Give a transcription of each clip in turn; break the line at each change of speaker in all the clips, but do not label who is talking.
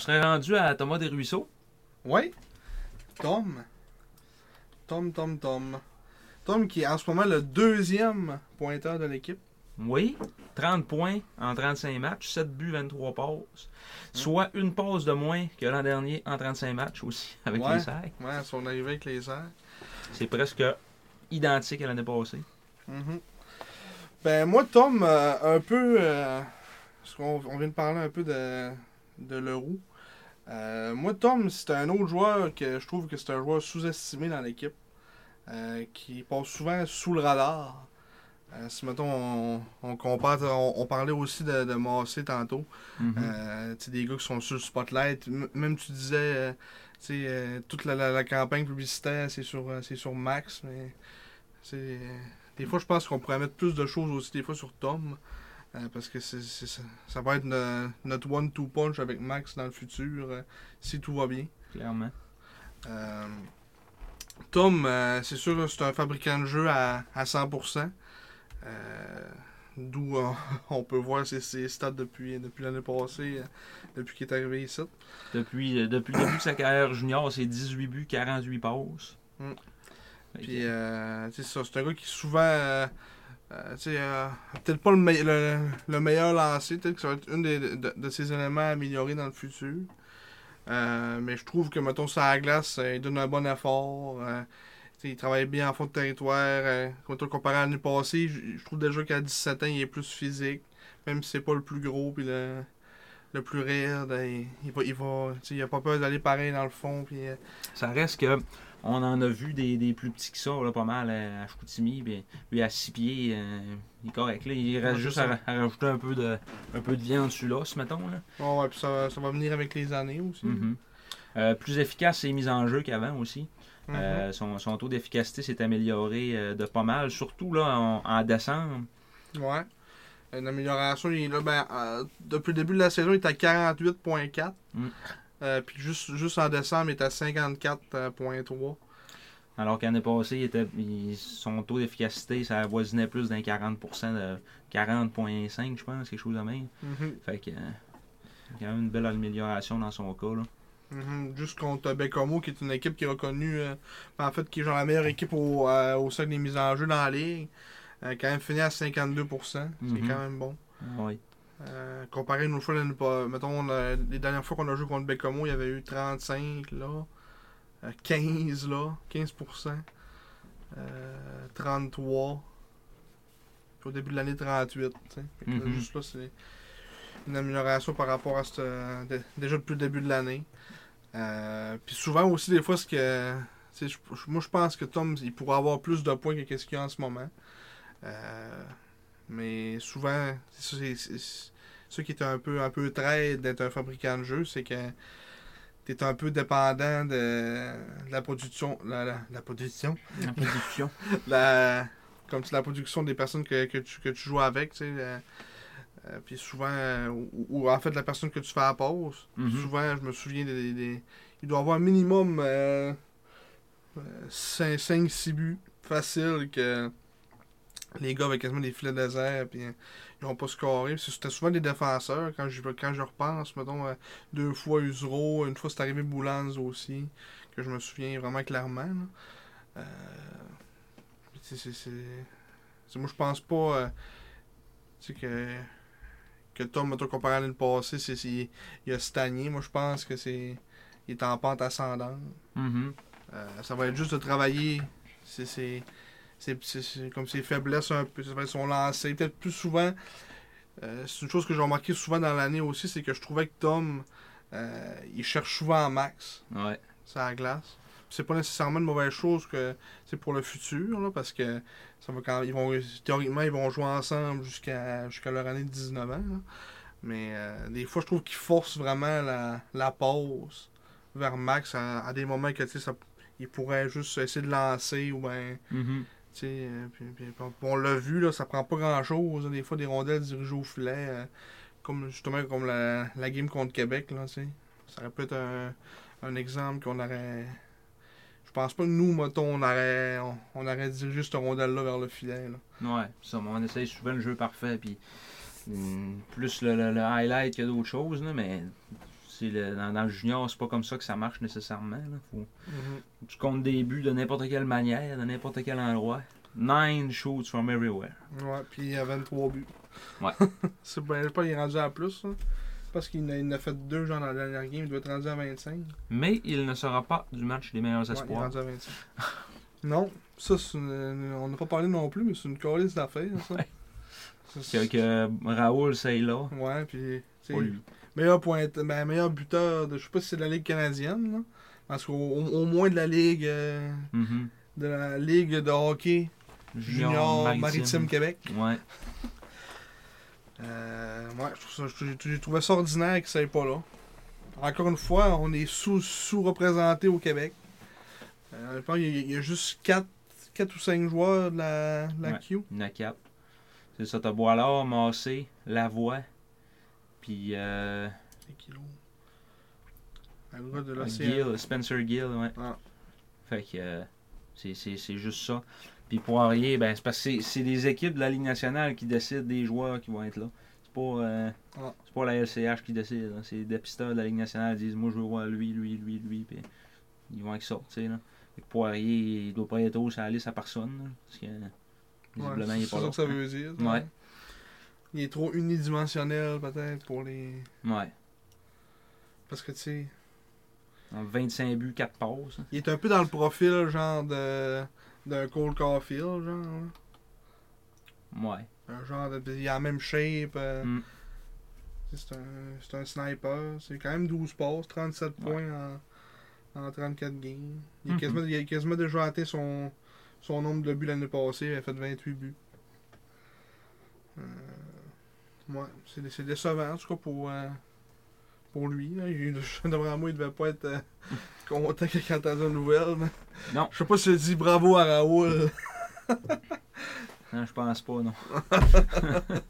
Serait rendu à Thomas Desruisseaux.
Oui. Tom. Tom, Tom, Tom. Tom qui est en ce moment le deuxième pointeur de l'équipe.
Oui, 30 points en 35 matchs, 7 buts, 23 passes. Soit une passe de moins que l'an dernier en 35 matchs aussi, avec
Ouais.
les sacs.
Ouais, son arrivée avec les airs.
C'est presque identique à l'année passée.
Mhm. Ben, moi, Tom, euh, un peu. euh, parce qu'on on vient de parler un peu de, de Leroux. Euh, moi, Tom, c'est un autre joueur que je trouve que c'est un joueur sous-estimé dans l'équipe. euh, qui passe souvent sous le radar. Euh, si, mettons, on, on compare. On, on parlait aussi de, de Massé tantôt.
Mhm.
Euh, des gars qui sont sur le spotlight. M- même tu disais, toute la, la- la campagne publicitaire, c'est sur, c'est sur Max, mais des fois, je pense qu'on pourrait mettre plus de choses aussi, des fois, sur Tom. Euh, parce que c'est, c'est- ça, ça va être no- notre one-two punch avec Max dans le futur, euh, si tout va bien.
Clairement.
Euh, Tom, c'est sûr, c'est un fabricant de jeux à, à 100%. Euh, D'où on peut voir ses, ses stats depuis, depuis l'année passée, depuis qu'il est arrivé ici.
Depuis, depuis le début de sa carrière junior, c'est 18 buts, 48 passes.
Mm.
Que,
Puis, euh, ça, c'est un gars qui souvent, euh, euh, peut-être pas le, me- le, le meilleur lancé, peut-être que ça va être des, de, de ses éléments à améliorer dans le futur. Euh, mais je trouve que, mettons, à la glace, euh, il donne un bon effort. il travaille bien en fond de territoire. Comparé à l'année passée, je, trouve déjà qu'à 17 ans, il est plus physique. Même si c'est pas le plus gros puis le, le plus raide, il, va, il va, il a pas peur d'aller pareil dans le fond.
Ça reste que on en a vu des, des plus petits que ça, là, pas mal à, à Chicoutimi. Puis, lui, à 6 pieds, euh, il est correct. Là. Il reste
Ouais,
juste
c'est
à, rajouter un peu de, un peu de viande sur l'os, mettons. Là.
Ouais, ouais, puis ça, ça va venir avec les années aussi.
Mhm. Euh, plus efficace ses mises en jeu qu'avant aussi.
Mhm.
Euh, son, son taux d'efficacité s'est amélioré euh, de pas mal, surtout là en, en décembre.
Ouais. Une amélioration, il est là, ben, euh, depuis le début de la saison, il est à 48.4.
Mm.
Euh, puis juste, juste en décembre, il est à 54.3.
Alors qu'année passée, il était, il- son taux d'efficacité, ça avoisinait plus d'un 40%, de 40.5, je pense, quelque chose de même.
Mhm.
Fait que, euh, il y a quand même une belle amélioration dans son cas. Là.
Mhm. Juste contre Becomo, qui est une équipe qui est reconnue, euh, en fait, qui est genre la meilleure équipe au, euh, au sein des mises en jeu dans la ligue. Euh, quand même fini à 52%, c'est
Mhm.
quand même bon.
Ah oui.
Euh, comparé à une autre fois, mettons, les dernières fois qu'on a joué contre Becomo, il y avait eu 35 là, euh, 15 là, 15%, euh, 33, puis au début de l'année 38. tu sais. Fait que là,
Mhm.
Juste là, c'est une amélioration par rapport à ce, dé- déjà depuis le début de l'année. Euh, puis souvent aussi, des fois, ce que. moi, je pense que Tom, il pourrait avoir plus de points que ce qu'il y a en ce moment. Euh, mais souvent, c'est ça, qui est un peu, un peu trait d'être un fabricant de jeux, c'est que tu es un peu dépendant de, la production. La, la, la production.
La production.
La, comme c'est la production des personnes que, que, tu, que tu joues avec, tu sais. euh, euh, puis souvent, euh, ou, ou en fait la personne que tu fais à la pause.
Mhm.
Souvent, je me souviens des. des- il doit avoir un minimum 5-6 buts faciles que les gars avaient quasiment des filets déserts puis euh, ils n'ont pas scoré. C'était souvent des défenseurs. Quand je, quand je repense, mettons, euh, deux fois Usuro, une fois c'est arrivé Boulans aussi, que je me souviens vraiment clairement. Euh, c'est- moi, je pense pas euh, que, que Tom, mettons, comparé à l'année passée, c'est, il a stagné. Moi, je pense que c'est il est en pente ascendante.
Mhm.
Euh, ça va être juste de travailler. C'est, c'est, comme ses faiblesses un peu. Ça son lancer. Peut-être plus souvent euh, c'est une chose que j'ai remarqué souvent dans l'année aussi, c'est que je trouvais que Tom, euh, il cherche souvent max
Ouais.
sur la glace. C'est pas nécessairement une mauvaise chose que c'est pour le futur, là, parce que ça va quand ils vont théoriquement ils vont jouer ensemble jusqu'à jusqu'à leur année de 19 ans. là. Mais euh, des fois je trouve qu'ils forcent vraiment la, la pause vers Max à, à des moments que ça il pourrait juste essayer de lancer ou ben euh, puis- puis- on l'a vu, là, ça prend pas grand chose. Des fois, des rondelles dirigées au filet, euh, comme justement comme la, la game contre Québec. Là, ça aurait pu être un, un exemple qu'on aurait. Je pense pas que nous, mettons, on aurait, on, dirigé cette rondelle-là vers le filet. Là.
Ouais, ça, on essaye souvent le jeu parfait, puis hum, plus le, le- le highlight que d'autres choses, là, mais le- dans, dans le junior, c'est pas comme ça que ça marche nécessairement. Là. Faut, tu comptes des buts de n'importe quelle manière, de n'importe quel endroit. Nine shoots from everywhere.
Ouais, puis il y a 23 buts.
Ouais.
c'est bien, pas, il est rendu à plus. Là. Parce qu'il en a- fait deux genre dans la dernière game, il doit être rendu à 25.
Mais il ne sera pas du match des meilleurs
Ouais, il est
espoirs.
rendu à 25. non, ça, c'est une- on n'a pas parlé non plus, mais c'est une calice d'affaires, ça.
Ouais.
Ça,
que, que Raoul, c'est là.
Ouais, puis,
lui.
Meilleur, point, ben, meilleur buteur, de, je sais pas si c'est de la Ligue canadienne, là. Parce qu'au au, moins de la Ligue, euh,
Mhm.
de la Ligue de hockey junior, maritime. Québec.
Ouais.
Euh, ouais, je trouve ça- j'ai trouvé ça ordinaire qu'il ne soit pas là. Encore une fois, on est sous- sous-représenté au Québec. Euh, je pense qu'il y, a- il y a juste 4, ou 5 joueurs de la, de la
Ouais.
Q.
Une cap. C'est ça, t'as Boilard, Massé, Lavoie, puis euh,
C'est de l'océan.
Spencer Gill, ouais.
Ah.
Fait que euh, c'est- c'est c'est juste ça. Puis Poirier, ben, c'est parce que c'est- c'est des équipes de la Ligue nationale qui décident des joueurs qui vont être là. C'est pas, euh,
Ah.
c'est pas la LCH qui décide. là. C'est les dépisteurs de la Ligue nationale qui disent Moi, je veux voir lui, lui, lui, lui. Puis ils vont ça. tu sais, Là. Fait que Poirier, il doit pas être haut sur la liste à personne. là, parce que
Ouais,
visiblement, il est
c'est
pas
ça
là.
que ça veut dire. ça.
Ouais.
Il est trop unidimensionnel, peut-être, pour les.
Ouais.
Parce que, tu sais,
Donc, 25 buts, 4 passes.
il est un peu dans le profil, genre, de d'un Cole Caulfield, genre. là.
Ouais.
Un genre de. Il a la même shape. euh,
Mm.
C'est un, c'est un sniper. C'est quand même 12 passes, 37
Ouais.
points en, en 34 games. Il a,
Mhm.
quasiment, il a quasiment déjà atteint son, son nombre de buts l'année passée. Il a fait 28 buts. Euh, ouais, c'est décevant en tout cas pour, euh, pour lui. Là. Il, devant moi, il devait pas être euh, content quand il entendait la nouvelle. mais
Non.
Je sais pas si je dis bravo à Raoul.
Non, je pense pas, non.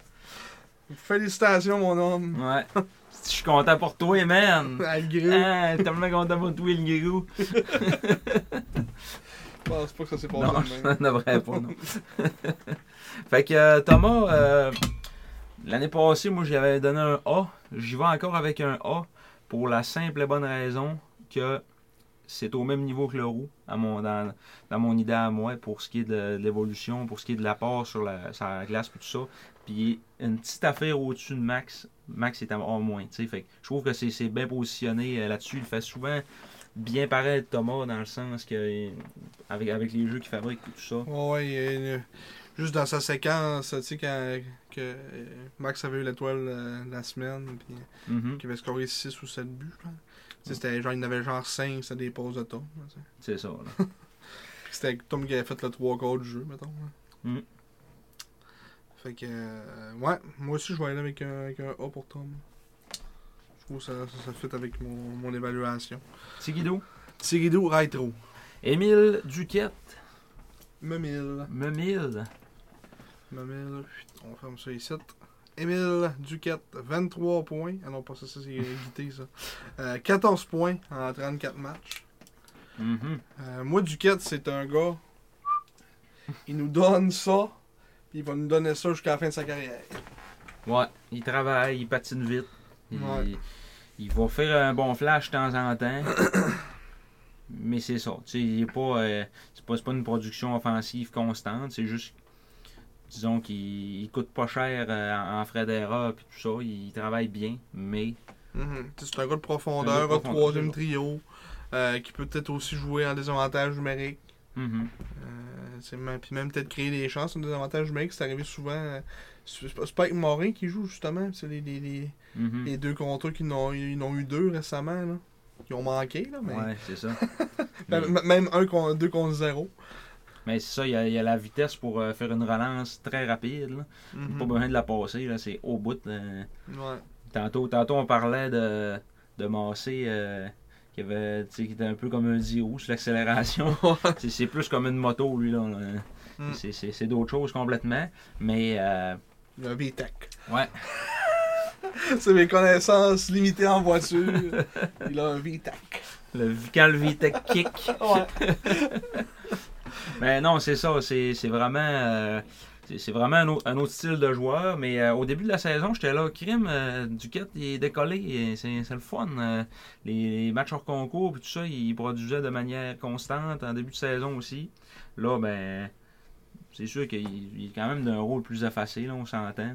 Félicitations, mon homme.
Ouais. Je suis content pour toi, man.
À le.
Ah, tellement content pour toi, le.
Je pense pas que ça s'est passé
Non, je devrais pas, non. fait que euh, Thomas, euh, l'année passée, moi, j'avais donné un A. J'y vais encore avec un A pour la simple et bonne raison que c'est au même niveau que le roux, dans, mon idée à moi, pour ce qui est de, l'évolution, pour ce qui est de l'apport sur la, sur la glace et tout ça. Puis une petite affaire au-dessus de Max. Max est à moins. Fait que je trouve que c'est bien positionné euh, là-dessus. Il fait souvent bien paraître Thomas dans le sens que avec les jeux qu'il fabrique et tout ça.
Ouais, juste dans sa séquence, tu sais, quand que, euh, Max avait eu l'étoile euh, la semaine, puis
Mhm.
qu'il avait scoré 6 ou 7 buts, je pense. C'était genre, il en avait genre 5, c'était des pauses de Tom.
C'est ça. là.
C'était Tom qui avait fait le 3 quarts du jeu, mettons.
Mm.
Fait que, euh, ouais, moi aussi, je vais aller avec un, avec un A pour Tom. Je trouve que ça, ça, ça fit avec mon, mon évaluation.
C'est Guido.
Tigidou, Retro.
Émile Duquette?
Memille.
Memile.
Mamel, on ferme ça ici. Émile Duquette, 23 points. Ah non, pas ça, ça c'est Guité, ça. Euh, 14 points en 34 matchs.
Mhm.
Euh, moi, Duquette, c'est un gars. Il nous donne ça, puis il va nous donner ça jusqu'à la fin de sa carrière.
Ouais, il travaille, il patine vite. Il,
Ouais.
il va faire un bon flash de temps en temps. Mais c'est ça. Tu sais, il est pas, euh, c'est pas, c'est pas une production offensive constante. C'est juste, disons qu'il il coûte pas cher euh, en en frais d'erreur puis tout ça. Il travaille bien, mais
Mhm. C'est un gars de profondeur,
de
un gars de
profondeur,
troisième trio, euh, qui peut peut-être aussi jouer en désavantage numérique.
mhm.
Euh, même, puis même peut-être créer des chances, un des avantages numériques, c'est arrivé souvent. euh, C'est pas- avec Morin qui joue justement, c'est les, les, les,
Mhm.
les deux contrats qui n'ont ils en ont eu deux récemment, là. Qui ont manqué, là, mais.
Ouais, c'est ça. mais
Même, même un contre, deux contre zéro.
Mais c'est ça, il y, a, il y a la vitesse pour euh, faire une relance très rapide. là.
Mhm.
Pas besoin de la passer, là, c'est au bout. euh.
Ouais.
Tantôt, tantôt, on parlait de, de Massé euh, qui, avait, qui était un peu comme un zéro sur l'accélération. c'est, plus comme une moto, lui. là.
Mm.
C'est, c'est- c'est d'autres choses complètement. Mais, euh,
Il a un VTEC.
ouais.
c'est mes connaissances limitées en voiture. Il a un VTEC.
Le, quand le VTEC kick.
Ouais.
Mais non, c'est ça. C'est, vraiment. euh, c'est, vraiment un autre, un autre style de joueur. Mais euh, au début de la saison, j'étais là. Crime, euh, Duquette, il est décollé. C'est, le fun. euh, les, matchs hors concours, puis tout ça, il produisait de manière constante en début de saison aussi. Là, ben. C'est sûr qu'il il est quand même d'un rôle plus effacé, là, on s'entend.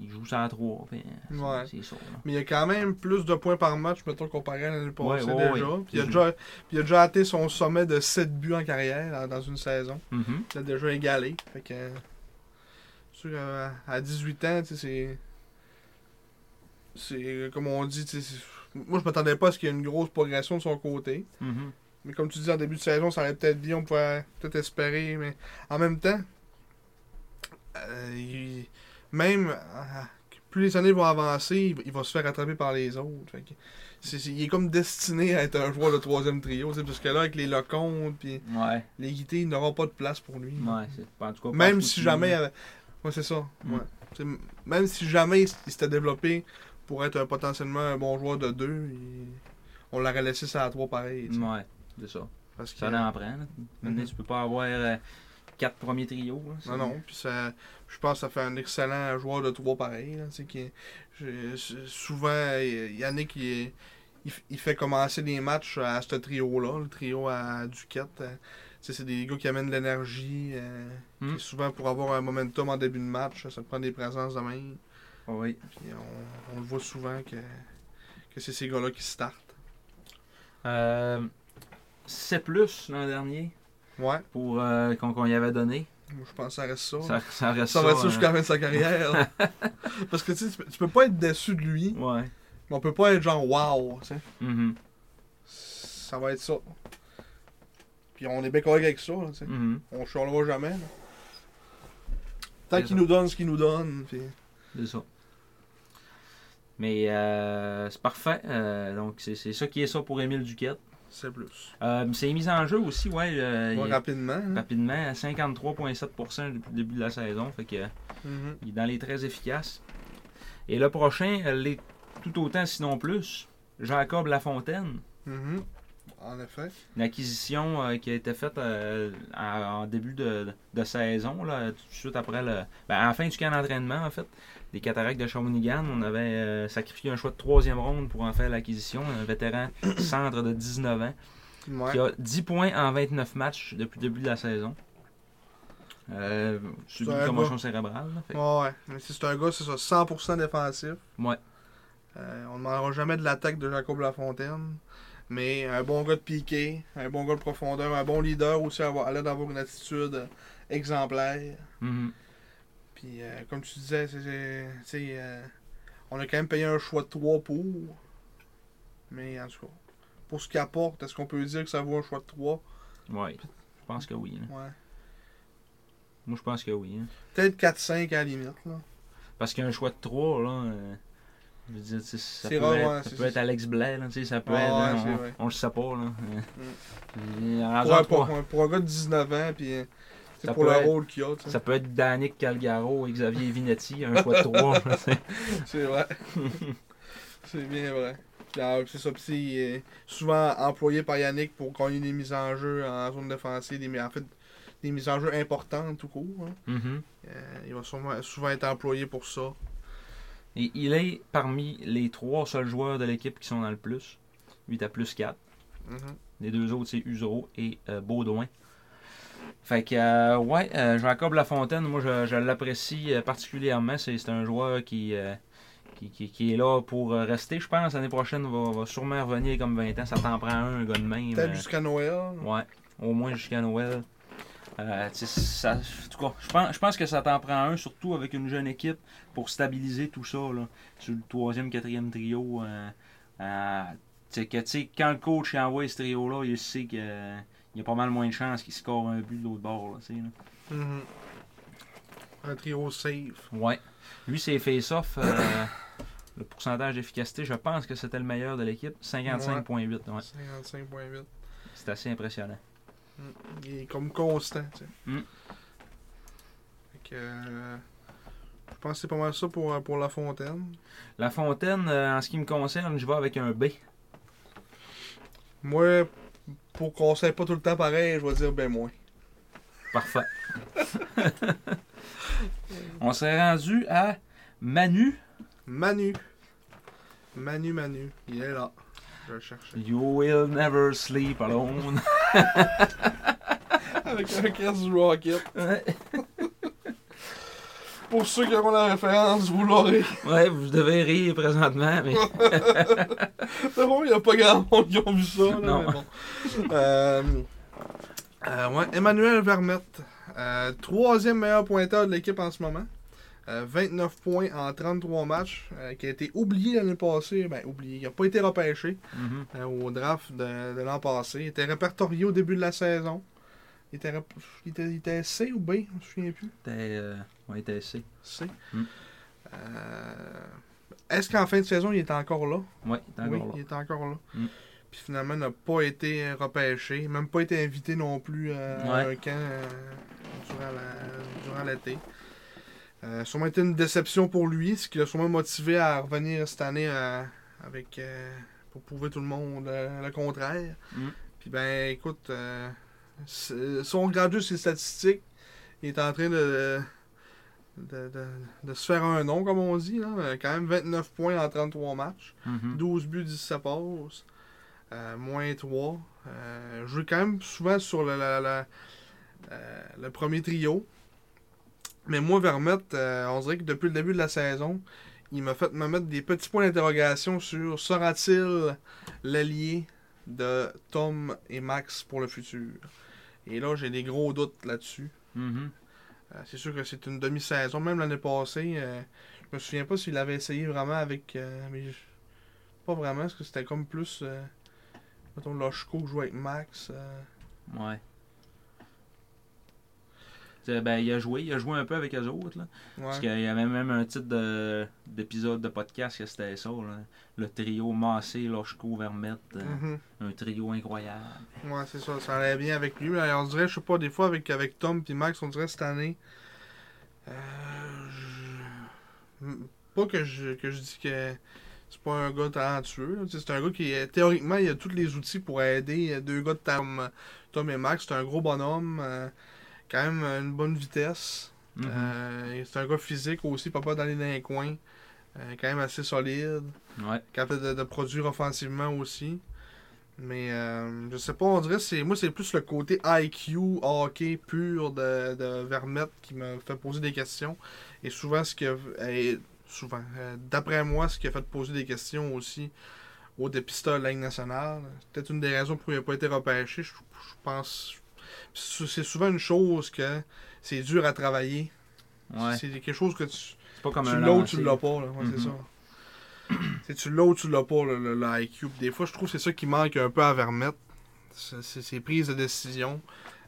Il joue ça à 3.
Ouais.
C'est là.
Mais il y a quand même plus de points par match, mettons, comparé à l'année passée
Ouais, ouais,
déjà. Puis il a déjà, puis il a déjà atteint son sommet de 7 buts en carrière dans- une saison.
Mhm.
Il a déjà égalé. Fait que. sûr, à 18 ans, c'est. C'est comme on dit, moi je m'attendais pas à ce qu'il y ait une grosse progression de son côté.
Mhm.
Mais comme tu dis en début de saison, ça aurait peut-être dit, on pouvait peut-être espérer, mais en même temps, euh, il- même euh, plus les années vont avancer, il, va- se faire rattraper par les autres. Fait que il est comme destiné à être un joueur de troisième trio, parce que là, avec les Lecomte puis
Ouais.
les Guité, il n'aura pas de place pour lui.
Ouais. En tout cas, pas
Même si jamais. avait- Ouais, c'est ça.
Mm.
Ouais. Même si jamais il, s'était développé pour être un- potentiellement un bon joueur de deux, il- on l'aurait laissé ça à trois pareil.
Ouais, c'est ça.
Parce que,
Ça en prend. Maintenant,
Mhm.
tu peux pas avoir euh, quatre premiers trios. là. C'est-
non, non. Puis ça, je pense que ça fait un excellent joueur de trois pareil. Là, qui, je- souvent, Yannick, il, il, fait commencer les matchs à ce trio-là, le trio à Duquette. euh, c'est des gars qui amènent de l'énergie. euh,
Mm.
qui souvent, pour avoir un momentum en début de match, ça prend des présences de même.
Oui.
Puis on, on le voit souvent que, que c'est ces gars-là qui startent.
Euh, c'est plus l'an dernier
Ouais,
pour euh, qu'on qu'on y avait donné.
je pense que ça reste ça.
Ça, ça reste
ça va être ça
euh,
jusqu'à la fin de sa carrière. Parce que tu sais, tu peux- pas être déçu de lui,
Ouais.
mais on peut pas être genre wow. tu sais.
Mhm.
Ça va être ça. Puis on est bien correct avec ça. là, tu sais.
Mhm.
On chialera jamais. là. Tant qu'il
ça.
nous donne ce qu'il nous donne. Puis...
C'est ça. Mais euh, c'est parfait. Euh, donc, c'est c'est ça qui est ça pour Émile Duquette.
C'est plus.
Euh, c'est mis en jeu aussi, ouais. euh, il-
rapidement. hein.
rapidement, à 53,7% depuis le début de la saison. Fait que
Mhm.
Il est dans les très efficaces. Et le prochain, elle l'est tout autant, sinon plus. Jacob Lafontaine.
Mhm. En effet.
Une acquisition euh, qui a été faite en, en début de, de saison, là, tout de suite après le. Ben, la fin du camp d'entraînement, en fait, des cataractes de Shawinigan. On avait euh, sacrifié un choix de troisième ronde pour en faire l'acquisition. Un vétéran centre de 19 ans
Ouais.
qui a 10 points en 29 matchs depuis le début de la saison. Euh, subi
C'est
une
un
commotion cérébrale. là. Fait que-
Ouais, c'est un gars, c'est ça, 100% défensif.
Ouais.
Euh, on ne demandera jamais de l'attaque de Jacob Lafontaine. Mais un bon gars de piqué, un bon gars de profondeur, un bon leader aussi à l'air d'avoir une attitude euh, exemplaire.
Mhm.
Puis euh, comme tu disais, c'est- euh, on a quand même payé un choix de 3 pour. Mais en tout cas, pour ce qu'il apporte, est-ce qu'on peut dire que ça vaut un choix de 3
Ouais, je pense que oui.
Ouais.
Moi, je pense que oui. hein.
Peut-être 4-5 à la limite. Là.
Parce qu'un choix de 3, là, euh, je veux dire, ça
C'est
peut,
rare,
être,
ouais,
ça peut être Alex Blais, là, ça peut
Ouais,
être. hein,
ouais,
on, on le sait pas. Là. Euh, en
Pour, un, pour, un- pour un gars de 19 ans, puis c'est
Ça
pour le rôle qu'il a. tu sais.
Ça peut être Danick Calgaro et Xavier Vinetti, un choix de 3.
C'est vrai. c'est bien vrai. C'est ça, puis c'est euh, souvent employé par Yannick pour gagner des mises en jeu en zone défensive, des, en fait, des mises en jeu importantes tout court. hein.
Mhm.
Euh, il va souvent, souvent être employé pour ça.
Et il est parmi les trois seuls joueurs de l'équipe qui sont dans le plus. 8 à plus 4.
Mhm.
Les deux autres, c'est Usero et euh, Baudouin. Fait que, euh, ouais, euh, Jacob Lafontaine, moi, je, je l'apprécie euh, particulièrement. C'est un joueur qui, euh, qui, qui- qui est là pour rester, je pense. L'année prochaine, va, va sûrement revenir comme 20 ans. Ça t'en prend un, un gars de même.
Peut-être jusqu'à Noël.
ouais, au moins jusqu'à Noël. Tu sais, ça, en tout cas, je pense, je pense que ça t'en prend un, surtout avec une jeune équipe, pour stabiliser tout ça. Là, sur le troisième, quatrième trio. tu sais, que, tu sais, quand le coach envoie ce trio-là, il sait qu'il y a pas mal moins de chances qu'il score un but de l'autre bord. Là, tu sais, là.
Mhm. Un trio safe.
Ouais. Lui, c'est face-off. euh, le pourcentage d'efficacité, je pense que c'était le meilleur de l'équipe. 55,8. Ouais.
55.8.
C'est assez impressionnant.
Mm. Il est comme constant, tu sais.
Mm.
Fait que, euh, je pense que c'est pas mal ça pour, euh, pour La Fontaine.
La Fontaine, euh, en ce qui me concerne, je vais avec un B.
Moi, pour qu'on soit pas tout le temps pareil, je vais dire ben moins.
Parfait. On s'est rendu à Manu.
Manu. Manu, Manu. Il est là. Je vais le chercher.
You will never sleep alone.
Avec un casque du Rocket. Pour ceux qui auront la référence, vous l'aurez.
ouais, vous devez rire présentement, mais
C'est bon, il n'y a pas grand monde qui ont vu ça. Là,
Non.
mais bon. Euh, euh, ouais, Emmanuel Vermette. euh, troisième meilleur pointeur de l'équipe en ce moment. Euh, 29 points en 33 matchs. qui a été oublié l'année passée. Ben, oublié. Il n'a pas été repêché
Mhm.
au draft de, de l'an passé. Il était répertorié au début de la saison. Il était, il était, il était C ou B, je me souviens plus.
Euh, ouais, t'es C.
C.
Mm.
Euh, Est-ce qu'en fin de saison, il est encore là?
Ouais,
oui,
encore
il est encore là.
Mm.
Puis finalement, n'a pas été repêché, même pas été invité non plus euh, à
Ouais.
un camp euh, durant durant l'été. Euh, sûrement été une déception pour lui, ce qui l'a sûrement motivé à revenir cette année avec pour prouver tout le monde le contraire.
Mm.
Puis ben écoute, si on regarde juste ses statistiques, il est en train de, de, de- de se faire un nom, comme on dit. Là. Quand même 29 points en 33 matchs.
Mhm.
12 buts, 17 passes. Euh, moins 3. Euh, joue quand même souvent sur le, la- la- euh, le premier trio. Mais moi, Vermette, euh, on dirait que depuis le début de la saison, il m'a fait me mettre des petits points d'interrogation sur sera-t-il l'allié de Tom et Max pour le futur? Et là, j'ai des gros doutes là-dessus.
Mhm.
Euh, c'est sûr que c'est une demi-saison. Même l'année passée, euh, je me souviens pas s'il avait essayé vraiment avec. euh, mais je- Pas vraiment, parce que c'était comme plus. Euh, mettons, Loshko jouait avec Max.
Ouais. Ben, il a joué, il a joué un peu avec eux autres. Là. Parce qu'il y avait même un titre de- d'épisode de, podcast que c'était ça. là. Le trio Massé, Lochko, Vermette. euh,
Mhm.
Un trio incroyable.
Ouais, c'est ça. Ça allait bien avec lui. On dirait, je sais pas, des fois avec, avec Tom et Max, on dirait cette année. euh, je- Pas que je, que je dis que c'est pas un gars talentueux. C'est un gars qui, théoriquement, il a tous les outils pour aider deux gars de Tom, Tom et Max. C'est un gros bonhomme. euh, quand même une bonne vitesse.
Mhm.
Euh, c'est un gars physique aussi, pas pas d'aller dans les coins. Euh, quand même assez solide.
Ouais.
capable de, de produire offensivement aussi. Mais euh, je sais pas, on dirait c'est moi c'est plus le côté IQ hockey pur de, de Vermette qui me fait poser des questions. Et souvent ce que souvent euh, d'après moi ce qui a fait poser des questions aussi au dépisteur de la Ligue nationale. Peut-être une des raisons pour il n'a pas été repêché. Je, je pense c'est souvent une chose que c'est dur à travailler.
Ouais.
C'est quelque chose que tu,
pas comme
tu l'as tu l'as pas, là. Ouais, c'est ça. Tu l'as ou tu l'as pas, le, le- IQ. Des fois, je trouve que c'est ça qui manque un peu à Vermette. C'est ses prises de décision.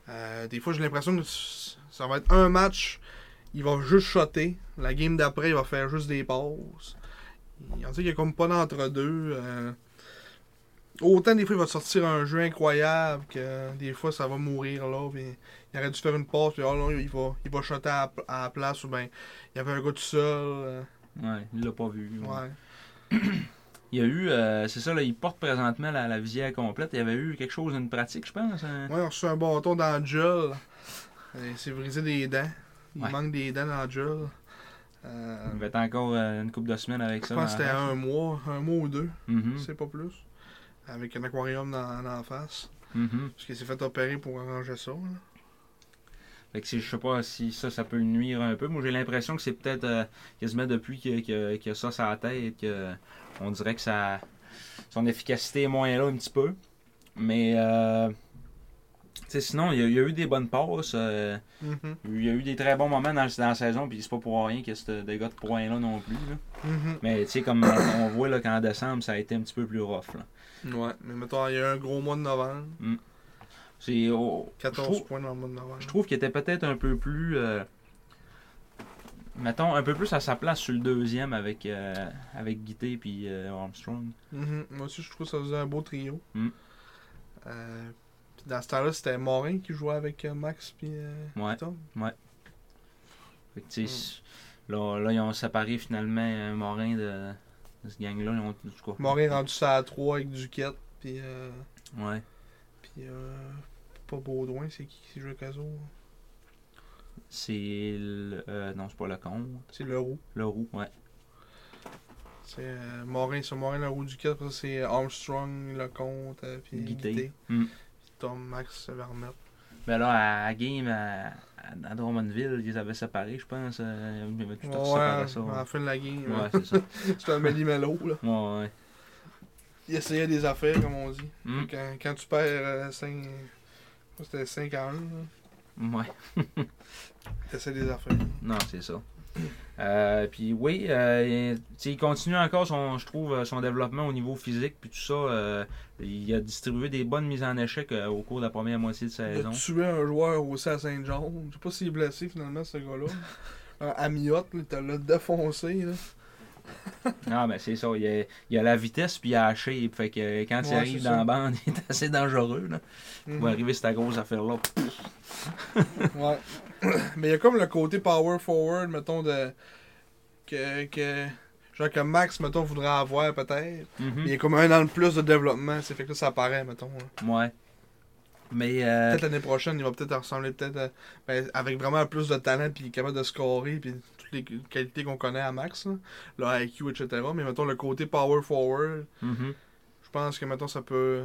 Euh, des fois, j'ai l'impression que ça va être un match, il va juste shotter. La game d'après, il va faire juste des passes. Il, on dirait qu'il y a comme pas d'entre-deux. euh. Autant des fois, il va te sortir un jeu incroyable que des fois, ça va mourir là. Puis il aurait dû faire une passe, puis oh non, il va, il va shotter à, à la place. Ou bien il y avait un gars tout seul. euh.
Ouais, il l'a pas vu. ouais.
Ouais.
Il y a eu, euh, c'est ça, là, il porte présentement la, la visière complète. Il y avait eu quelque chose, une pratique, je pense. hein.
Ouais, on reçu un bâton dans le gel. Il s'est brisé des dents. Il
Ouais.
manque des dents dans le gel. Euh,
Il va être encore euh, une couple de semaines avec
je
ça.
pense que c'était un mois, un mois ou deux,
Mhm,
c'est pas plus. Avec un aquarium dans, dans la face.
mhm.
Parce qu'il s'est fait opérer pour arranger ça. là.
Fait que je sais pas si ça, ça peut nuire un peu. Moi, j'ai l'impression que c'est peut-être euh, quasiment depuis a- qu'il a ça sur la tête que on dirait que ça, son efficacité est moins là un petit peu. Mais euh, sais, sinon, il y, a, il y a eu des bonnes passes. euh,
Mhm.
il y a eu des très bons moments dans, dans la saison, puis c'est pas pour rien qu'il y a ce dégât de points-là non plus. là.
Mhm.
Mais tu sais, comme on voit là, qu'en décembre, ça a été un petit peu plus rough. Là.
Ouais, mais mettons, il y a eu un gros mois de novembre.
C'est, oh,
14
je trouve,
points dans le mois de novembre.
je trouve qu'il était peut-être un peu plus. euh, mettons, un peu plus à sa place sur le deuxième avec, euh, avec Guité puis euh, Armstrong.
Mhm. Moi aussi, je trouve que ça faisait un beau trio.
Mm.
Euh, puis dans ce temps-là, c'était Morin qui jouait avec Max puis
Ouais.
Tom.
Fait que, tu sais, là, là, ils ont séparé finalement Morin de, de ce gang-là. Ils ont, tout cas,
Morin rendu ça à 3 avec Duquette. Puis, euh,
Ouais.
puis euh, pas Baudouin, c'est qui qui joue eux autres?
C'est. le- euh, non, c'est pas le compte.
C'est Leroux.
Le roux, ouais.
C'est euh, Morin, c'est Morin, Leroux, Duquette. Ça, c'est Armstrong, Lecomte, euh, puis
Guité.
Guité.
Mm.
Puis Tom, Max, Vermette.
Ben là, à, à Game, à, à, Drummondville, ils avaient séparé, je pense. euh, Ils avaient tout
Ouais,
séparé ça.
à la fin de la game.
Ouais,
hein.
c'est ça.
C'était un méli-mélo, là.
Ouais, ouais.
Il essayait des affaires, comme on dit.
Mm.
Quand, quand tu perds 5... C'était 5 à 1, là.
Ouais.
T'essaies des affaires.
Non, c'est ça. Euh, puis oui, euh, il continue encore son, je trouve, euh, son développement au niveau physique puis tout ça. euh, il a distribué des bonnes mises en échec au cours de la première moitié de
Il a
saison.
tué un joueur aussi à Saint-Jean. Je sais pas s'il est blessé finalement, ce gars-là. Un Amiotte, là, il t'a l'a défoncé. Là.
Ah ben c'est ça, il a, il a la vitesse puis il a la shape. Fait que quand il arrive dans
ça.
la bande, il est assez dangereux. Là.
Mhm.
Pour arriver cette grosse affaire-là.
Ouais. Mais il y a comme le côté power forward, mettons, de. Que. que genre que Max, mettons, voudrait avoir peut-être.
Mhm.
Mais il y a comme un an de plus de développement. C'est fait que là, ça apparaît, mettons. là.
Ouais. Mais euh,
Peut-être l'année prochaine, il va peut-être ressembler peut-être à- ben, avec vraiment plus de talent puis capable de scorer puis les qualités qu'on connaît à Max, là, le IQ, etc. Mais mettons le côté power forward,
mhm.
je pense que mettons ça peut.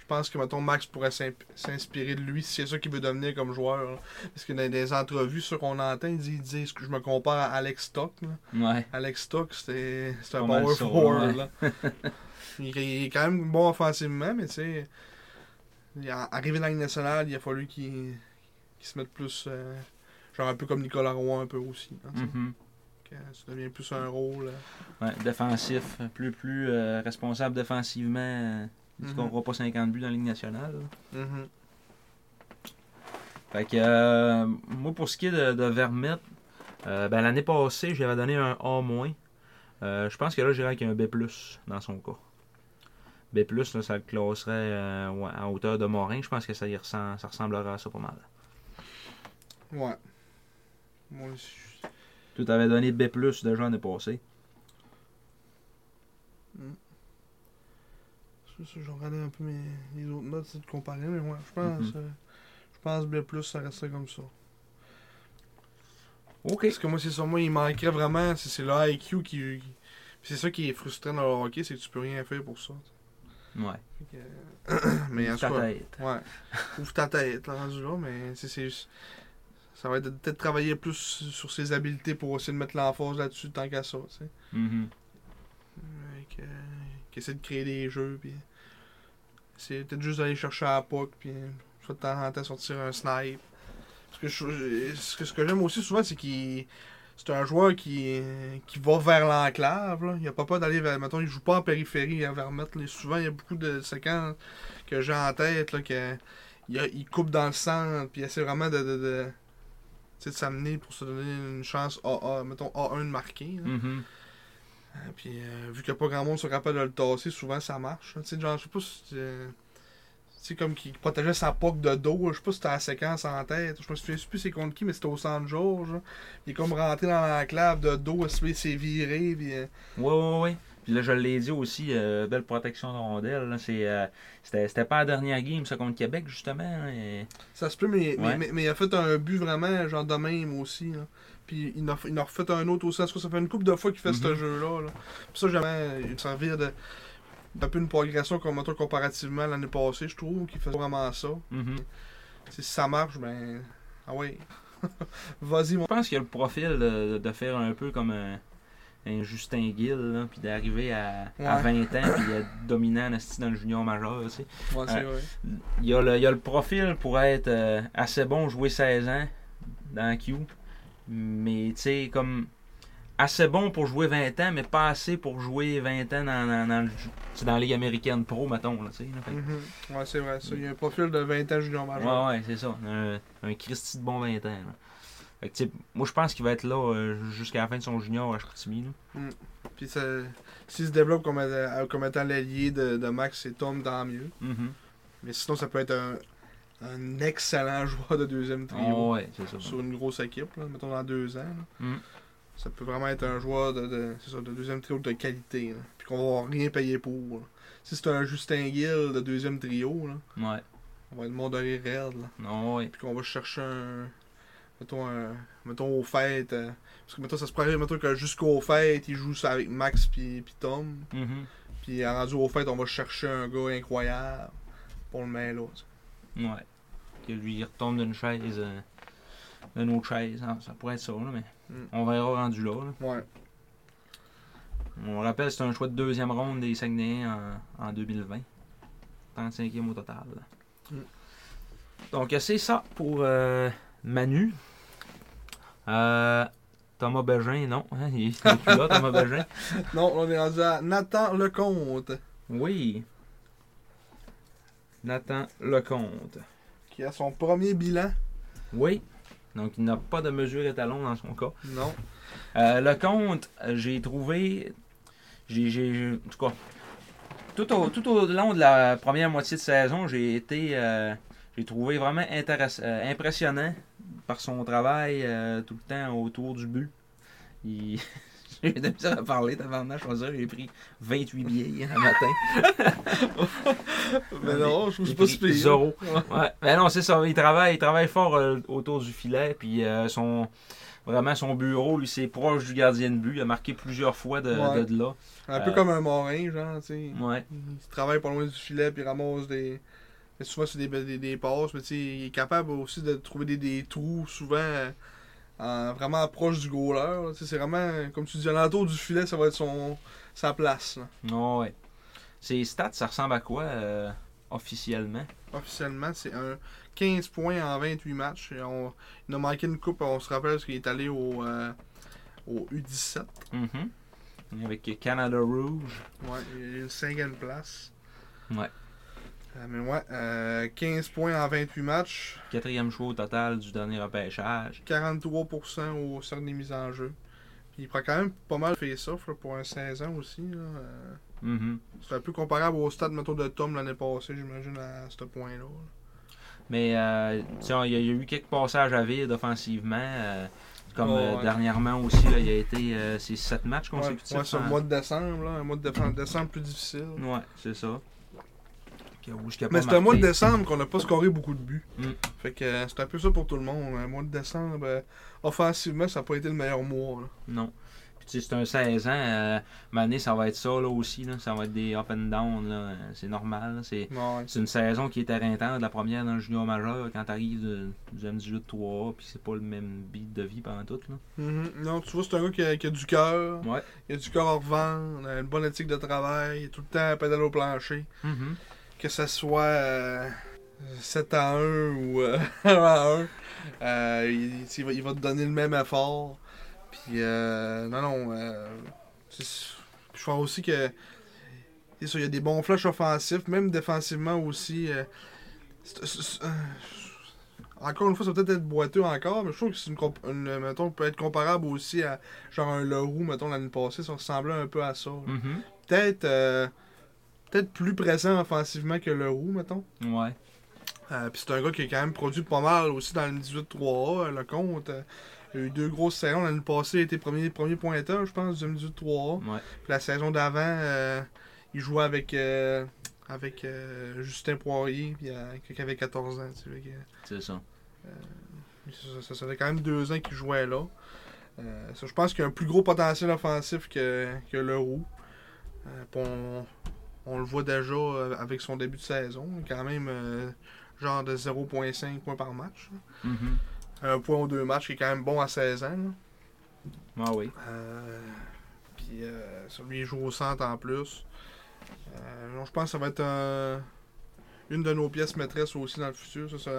Je pense que mettons Max pourrait s'inspirer de lui si c'est ça qu'il veut devenir comme joueur. là. Parce que dans des entrevues, ceux qu'on entend, ils disent, ils disent que je me compare à Alex Stock.
ouais.
Alex Stock, c'était c'était un power forward.
ouais.
là. il, il est quand même bon offensivement, mais tu sais, arrivé dans la nationale, il a fallu qu'il qu'il se mette plus. euh, genre un peu comme Nicolas Roy, un peu aussi. hein, tu
Mhm.
ça devient plus un rôle. euh.
Ouais, défensif, plus plus euh, responsable défensivement. euh, Il ne
Mhm.
scorera pas 50 buts dans la Ligue nationale.
Mhm.
Fait que euh, moi pour ce qui est de, de Vermette, euh, ben, l'année passée j'avais donné un A-. Je pense que là j'irai avec un B dans son cas. B là, ça le classerait à hauteur de Morin. Je pense que ça y ressent, ça ressemblera à ça pas mal.
Ouais. Moi aussi.
Tu t'avais donné B déjà l'année passée.
Ça, j'ai regardé un peu mes, les autres notes, c'est de comparer, mais ouais, je pense. Euh, je pense B, ça resterait comme ça.
Ok.
Parce que moi, c'est ça, moi, il manquerait vraiment, c'est c'est le IQ qui. C'est ça qui est frustrant dans le hockey, c'est que tu peux rien faire pour ça.
Ouais.
Fait que, mais en tout
Ta tête.
ouais. Ouvre ta tête, là, rendu là, mais c'est- c'est. Ça va être de- peut-être travailler plus sur ses habiletés pour essayer de mettre l'emphase là-dessus tant qu'à ça, tu sais. Que- Qui essaie de créer des jeux, puis. C'est peut-être juste d'aller chercher à la puck, puis soit de temps en temps sortir un snipe. Parce que je- ce que, ce que j'aime aussi souvent, c'est qu'il. C'est un joueur qui, qui va vers l'enclave. là. Il a pas peur d'aller vers. Mettons, il joue pas en périphérie à Vermette. là. Souvent, il y a beaucoup de séquences que j'ai en tête. Là, que, il, a- il coupe dans le centre. Puis il essaie vraiment de, de s'amener pour se donner une chance AA, mettons A1 de marquer. là.
Mhm.
Euh, Puis euh, vu qu'il n'y a pas grand monde sur rappel de le tasser, souvent ça marche. Tu sais, genre, je sais pas si. euh, Tu sais, comme qu'il protégeait sa poque de dos. Je sais pas si c'était la séquence en tête. Je me souviens plus c'est contre qui, mais c'était au San George. là. Il est comme rentré dans l'enclave de dos, il s'est viré. Puis, euh,
Ouais, ouais, ouais. Puis là, je l'ai dit aussi, euh, belle protection de rondelle. euh, c'était, pas la dernière game, ça, contre Québec, justement. hein, et-
ça se peut, mais, mais,
Ouais.
mais, mais il a fait un but vraiment, genre de même aussi. là. Puis il en a, il en a refait un autre aussi. En tout cas, ça fait une couple de fois qu'il fait ce
Mhm.
jeu-là. là. Puis ça, jamais il servir de. d'un peu une progression comme comparativement à l'année passée, je trouve, qu'il fait vraiment ça.
Mhm.
Si ça marche, ben. Ah ouais. Vas-y, mon.
Je pense qu'il a le profil de, de faire un peu comme un, un Justin Gill, là, puis d'arriver à, à
Ouais.
20 ans, puis d'être dominant dans le junior majeur. tu sais.
Ouais, vrai.
Il y, a le, il y a le profil pour être euh, assez bon, jouer 16 ans dans Q, mais tu sais, comme assez bon pour jouer 20 ans, mais pas assez pour jouer 20 ans dans, dans, dans, le dans la Ligue américaine pro, mettons. Là, tu sais, là. Fait que-
Mhm. Ouais, c'est vrai. Ça. Il y a un profil de 20 ans junior majeur.
Ouais, ouais, c'est ça. Un, un Christy de bon 20 ans. là. Fait que, moi, je pense qu'il va être là euh, jusqu'à la fin de son junior à Chicoutimi. là.
Puis ça- s'il se développe comme, euh, comme étant l'allié de, de Max et Tom, tant mieux.
Mhm.
Mais sinon, ça peut être un, un excellent joueur de deuxième trio.
Oh, ouais, c'est ça.
Sur une grosse équipe, là, mettons dans deux ans.
Mm.
Ça peut vraiment être un joueur de, de, c'est ça, de deuxième trio de qualité. là. Puis qu'on va rien payer pour. là. Si c'est un Justin Gill de deuxième trio, là,
Ouais.
on va être mort de rire raide.
Ouais.
Puis qu'on va chercher un. Mettons, un, mettons aux fêtes. euh, parce que mettons, ça se pourrait mettons, que jusqu'aux fêtes, il joue ça avec Max puis puis Tom.
Mhm.
Puis rendu aux fêtes, on va chercher un gars incroyable pour le mettre là. tu sais.
Ouais. Que lui, il retombe d'une chaise. euh, d'une autre chaise. Ah, ça pourrait être ça, là, mais
Mm.
on verra rendu là, là.
Ouais.
On rappelle, c'est un choix de deuxième ronde des Saguenayens en, en 2020. 35e au total.
Mm.
Donc, c'est ça pour euh, Manu. Euh, Thomas Bégin, non. hein, il est plus là, Thomas Bégin.
Non, on est rendu à Nathan Lecomte,
Oui. Nathan Lecomte.
qui a son premier bilan.
Oui. Donc, il n'a pas de mesure étalon dans son cas.
Non.
Euh, le compte, euh, j'ai trouvé. J'ai, en tout cas, tout au, tout au long de la première moitié de saison, j'ai été. euh, j'ai trouvé vraiment intéress- euh, impressionnant par son travail euh, tout le temps autour du but. Il- J'ai de misère à parler, tabarnak, je vais dire, j'ai pris 28 billets un matin.
Mais non, je trouve pas pire.
zéro.
Ouais.
Mais non, c'est ça. Il travaille, il travaille fort euh, autour du filet. Puis euh, son, vraiment, son bureau, lui, c'est proche du gardien de but. Il a marqué plusieurs fois de,
Ouais.
de là.
Un peu comme un Morin, genre, tu sais.
Ouais.
Il travaille pas loin du filet, puis il ramasse des. Souvent, c'est des, des, des passes, mais tu sais, il est capable aussi de trouver des, des trous, souvent euh, en- vraiment proche du goaler. là. Tu sais, C'est vraiment, comme tu dis, à l'entour du filet, ça va être son, sa place.
Oh, ouais. Ses stats, ça ressemble à quoi euh, officiellement?
Officiellement, c'est un 15 points en 28 matchs. Et on, il a manqué une coupe, on se rappelle, parce qu'il est allé au, euh, au U17.
Mhm. Avec Canada Rouge.
Ouais, il a une cinquième place.
Ouais.
Mais ouais, euh, 15 points en 28 matchs.
Quatrième choix au total du dernier repêchage.
43% au cercle des mises en jeu. Puis il prend quand même pas mal face-off là, pour un 16 ans aussi. Euh,
Mhm.
c'est un peu comparable au stade mettons, de Tom l'année passée, j'imagine, à ce point-là. là.
Mais euh, il y, a y eu quelques passages à vide offensivement. euh, comme
Oh,
euh,
ouais.
dernièrement aussi, là, il a été euh, c'est sept matchs consécutifs.
ouais, le
sans-
mois de décembre, là, un mois de décembre, décembre plus difficile.
Ouais, c'est ça. Que- où est-ce qu'il a
Mais c'est un mois de décembre qu'on n'a pas scoré beaucoup de buts.
Mm.
Fait que euh, c'est un peu ça pour tout le monde. Un mois de décembre, euh, offensivement, ça n'a pas été le meilleur mois. là.
Non. Puis tu sais, c'est un 16 ans. Euh, Mané, ça va être ça là aussi. Là. Ça va être des up and down. Euh, C'est normal. C'est
Ouais.
une saison qui est éreintante. La première dans le junior majeur, quand t'arrives de- du M18 3 puis c'est pas le même beat de vie pendant tout. Là.
Mhm. Non, tu vois, c'est un gars qui a, qui a du cœur.
Ouais.
Il a du cœur à revendre, une bonne éthique de travail, il est tout le temps à pédaler au plancher.
Mhm.
Que ça soit euh, 7 à 1 ou euh, 1 à 1, euh, il, il va, il va te donner le même effort. Puis, euh, non, non. euh, je crois aussi que. il y a des bons flashs offensifs, même défensivement aussi. euh, euh, encore une fois, ça va peut-être être boiteux encore, mais je trouve que c'est une, une- mettons, peut être comparable aussi à genre un Leroux, mettons, l'année passée, ça ressemblait un peu à ça.
Mhm.
Peut-être euh, peut-être plus présent offensivement que Leroux, mettons.
Ouais.
Euh, Puis c'est un gars qui a quand même produit pas mal aussi dans le 18-3A, euh, le compte. euh, il a eu deux grosses saisons. L'année passée, il était premier, premier pointeur, je pense, du 18-3A.
Ouais.
Puis la saison d'avant, euh, il jouait avec, euh, avec Justin Poirier, puis qui avait 14 ans. tu sais,
C'est ça.
ça, ça, quand même deux ans qu'il jouait là. Ça, je pense qu'il a un plus gros potentiel offensif que, que Leroux. Euh, on, on le voit déjà euh, avec son début de saison. Quand même, euh, genre de 0.5 points par match.
Mhm.
Un point ou deux matchs qui est quand même bon à 16 ans. là.
Ah oui.
Euh, Puis ça lui il joue au centre en plus. Donc, je pense que ça va être un- une de nos pièces maîtresses aussi dans le futur. Ça, ça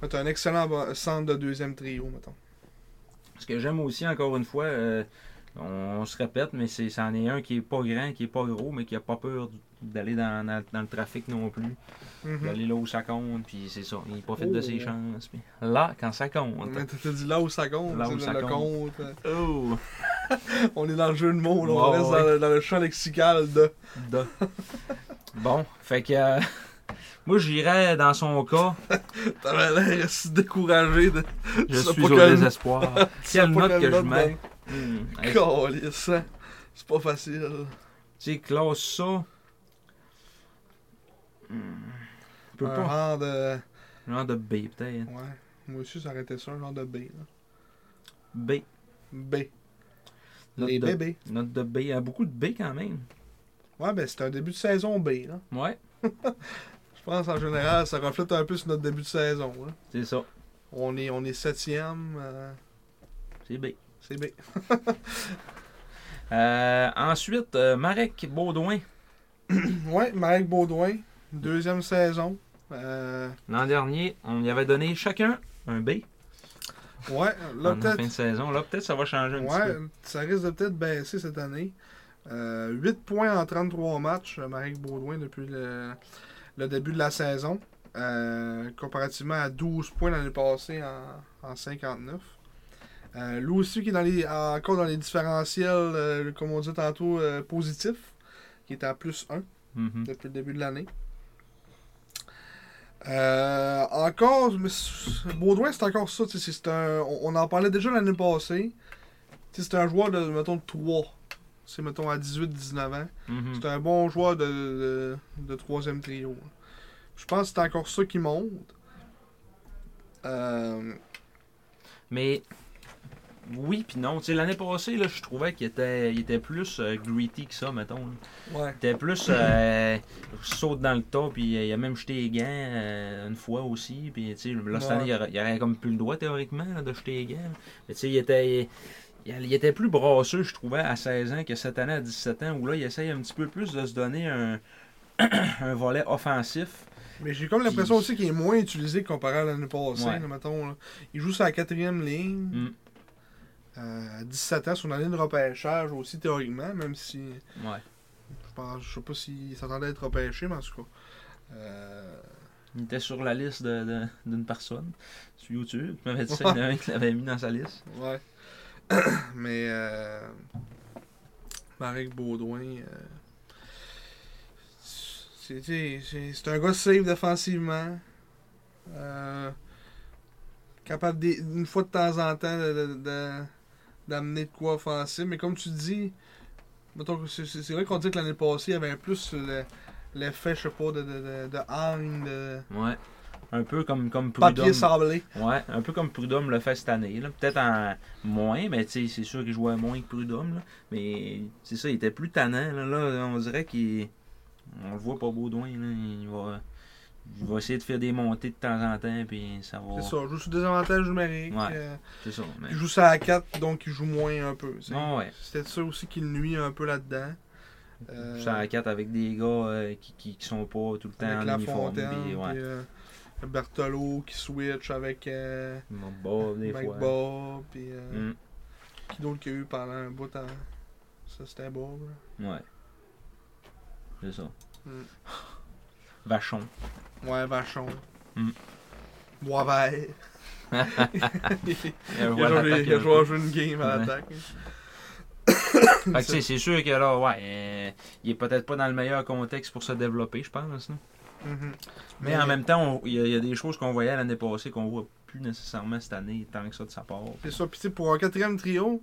va être un excellent centre de deuxième trio, mettons.
Ce que j'aime aussi, encore une fois, euh, on, se répète, mais c'est c'en est un qui est pas grand, qui est pas gros, mais qui a pas peur d'aller dans, dans- dans le trafic non plus.
Mhm.
D'aller là où ça compte, puis c'est ça. Il profite de ses
Oh.
chances. puis là, quand ça compte.
Mais t'as dit là où ça compte,
Là où ça
le
compte.
compte.
Oh!
On est dans le jeu de mots, là. on reste
ouais.
Dans, le, dans le champ lexical de.
Bon, fait que. euh, moi, j'irais dans son cas.
T'avais l'air si découragé de.
Je suis au désespoir. Quelle note que je mets?
hein. C'est pas facile.
Tu sais, classe ça. Je peux
un
pas.
rang de.
Genre de B, peut-être.
Ouais. Moi aussi, ça aurait été ça, un genre de B. Là.
B.
B.
Note
Les
de,
bébés.
Note de B. Il y a beaucoup de B quand même.
Ouais, ben c'est un début de saison B. Là.
Ouais,
Je pense en général, ça reflète un peu sur notre début de saison. Là.
c'est ça.
On est, on est septième. euh,
C'est B.
c'est B.
Euh, ensuite, euh, Marek Baudouin.
Ouais, Marek Baudouin. Deuxième saison. Euh,
L'an dernier, on y avait donné chacun un B.
ouais, là
en fin de
peut-être.
saison. Là, peut-être ça va changer un petit
Ouais,
peu.
ça risque de peut-être baisser cette année. Euh, 8 points en 33 matchs, euh, Marek Baudouin, depuis le, le début de la saison. Euh, comparativement à 12 points l'année passée en, en 59. Euh, lui aussi qui est dans les, encore dans les différentiels, comme on dit tantôt, positifs, qui est à plus 1
Mhm.
depuis le début de l'année. Euh, encore, mais Baudouin, c'est encore ça. tu sais, c'est un, on, on en parlait déjà l'année passée. C'est un joueur de, mettons, de 3. C'est, mettons, à 18-19 ans.
Mhm.
C'est un bon joueur de, de, de troisième trio. Je pense que c'est encore ça qui monte. Euh,
Mais oui puis non. Tu sais, l'année passée, là, je trouvais qu'il était, il était plus euh, gritty que ça, mettons. là.
ouais.
Il était plus euh, saute dans le tas, puis euh, il a même jeté les gants euh, une fois aussi. Puis tu sais, là, cette
Ouais.
année, il aurait, il aurait comme plus le droit théoriquement là, de jeter les gants. Mais tu sais, il était. Il, il était plus brasseux, je trouvais, à 16 ans que cette année à 17 ans, où là, il essaye un petit peu plus de se donner un, un volet offensif.
Mais j'ai comme l'impression aussi qu'il est moins utilisé comparé à l'année passée.
Ouais.
là, mettons, là. Il joue sur la quatrième ligne.
Mm.
À 17 ans, sur une année de repêchage aussi théoriquement, même si
Ouais.
je pense, je sais pas s'il s'attendait à être repêché, mais en tout cas. Euh,
Il était sur la liste de- de- d'une personne sur YouTube. Tu m'avais dit ça, il y en a un qui l'avait mis dans sa liste.
ouais. mais euh, Marek Baudouin, euh, c'est un gars safe défensivement. Euh, capable des- une fois de temps en temps de- de- de- d'amener de quoi offensif. Mais comme tu dis, c'est vrai qu'on dit que l'année passée, il y avait plus le- l'effet, je sais pas, de, de, de, de hang, de
Ouais. Un peu comme, comme Prudhomme.
papier sablé.
Ouais, un peu comme Prudhomme le fait cette année. Peut-être en moins, mais c'est sûr qu'il jouait moins que Prudhomme. là. Mais c'est ça, il était plus tannant. Là, Là, on dirait qu'il. On le voit pas Baudouin. Là. Il, va... il va essayer de faire des montées de temps en temps, puis ça va.
C'est ça, il joue sur des avantages numériques.
Ouais.
euh,
C'est ça. mais-
il joue ça à 4, donc il joue moins un peu.
Ah ouais.
C'était ça aussi qui nuit un peu là-dedans. Euh,
Ça à 4 avec des gars euh, qui, qui, qui sont pas tout le temps
avec
en
La
uniforme.
Fontaine,
puis ouais.
euh, Bertolo qui switch avec euh,
bas des
Mike
fois.
Bob, puis
Mm.
qui d'autre qu'il y a eu pendant un bout en... Ça c'était Bob. là.
Ouais. C'est ça.
Mm.
Vachon.
Ouais, Vachon.
Mm.
Boisvert.
Il a
Il a
joué
il a joué une game à l'attaque.
Fait que, c'est sûr que là, ouais, euh, il est peut-être pas dans le meilleur contexte pour se développer, je pense. là.
Mhm.
Mais, en même temps, il y, a- il y a des choses qu'on voyait l'année passée qu'on voit plus nécessairement cette année, tant que ça de sa part.
C'est ça. Puis pour un quatrième trio,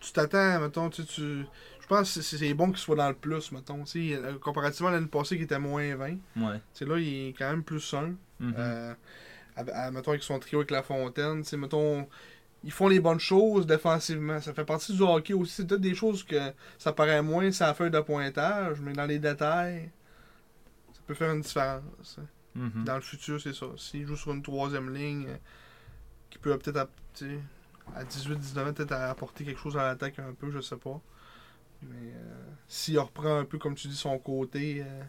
tu t'attends, mettons, tu, tu... Je pense que c'est- bon qu'il soit dans le plus, mettons. Euh, comparativement à l'année passée qui était moins 20.
Ouais.
Là, il est quand même plus 1.
Mhm.
Euh, à- à- mettons, avec son trio avec La Fontaine. Mettons, ils font les bonnes choses défensivement. Ça fait partie du hockey aussi. C'est peut-être des choses que ça paraît moins sur la feuille de pointage, mais dans les détails, ça peut faire une différence.
Mhm.
Dans le futur, c'est ça. S'il joue sur une troisième ligne, euh, qui peut peut-être, à, à 18-19 ans, peut-être apporter quelque chose à l'attaque un peu, je sais pas. Mais euh, s'il reprend un peu, comme tu dis, son côté. euh,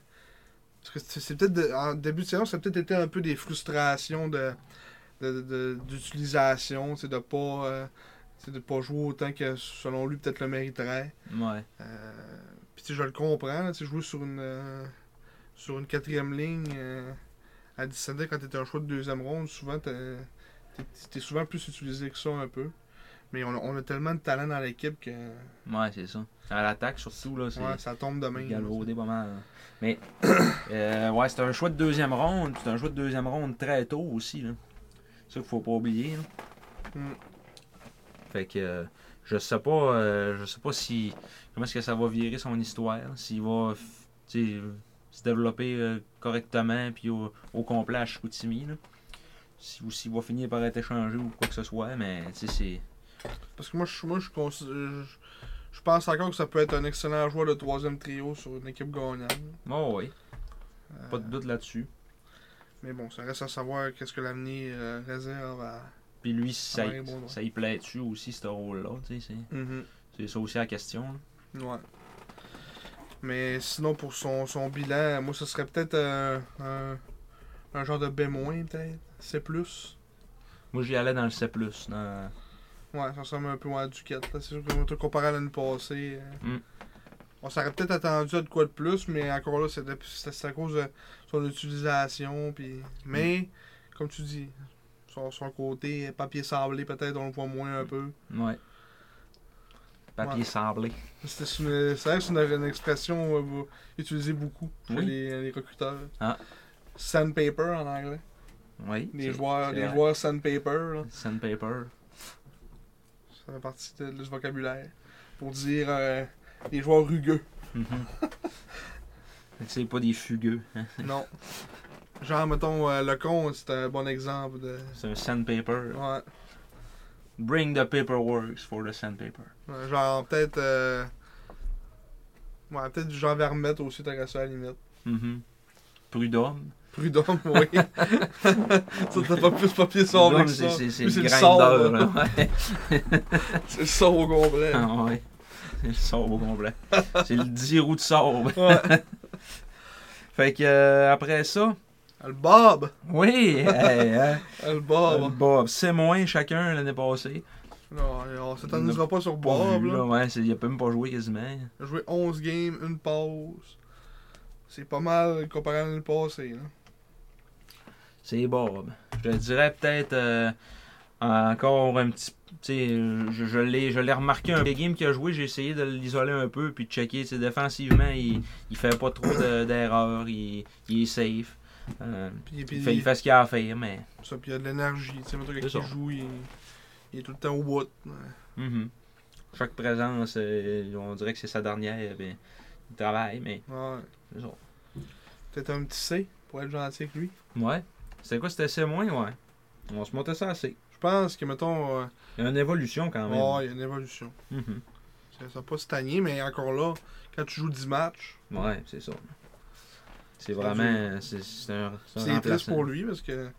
parce que c'est peut-être. En début de saison, ça a peut-être été un peu des frustrations de d'utilisation, c'est de pas. euh, c'est de pas jouer autant que selon lui peut-être le mériterait.
Ouais.
Euh, Puis tu sais, je le comprends, tu jouer sur une euh, sur une quatrième ligne à 17 ans quand t'es un choix de deuxième ronde, souvent t'es t'es- t'es souvent plus utilisé que ça un peu. Mais on a, on a tellement de talent dans l'équipe que
Ouais, c'est ça. À l'attaque, surtout, là,
ouais, ça tombe de main.
galvaudé pas mal. là. Mais, euh, ouais, c'est un choix de deuxième ronde. C'est un choix de deuxième ronde très tôt aussi, là. C'est ça qu'il faut pas oublier, là.
Mm.
Fait que, euh, je sais pas, euh, je sais pas si, comment est-ce que ça va virer son histoire. S'il va, se développer euh, correctement, puis au, au complet à Chicoutimi, là. Si, ou s'il va finir par être échangé ou quoi que ce soit, mais, tu sais, c'est...
Parce que moi, je, moi je, je, je pense encore que ça peut être un excellent joueur de troisième trio sur une équipe gagnante.
Oh, oui,
Euh,
pas de doute là-dessus.
Mais bon, ça reste à savoir qu'est-ce que l'avenir euh, réserve à.
Puis lui, ça, y plaît-tu aussi, ce rôle-là, sais, c'est... Ça aussi la question. là.
Ouais. Mais sinon, pour son, son bilan, moi, ce serait peut-être euh, un, un genre de B-, peut-être. C+.
Moi, j'y allais dans le C+. Dans...
Ouais, ça ressemble un peu à Duquette. C'est sûr que comparé à l'année passée, euh,
Mm.
on s'aurait peut-être attendu à de quoi de plus, mais encore là, c'est à cause de son utilisation. Puis... Mais, comme tu dis, son, son côté papier sablé, peut-être, on le voit moins un peu.
Ouais. Papier
Ouais.
sablé.
C'est vrai que c'est une, une expression euh, utilisée beaucoup chez
Oui.
les, les recruteurs.
Ah.
Sandpaper en anglais.
Oui.
Les joueurs, les joueurs sandpaper, là.
Sandpaper.
Ça fait partie de, de ce vocabulaire. Pour dire euh, les joueurs rugueux.
Mhm. c'est pas des fugueux. hein.
Non. Genre, mettons, euh, le con, c'est un bon exemple de.
C'est un sandpaper.
Ouais.
Bring the paperwork for the sandpaper.
Ouais, Genre, peut-être. euh, Ouais, peut-être du genre Vermette aussi, t'aurais ça à la limite.
Mhm. Prud'homme.
Prud'homme, oui. ça, t'as pas plus papier
Prud'homme,
que
c'est
ça.
c'est- le
le.
Ouais.
C'est le sort au complet.
Ah ouais. C'est le sable au complet. C'est le 10 roues de.
Ouais.
Fait que euh, après ça,
Le Bob.
oui, hey, hein,
Le Bob.
Bob, c'est moins chacun l'année passée.
Non, on pas sur Bob.
Pas vu,
là.
là, ouais, il a même pas joué quasiment.
Il a joué 11 games, une pause. C'est pas mal comparé à l'année passée. Là.
C'est Bob. Je te dirais peut-être euh, encore un petit. Je, je l'ai je l'ai remarqué un des games qu'il a joué, j'ai essayé de l'isoler un peu puis de checker. défensivement, il, il fait pas trop de- d'erreurs, il, il est safe. Euh,
Puis, puis,
il, fait, il fait ce qu'il a à faire, mais.
ça, puis il y a de l'énergie. Tu sais, il joue, il, il est tout le temps au bout. Ouais.
mhm. Chaque présence, euh, on dirait que c'est sa dernière. ben, il travaille, mais.
Ouais. Peut-être un petit C pour être gentil avec lui.
Ouais. C'était quoi, c'était C moins, ouais. On se montait ça assez.
Je pense que, mettons, euh,
Il y a une évolution quand même.
ouais, il y a une évolution.
Mhm.
Ça n'a pas stagné, mais encore là, quand tu joues 10 matchs,
Ouais, c'est ça. C'est vraiment. C'est
triste pour lui parce que.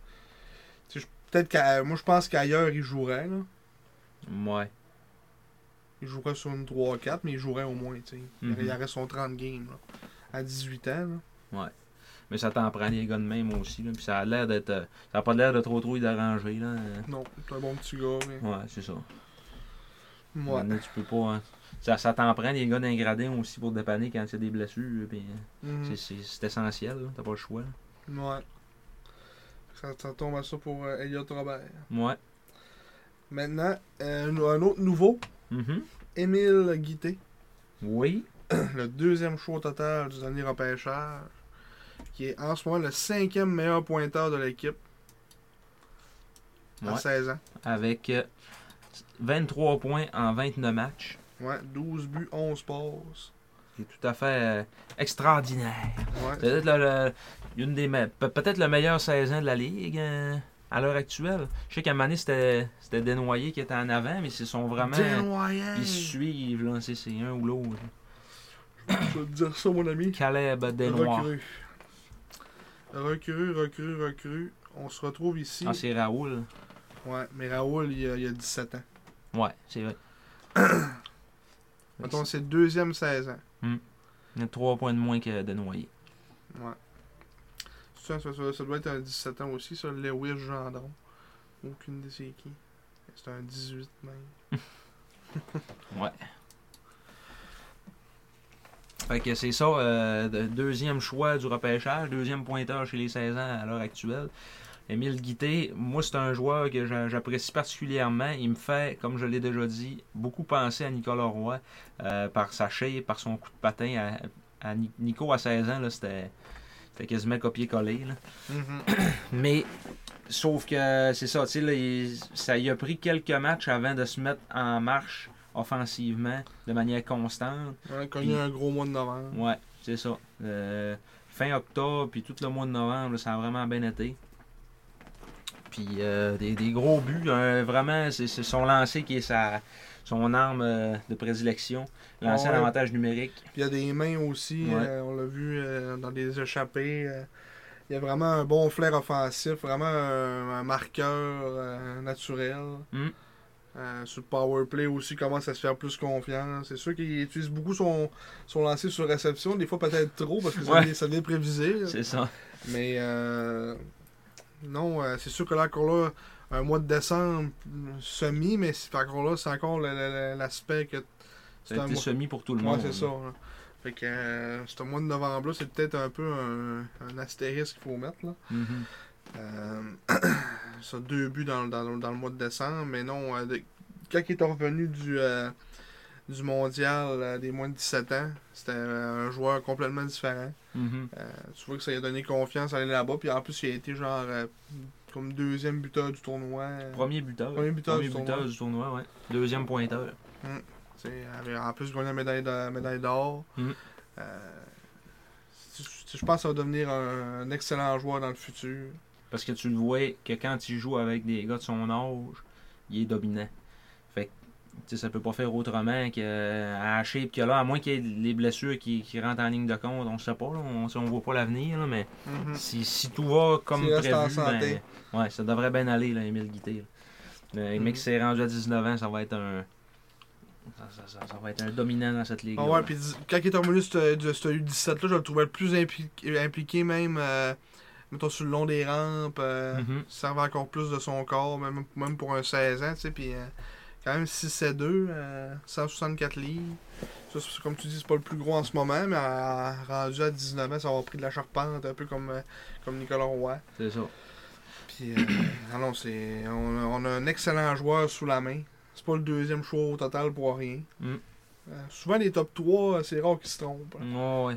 Peut-être qu'à. Moi, je pense qu'ailleurs, il jouerait. Là.
Ouais.
Il jouerait sur une 3-4, mais il jouerait au moins. tu sais. Il
Mhm.
Il aurait son 30 games. Là. À 18 ans. Là.
Mais ça t'en prend des gars de même aussi. Là. Puis ça a l'air d'être. euh, Ça a pas l'air de trop trop y déranger. Là. Euh,
Non, c'est un bon petit gars. Mais...
Ouais, c'est ça.
Ouais.
Tu peux pas. hein. Ça, ça t'en prend des gars d'un gradin aussi pour te dépanner quand il y a des blessures. Puis, euh,
Mhm.
c'est- c'est essentiel. T'as pas le choix. là.
Ouais. Ça, ça tombe à ça pour euh, Elliot Robert.
Ouais.
Maintenant, euh, un autre nouveau,
Mhm.
Émile Guité,
Oui.
le deuxième choix total du dernier repêchage, qui est en ce moment le cinquième meilleur pointeur de l'équipe à
Ouais.
16 ans.
Avec euh, 23 points en 29 matchs.
Ouais, 12 buts, 11 passes.
C'est tout à fait euh, extraordinaire.
Ouais.
C'est peut-être le, le- une des peut-être le meilleur 16 ans de la ligue euh, à l'heure actuelle. Je sais qu'à donné, c'était c'était Desnoyers qui était en avant, mais ils sont vraiment.
Desnoyers.
Ils suivent, là, c'est un ou l'autre.
Je vais te dire ça, mon ami.
Caleb Desnoyers.
Recrue. Recrue, recrue. On se retrouve ici.
Ah, c'est Raoul.
Ouais, mais Raoul, il a, il a 17 ans.
Ouais, c'est vrai.
Mettons, c'est le deuxième 16 ans.
Il y a 3 points de moins que de noyer.
Ouais. Ça, ça, ça, ça doit être un 17 ans aussi, ça, Lewis Gendron. Aucune idée c'est qui. C'est un 18 même.
Ouais. Fait que c'est ça, euh, de- deuxième choix du repêchage, deuxième pointeur chez les 16 ans à l'heure actuelle. Émile Guité, moi c'est un joueur que j'a- j'apprécie particulièrement. Il me fait, comme je l'ai déjà dit, beaucoup penser à Nicolas Roy euh, par sa shape, par son coup de patin. À, à Ni- Nico à 16 ans, c'était quasiment copier-coller.
Mhm.
Mais sauf que c'est ça, tu sais, là, il- ça y a pris quelques matchs avant de se mettre en marche offensivement de manière constante.
On a connu un gros mois de novembre.
Ouais, c'est ça. Euh, fin octobre, puis tout le mois de novembre, là, ça a vraiment bien été. Puis euh, des, des gros buts, hein, vraiment, c'est son lancer qui est sa, son arme euh, de prédilection. Lancer
ouais.
en avantage numérique.
Puis il y a des mains aussi,
Ouais.
on l'a vu dans des échappées. il y a vraiment un bon flair offensif, vraiment un, un marqueur naturel.
Mm.
Euh, sur le power play aussi, commence à se faire plus confiance. C'est sûr qu'il utilise beaucoup son, son lancer sur réception, des fois peut-être trop parce que ça,
Ouais.
devient, ça devient prévisible.
C'est ça.
Mais euh, non, euh, c'est sûr que là, encore là, un mois de décembre, semi, mais c'est encore là, c'est encore l'aspect que c'est un mois.
semi pour tout le
Ouais,
monde.
c'est ça. hein. Fait que euh, ce mois de novembre-là, c'est peut-être un peu un, un astérisque qu'il faut mettre. Là.
Mhm.
Euh, ça, deux buts dans, dans- dans le mois de décembre, mais non, euh, de- quand il est revenu du, euh, du mondial euh, des moins de 17 ans, c'était euh, un joueur complètement différent.
Mhm.
Euh, tu vois que ça lui a donné confiance à aller là-bas, puis en plus, il a été genre euh, comme deuxième buteur du tournoi.
Premier buteur.
Premier buteur du
buteur
tournoi.
du tournoi, ouais. Deuxième pointeur.
Sais, avait en plus gagné la médaille de- médaille d'or. Euh, tu- je pense que ça va devenir un, un excellent joueur dans le futur.
Parce que tu le vois que quand il joue avec des gars de son âge, il est dominant. Fait que ça peut pas faire autrement qu'à shape qu'il y a là, à moins qu'il y ait les blessures qui, qui rentrent en ligne de compte. On sait pas, là, on, on voit pas l'avenir, là, mais
Mhm.
si, si tout va comme
reste
prévu,
en santé.
ben, ouais, ça devrait bien aller, là, Émile Guité. là. Le
Mhm.
mec qui s'est rendu à 19 ans, ça va être un. Ça, ça- ça- ça va être un dominant dans cette ligue.
Ah ouais, puis quand il est ce de ce U17-là, je le trouvais le plus impli- impliqué, même, euh, mettons, sur le long des rampes. Euh, servait encore plus de son corps, même, même pour un 16 ans, tu sais, puis euh, quand même 6 et 2, euh, 164 livres. Ça, c'est- comme tu dis, c'est pas le plus gros en ce moment, mais à- rendu à 19 ans, ça va pris de la charpente, un peu comme, euh, comme Nicolas Roy.
C'est ça.
Puis, euh, ah non, c'est, on, a, on a un excellent joueur sous la main. C'est pas le deuxième choix au total pour rien.
Mm.
Euh, souvent, les top 3, c'est rare qu'ils se trompent. hein.
Ouais, ouais.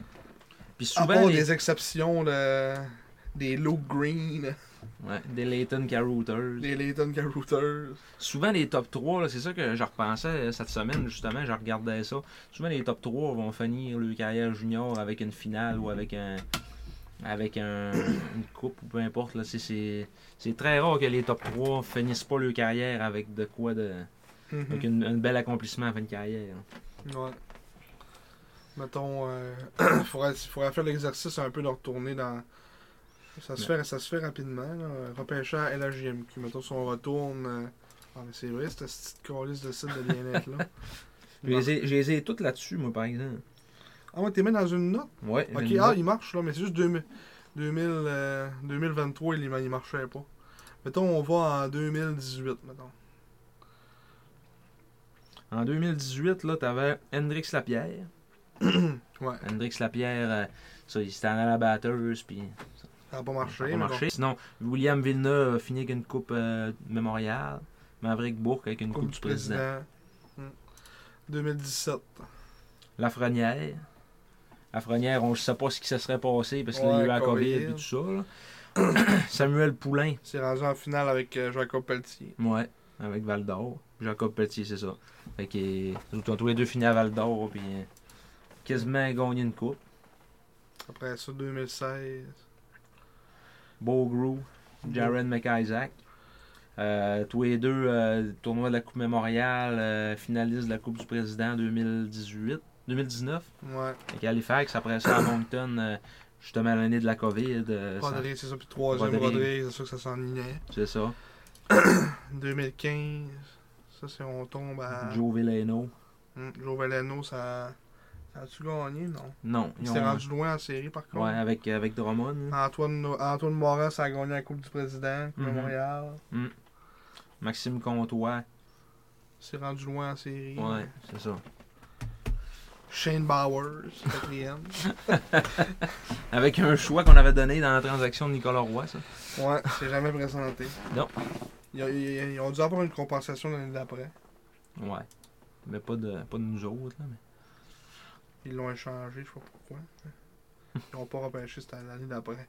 Puis
À
souvent,
part
les-
des exceptions de, des Luke Green,
ouais, des Leighton Carouters.
des Leighton Carouters.
Souvent, les top 3, là, c'est ça que je repensais euh, cette semaine, justement, je regardais ça. Souvent, les top 3 vont finir leur carrière junior avec une finale ou avec un avec un, une coupe ou peu importe. Là. C'est, très rare que les top 3 finissent pas leur carrière avec de quoi de.
Mhm.
Avec une- un bel accomplissement à fin de carrière.
Ouais. Mettons, euh, faudrait, faudrait faire l'exercice un peu de retourner dans. Ça se, fait, ça se fait rapidement. Là. Repêcher à LHJMQ. Mettons, si on retourne. euh, Ah, mais c'est vrai, cette petite calice de site de bien-être là.
Je les ai- toutes là-dessus, moi, par exemple.
Ah, ouais, t'es mis dans une note?
Ouais,
Ok, ah,
note.
il marche là, mais c'est juste 2000, 2000, euh, 2023, il, il marchait pas. Mettons, on va en 2018, mettons.
En 2018, là, t'avais Hendrix Lapierre.
Ouais,
Hendrix Lapierre, euh, ça, il s'était en à la batteuse, puis
ça n'a pas
Ça
marché.
a pas marché. Sinon, William Villeneuve a fini avec une coupe euh, mémoriale. Maverick Bourque avec une coupe,
Coupe
du président.
Hmm. 2017.
Lafrenière. Lafrenière, on ne sait pas ce qui se serait passé parce qu'il y a eu la COVID et tout ça. Samuel Poulain.
C'est rendu en finale avec euh, Jacob Pelletier.
Ouais, avec Val d'Or. Jacob Pelletier, c'est ça. Fait que, ils ont tous les deux fini à Val d'Or, puis euh, quasiment gagné une coupe.
Après ça, 2016.
Beau Grou, Jared McIsaac. Euh, tous les deux, euh, tournoi de la Coupe Mémoriale, euh, finaliste de la Coupe du Président 2018, 2019.
Ouais.
Avec Halifax, après ça à Moncton, euh, justement l'année de la COVID.
Rodrigue, c'est ça. Puis troisième,
Rodrigue.
C'est ça que ça s'enlignait.
c'est ça.
2015. Ça, c'est on tombe à.
Joe Villano.
Joe Veleno, ça. Ça a-tu gagné? Non.
Non.
Il s'est
ont-
rendu loin en série, par contre.
Ouais, avec, avec Drummond.
Antoine, Antoine Morin, ça a gagné la Coupe du Président, Coupe
Mhm.
Montréal.
Maxime Comtois.
s'est rendu loin en série.
Ouais, c'est ça.
Shane Bowers, quatrième.
Avec un choix qu'on avait donné dans la transaction de Nicolas Roy, ça.
ouais, c'est jamais présenté.
Non.
Ils, ils- ils ont dû avoir une compensation l'année d'après.
Ouais. Mais pas de, pas de nous autres, là. Mais...
Ils l'ont échangé, je sais pas pourquoi. Ils n'ont pas repêché cette année d'après.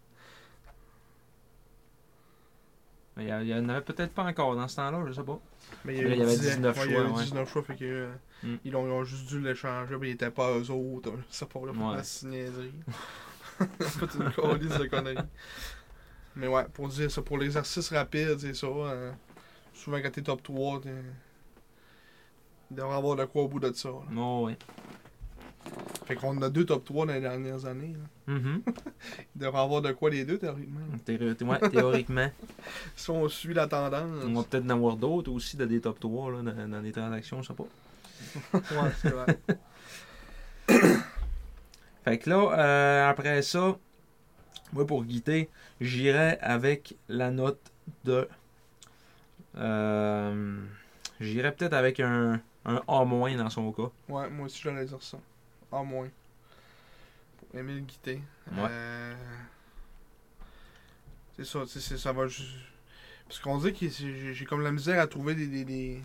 Mais il y a- il y en avait peut-être pas encore dans ce temps-là, je sais pas.
Mais il
y avait 19
ouais, il y
choix,
avait
ouais.
19 choix, fait que euh,
Mm.
ils, ont, juste dû l'échanger, mais ils étaient pas eux autres. hein. C'est pas là pour la signaillerie. Pas une colisse de conneries. Mais ouais, pour dire ça, pour l'exercice rapide, c'est ça. euh, souvent quand t'es top 3, t'es- il devrait avoir de quoi au bout de ça. là.
Oh, ouais.
Fait qu'on a deux top 3 dans les dernières années. là.
Mhm.
Il devrait y avoir de quoi les deux, théoriquement.
Ouais, théoriquement.
Si on suit la tendance.
On va peut-être en avoir d'autres aussi, de des top 3 là, dans, dans les transactions, je sais pas.
ouais, c'est vrai.
Fait que là, euh, après ça, moi pour guider, j'irai avec la note de. Euh, j'irai peut-être avec un, un A- dans son cas.
Ouais, moi aussi j'allais dire ça. En moins. Pour Émile Guité.
Ouais.
Euh, C'est ça, tu sais, c'est- ça va juste. Parce qu'on dit que j'ai comme la misère à trouver des. des, des-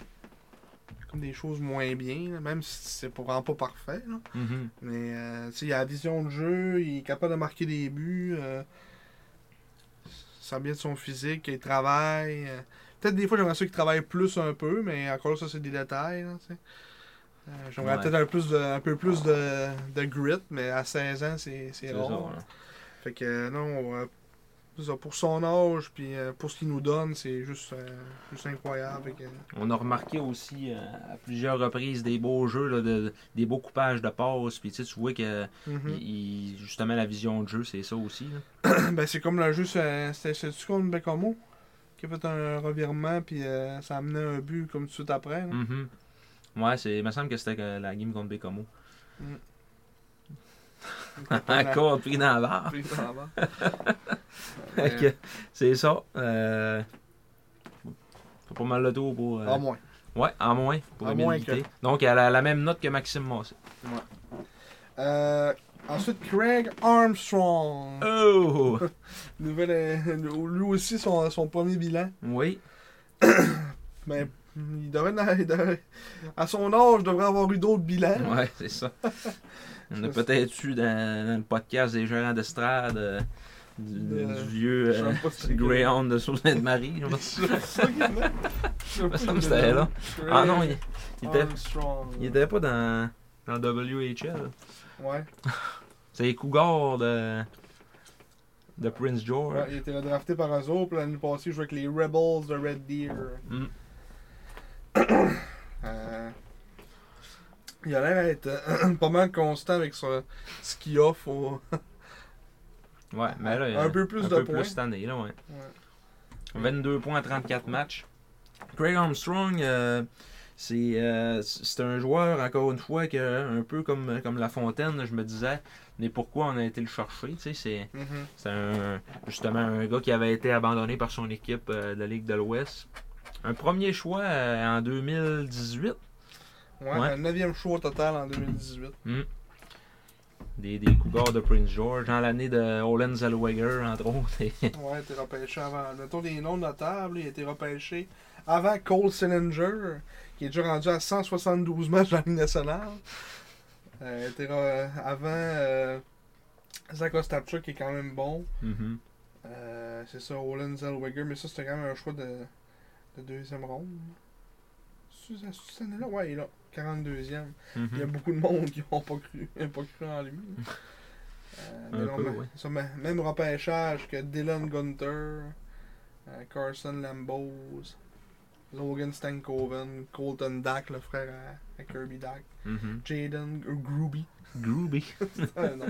Comme des choses moins bien, là, même si c'est vraiment pas parfait. Là.
Mhm.
Mais euh, il a la vision de jeu, il est capable de marquer des buts. Euh, ça bien de son physique, il travaille. euh, Peut-être des fois j'aimerais ça qu'il travaille plus un peu, mais encore là, ça c'est des détails. là. Euh, j'aimerais
Ouais.
peut-être un, plus de, un peu plus de, de grit, mais à 16 ans, c'est rare.
ça.
Fait que euh, non, euh, ça, pour son âge, puis euh, pour ce qu'il nous donne, c'est juste, juste incroyable. Fait que,
On a remarqué aussi à plusieurs reprises des beaux jeux, là, de- des beaux coupages de passes. Puis tu vois que
Mhm.
il- justement la vision de jeu, c'est ça aussi.
ben, c'est comme le jeu, c'est-tu contre Bécamo qui a fait un revirement, puis euh, ça a amené un but comme tout de suite après.
Ouais, c'est, il me semble que c'était euh, la game contre Bécamo. Encore pris dans la barre?
Pris dans la barre.
Fait que c'est ça. Euh... Pas mal le tour pour. euh,
En moins.
Ouais, en moins pour
En moins
Guité. Donc, elle a la même note que Maxime Massé.
Euh, ensuite, Craig Armstrong.
Oh!
Nouvelle, euh, lui aussi, son, son premier bilan.
Oui.
Mais il devrait, il devrait- à son âge, il devrait avoir eu d'autres bilans.
Ouais, c'est ça. On a peut-être eu dans, dans le podcast des gérants d'estrade euh, du,
De-
du vieux euh, Greyhound de Sault-Sainte-Marie. je pense. Que c'était là. Ah non, il, il était, il était pas dans, dans WHL.
Ouais.
C'est les Cougars de, de Prince George.
Ouais, il était drafté par eux autres. puis L'année passée, il jouait avec les Rebels de Red Deer.
Mm.
Euh, il a l'air d'être euh, pas mal constant avec son- ce qu'il offre. au-
Ouais, mais là,
Un peu plus
un
de
peu
points.
plus cette année, là, ouais.
Ouais.
22 points en 34 matchs. Craig Armstrong, euh, c'est un joueur, encore une fois, que, un peu comme, comme La Fontaine, je me disais, mais pourquoi on a été le chercher, tu sais, c'est... C'est un, justement un gars qui avait été abandonné par son équipe euh, de la Ligue de l'Ouest. Un premier choix euh, en 2018.
Ouais,
Ouais.
un neuvième choix au total en 2018.
Des, des Cougars de Prince George. Dans l'année de Olen Zellweger, entre autres.
Ouais, il été repêché avant. Mettons des noms notables. Il a été repêché avant Cole Sillinger, qui est déjà rendu à 172 matchs dans la Ligue nationale. Euh, il re- avant euh, Zach Ostapchuk, qui est quand même bon.
Mhm.
Euh, c'est ça, Olen Zellweger, mais ça c'était quand même un choix de, de deuxième ronde. Cette année-là? Ouais, il est là. 42e.
Mhm.
Il y a beaucoup de monde qui n'ont pas cru, pas cru en lui. Euh,
Un peu, ouais.
ça, même repêchage que Dylan Gunter, euh, Carson Lambos, Logan Stankoven, Colton Dak, le frère à, à Kirby Dak,
Mhm.
Jaden euh, Groovy.
Groovy.
Non.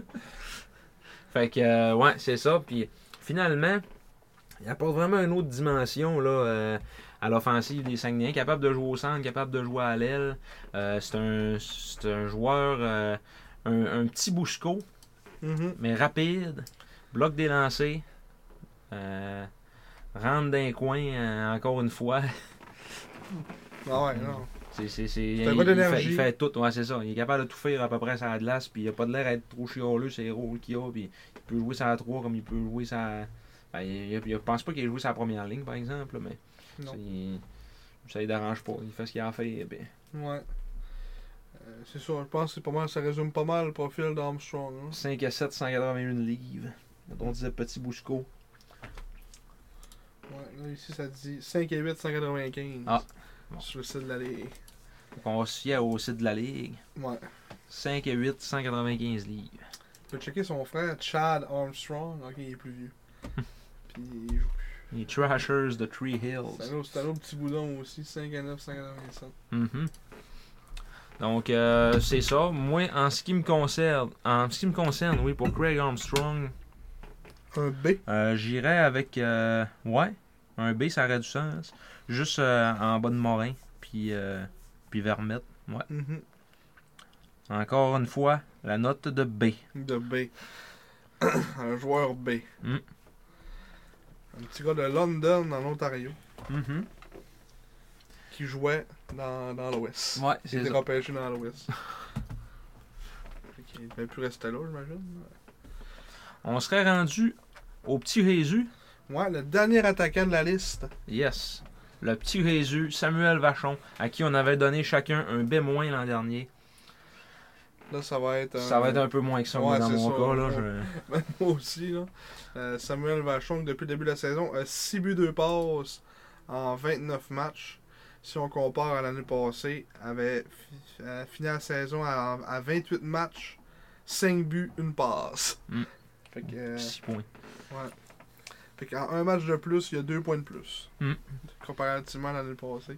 Fait que, euh, ouais, c'est ça. Puis finalement, il apporte vraiment une autre dimension là, euh, à l'offensive des Saguenayens. Capable de jouer au centre, capable de jouer à l'aile. Euh, c'est un, c'est un joueur, euh, un, un petit Bouchko,
Mhm.
mais rapide. Bloque des lancers. euh, rentre d'un coin encore une fois.
Ah ouais, non.
C'est, il, il fait, il fait tout, ouais, c'est ça. Il est capable de tout faire à peu près sur la glace, puis il a pas de l'air d'être trop chialeux, c'est les rôles qu'il a, puis il peut jouer sur la 3 comme il peut jouer sa. Ben, il, je pense pas qu'il ait joué sa première ligne, par exemple, mais
Non.
ça, il, ça lui dérange pas. Il fait ce qu'il a à faire, puis
Ouais. Euh, c'est ça, je pense que c'est pas mal, ça résume pas mal le profil d'Armstrong. hein.
5 à 7, 181 livres. On disait petit Bouchko.
Ouais, là ici ça dit 5 et 8, 195.
Ah, bon.
Sur le site de la Ligue.
Donc on va se fier au site de la Ligue.
Ouais.
5 à 8, 195 livres.
Tu peux checker son frère, Chad Armstrong. Ok, il est plus vieux. Puis il joue plus.
Les Trashers de Tree Hills.
c'est un autre petit boudon aussi, 5 à 9, 187.
Mhm. Donc, euh, c'est ça. Moi, en ce qui me concerne, en ce qui me concerne, oui, pour Craig Armstrong,
Un B.
euh, j'irais avec, euh, ouais, un B, ça aurait du sens. Juste en bas de Morin, puis, puis Vermette. Ouais.
Mhm.
Encore une fois, la note de B.
De B. un joueur B.
Mm.
Un petit gars de London, en Ontario,
Mhm.
qui jouait dans, dans l'Ouest.
Ouais,
Il était repêché dans l'Ouest. Fait qu'il devait plus rester là, j'imagine.
On serait rendu au petit Jésus.
Ouais, le dernier attaquant de la liste.
Yes. Le petit Jésus, Samuel Vachon, à qui on avait donné chacun un B- l'an dernier.
Là, ça va être.
Ça va être un peu moins que ça, moi,
Ouais,
dans mon
ça.
cas. Là,
Ouais.
je-
moi aussi, là. Euh, Samuel Vachon, depuis le début de la saison, a 6 buts, 2 passes en 29 matchs. Si on compare à l'année passée, avait euh, fini la saison à, à 28 matchs, 5 buts, 1 passe.
Mm.
Fait que, euh,
points.
fait qu'en un match de plus, il y a 2 points de plus.
Mm.
Comparativement à l'année passée.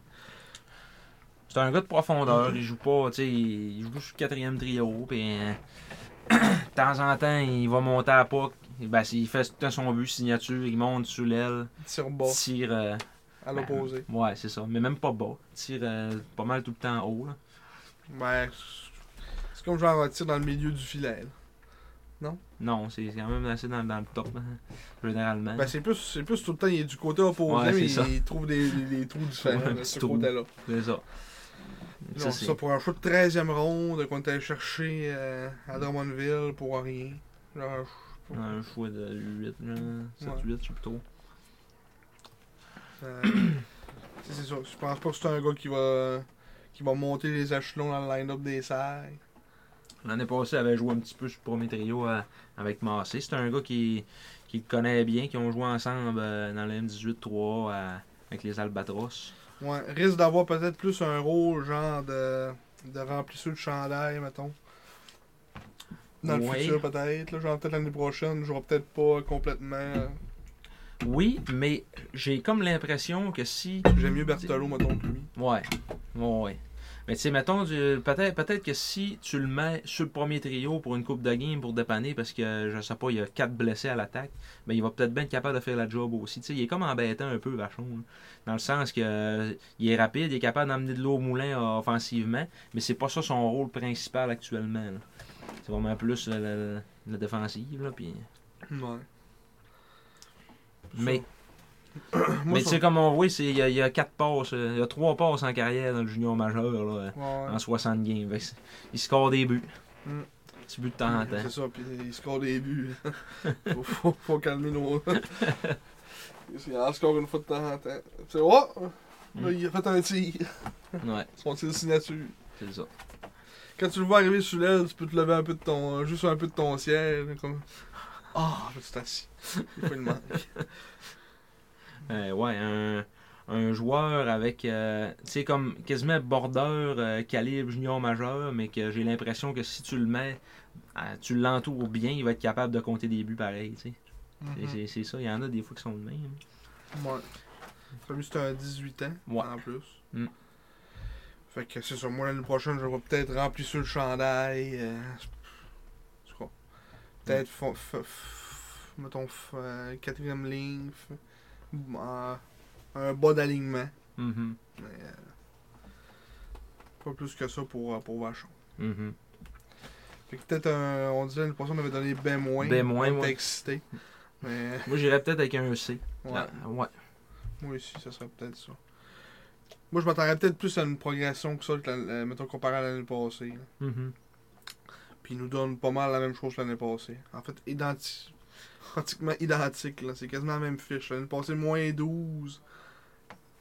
C'est un gars de profondeur. Il joue pas, tu sais, il joue sur le quatrième trio. Puis, euh, de temps en temps, il va monter à pas. Ben, il fait tout le temps son but, signature. Il monte sur l'aile.
Tire bas,
Tire. euh,
à l'opposé.
ouais, c'est ça. Mais même pas bas. Tire euh, pas mal tout le temps haut. Là.
Ben, c'est comme genre un tir dans le milieu du filet. là.
Non, c'est quand même assez dans, dans le top, hein, généralement.
Ben, c'est plus, plus tout le temps, il est du côté opposé,
Ouais,
mais il trouve des, des, des trous différents
Ouais,
de ce côté-là.
c'est ça.
Ils
Ça,
ont
c'est-
ça pour un choix de 13e ronde qu'on est allé chercher euh, à Drummondville pour rien. Genre.
Un choix de 8, 7,
Ouais.
8, je sais trop.
Euh, c'est. Je pense pas que c'est un gars qui va, qui va monter les échelons dans le line-up des serres.
L'année passée, il avait joué un petit peu sur le premier trio euh, avec Massé. C'est un gars qui, qui le connaît bien, qui ont joué ensemble euh, dans le M18-3 euh, avec les Albatros.
Ouais, risque d'avoir peut-être plus un rôle genre de, de remplisseur de chandail, mettons. Dans
Ouais.
le futur, peut-être. là, Genre, peut-être l'année prochaine, je peut-être pas complètement. euh,
Oui, mais j'ai comme l'impression que si.
J'aime mieux Bertolo, mettons, que lui.
Ouais, ouais, ouais. Mais tu sais, mettons, peut-être peut que si tu le mets sur le premier trio pour une coupe de game pour dépanner parce que, je sais pas, il y a quatre blessés à l'attaque, ben il va peut-être bien être capable de faire la job aussi. Tu sais, il est comme embêtant un peu, Vachon. là. Dans le sens que euh, il est rapide, il est capable d'amener de l'eau au moulin euh, offensivement, mais c'est pas ça son rôle principal actuellement. C'est vraiment plus la, la- la défensive, là, puis...
Ouais.
Mais, mais tu sais, comme on voit, c'est- il y, a- il y a quatre passes, euh, il y a trois passes en carrière dans le junior majeur, là.
Ouais.
en 60 games. Il score des buts.
Mm.
Petit but de temps en temps.
C'est ça, puis il score des buts. faut, faut, faut calmer nos. il en score une fois de temps en temps. C'est oh! Là,
Mm.
il a fait un tir.
Ouais,
Son tir de signature.
c'est ça.
Quand tu le vois arriver sur l'aile, tu peux te lever un peu de ton. juste un peu de ton siège. Comme. Ah, je suis assis. Il faut le manque.
Euh, ouais, un, un joueur avec, euh, tu sais, comme quasiment border euh, calibre junior majeur, mais que j'ai l'impression que si tu le mets, tu l'entoures bien, il va être capable de compter des buts pareils, tu sais. C'est- ça, il y en a des fois qui sont de même.
Ouais. Celui c'est un 18 ans
Ouais.
en plus.
Mm.
Fait que c'est ça. Moi l'année prochaine, je vais peut-être remplir sur le chandail. Euh. Peut-être, f- mettons, quatrième ligne. Un bas d'alignement.
Mhm.
Mais, euh, pas plus que ça pour, euh, pour Vachon.
Mhm.
Fait que peut-être un. On disait l'année passée, on avait donné B-.
B-,
On
ouais.
excité. Mais
Moi, j'irais peut-être avec un C.
ouais,
Ah, ouais.
moi aussi, ça serait peut-être ça. Moi, je m'attendrais peut-être plus à une progression que ça, que la- mettons, comparé à l'année passée.
Mhm.
Puis il nous donne pas mal la même chose que l'année passée. En fait, identi- pratiquement identique. là. C'est quasiment la même fiche. L'année passée, moins 12.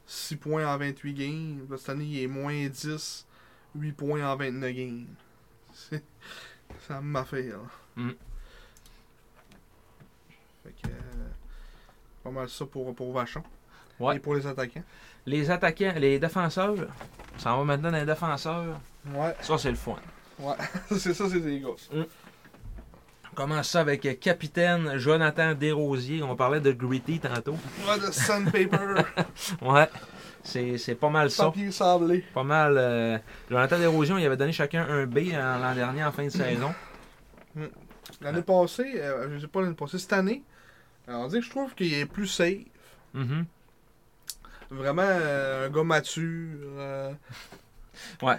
6 points en 28 games. Cette année, il est moins 10. 8 points en 29 games. C'est la même affaire. là.
Mm.
Fait que... euh, pas mal ça pour, pour Vachon.
Ouais.
Et pour les attaquants.
Les attaquants, les défenseurs, ça en va maintenant dans les défenseurs.
Ouais.
Ça, c'est le fun.
Ouais. c'est ça, c'est des gosses.
On commence ça avec euh, capitaine Jonathan Desrosiers? On parlait de Gritty tantôt.
Ouais, de sandpaper.
Ouais. C'est pas mal ça.
papier sablé.
Pas mal. euh, Jonathan Desrosiers, on y avait donné chacun un B l'an dernier en fin de saison.
L'année passée, euh, je sais pas l'année passée, cette année, euh, on dit que je trouve qu'il est plus safe.
Mhm.
Vraiment euh, un gars mature.
Ouais.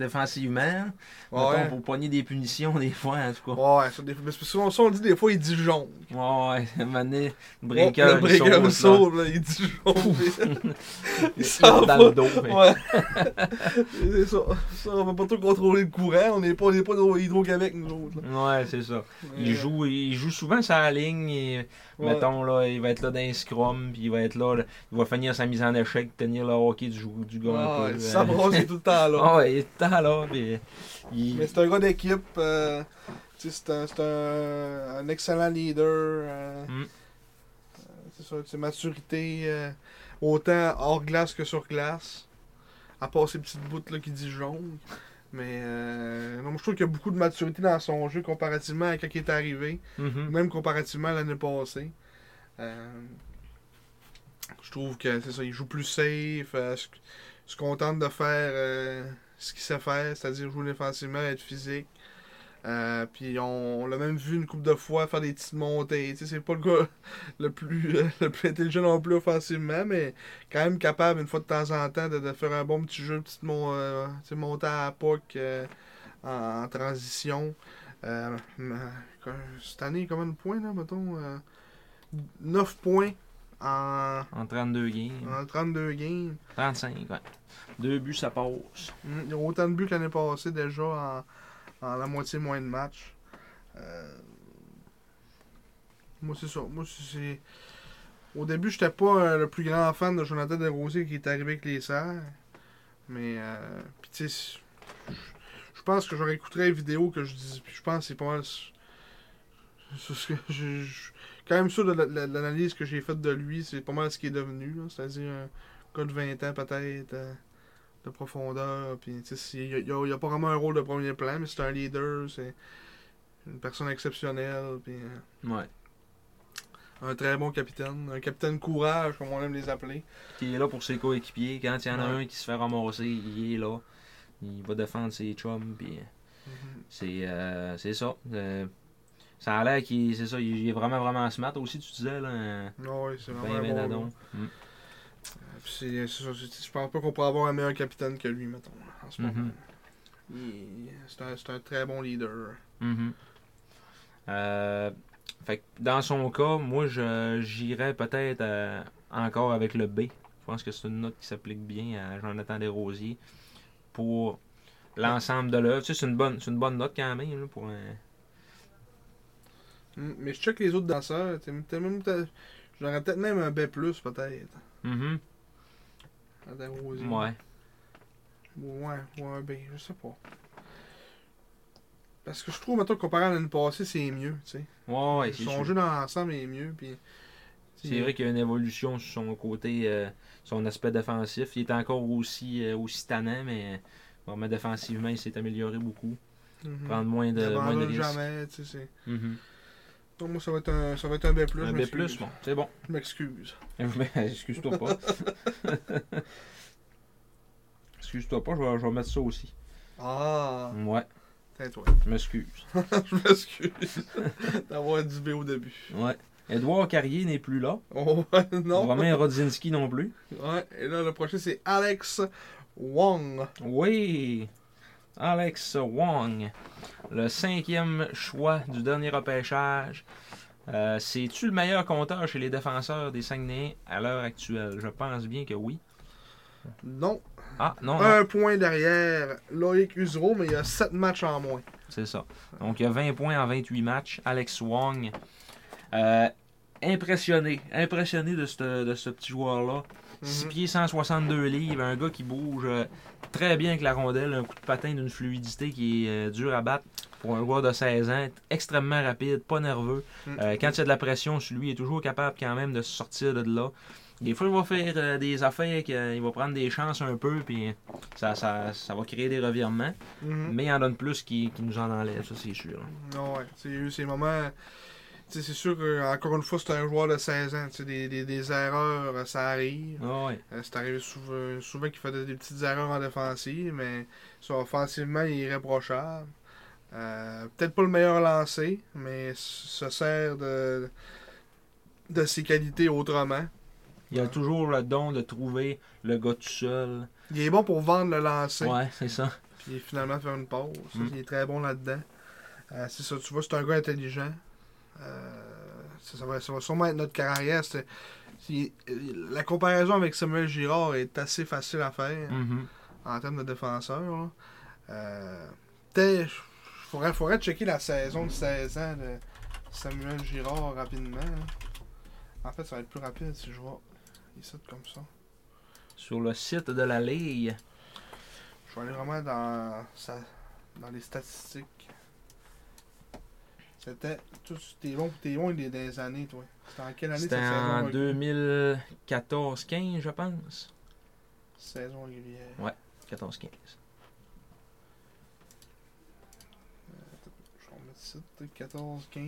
Défensivement. mettons,
ouais.
pour pogner des punitions des fois, en tout cas.
Ouais, des, parce que ça, on dit des fois, il dit jaune.
Ouais, ouais. Un moment donné, le breaker,
le breaker
il là.
sauve, là, il dit jaune. il
tire dans le dos. mais-
Ouais. c'est ça. ça. On va pas trop contrôler le courant. On n'est pas, on est pas dans Hydro-Québec, nous autres. là.
Ouais, c'est ça. Il joue, il joue souvent sa ligne. et,
ouais.
Mettons, là, il va être là dans un scrum, puis il va être là, là, il va finir sa mise en échec, tenir le hockey du, gars un
Ouais,
peu.
ça
euh.
brosse, il est tout le temps là.
Ah ouais, il est tout le temps là, puis il-
Mais c'est un gars d'équipe. euh, c'est un, c'est un, un excellent leader. euh,
Mm.
euh, c'est ça, c'est maturité. euh, autant hors glace que sur glace. À part ces petites bouts là qui dit jaune. Mais non, je trouve qu'il y a beaucoup de maturité dans son jeu comparativement à quand il est arrivé.
Mhm.
Même comparativement à l'année passée. Je trouve que c'est ça, il joue plus safe. se, se contente de faire euh, ce qu'il sait faire, c'est-à-dire jouer défensivement, être physique. Euh, puis on, l'a même vu une couple de fois faire des petites montées. C'est pas le gars le plus, le plus intelligent non plus offensivement, mais quand même capable une fois de temps en temps de, faire un bon petit jeu, une petite mon, euh, montée à la POC euh, en, transition. Euh, cette année, combien de points là, mettons euh, 9 points en,
En 32 games.
en 32 games.
35, ouais. Deux buts, ça passe.
Mm, Il y a autant de buts que l'année passée déjà en, en la moitié moins de matchs. Euh, moi, c'est ça. Moi, c'est-. Au début, j'étais pas euh, le plus grand fan de Jonathan Desrosiers qui est arrivé avec les Serres. Mais, euh, puis tu sais, je- pense que j'aurais écouté la vidéo que je dis. Puis je pense que c'est pas mal. c'est ce que je- quand même sûr de la- la- l'analyse que j'ai faite de lui, c'est pas mal ce qu'il est devenu. C'est-à-dire un gars de 20 ans peut-être. euh, de profondeur. Puis, il n'y a, y a pas vraiment un rôle de premier plan, mais c'est un leader, c'est une personne exceptionnelle. Puis, euh,
Ouais.
un très bon capitaine. Un capitaine courage, comme on aime les appeler.
Qui est là pour ses coéquipiers. Quand il y en a
Ouais.
un qui se fait ramasser, il est là. Il va défendre ses chums, puis c'est euh, c'est ça. Euh, ça a l'air qu'il c'est ça, il est vraiment vraiment smart aussi, tu disais là.
Ah ouais, c'est vraiment
ben
bon.
Mm.
Puis c'est- c'est ça, c'est- je pense pas qu'on pourrait avoir un meilleur capitaine que lui, mettons, en ce moment.
Mhm.
Il- C'est un, c'est un très bon leader.
Mhm. Euh, fait que dans son cas, moi je j'irais peut-être euh, encore avec le B. Je pense que c'est une note qui s'applique bien à Jonathan Desrosiers pour l'ensemble de l'œuvre. Tu sais, c'est une bonne, c'est une bonne note quand même là, pour un.
Mm, Mais je check les autres danseurs. J'aurais peut-être même un B, peut-être. À Desrosiers.
Ouais.
Ouais, ouais, un B, je sais pas. Parce que je trouve, maintenant comparé à l'année passée, c'est mieux, tu sais.
Ouais, ouais, c'est
Son
sûr.
jeu dans l'ensemble est mieux, puis...
C'est vrai qu'il y a une évolution sur son côté, euh, son aspect défensif. Il est encore aussi, euh, aussi tannant, mais vraiment défensivement, il s'est amélioré beaucoup.
Mhm.
Prendre moins de, moins de risques.
jamais, tu sais.
Mhm.
Moi, ça va être un, ça va être un B+,
Un B+, bon, c'est bon.
Je m'excuse.
Excuse-toi pas. Excuse-toi pas, je vais, je vais mettre ça aussi.
Ah,
Ouais,
tais-toi.
je m'excuse.
je m'excuse d'avoir dit B au début.
Ouais. Edouard Carrier n'est plus là.
Oh, non.
Romain Rodzinski non plus.
Ouais, et là, le prochain, c'est Alex Wong.
Oui. Alex Wong, le cinquième choix du dernier repêchage. Euh, C'est-tu le meilleur compteur chez les défenseurs des Saguenayens à l'heure actuelle? Je pense bien que oui.
Non.
Ah, non, non.
Un point derrière Loïc Usereau, mais il y a 7 matchs en moins.
C'est ça. Donc, il y a 20 points en 28 matchs. Alex Wong. Euh, impressionné. Impressionné de ce, de ce petit joueur-là. 6
Mhm.
pieds, 162 livres. Un gars qui bouge euh, très bien avec la rondelle. Un coup de patin d'une fluidité qui est euh, dur à battre pour un joueur de 16 ans. Extrêmement rapide, pas nerveux.
Mhm.
Euh, quand il y a de la pression sur lui, il est toujours capable quand même de se sortir de là. Des fois, il va faire euh, des affaires, qu'il va prendre des chances un peu, puis ça, ça, ça va créer des revirements.
Mhm.
Mais il en donne plus qui, qui nous en enlève, ça c'est sûr.
Non, ouais. C'est eu ces moments. C'est sûr que encore une fois, c'est un joueur de 16 ans. Des, des, des erreurs, euh, ça arrive.
Ah.
Euh, C'est arrivé souvent, souvent qu'il fait des, petites erreurs en défensive, mais ça, offensivement, il est irréprochable. Euh, Peut-être pas le meilleur lancé, mais se sert de, de ses qualités autrement.
Il a toujours le don de trouver le gars tout seul.
Il est bon pour vendre le lancer,
Ouais, c'est ça.
puis finalement faire une pause.
Mm.
Il est très bon là-dedans. Euh, c'est ça, tu vois, c'est un gars intelligent. Euh, ça, ça va, ça va sûrement être notre carrière. La comparaison avec Samuel Girard est assez facile à faire.
Mhm.
en termes de défenseur. Euh, Peut-être, faudrait, faudrait checker la saison de 16 ans de Samuel Girard rapidement. hein. En fait, ça va être plus rapide si je vois ici comme ça.
Sur le site de la Ligue.
Je vais aller vraiment dans, sa- dans les statistiques. C'était. T'es bon, t'es bon des, des années, toi. C'était en quelle année
C'était en
régulière?
2014-15, je pense.
Saison régulière.
14-15.
Je vais remettre ici, 14, 15.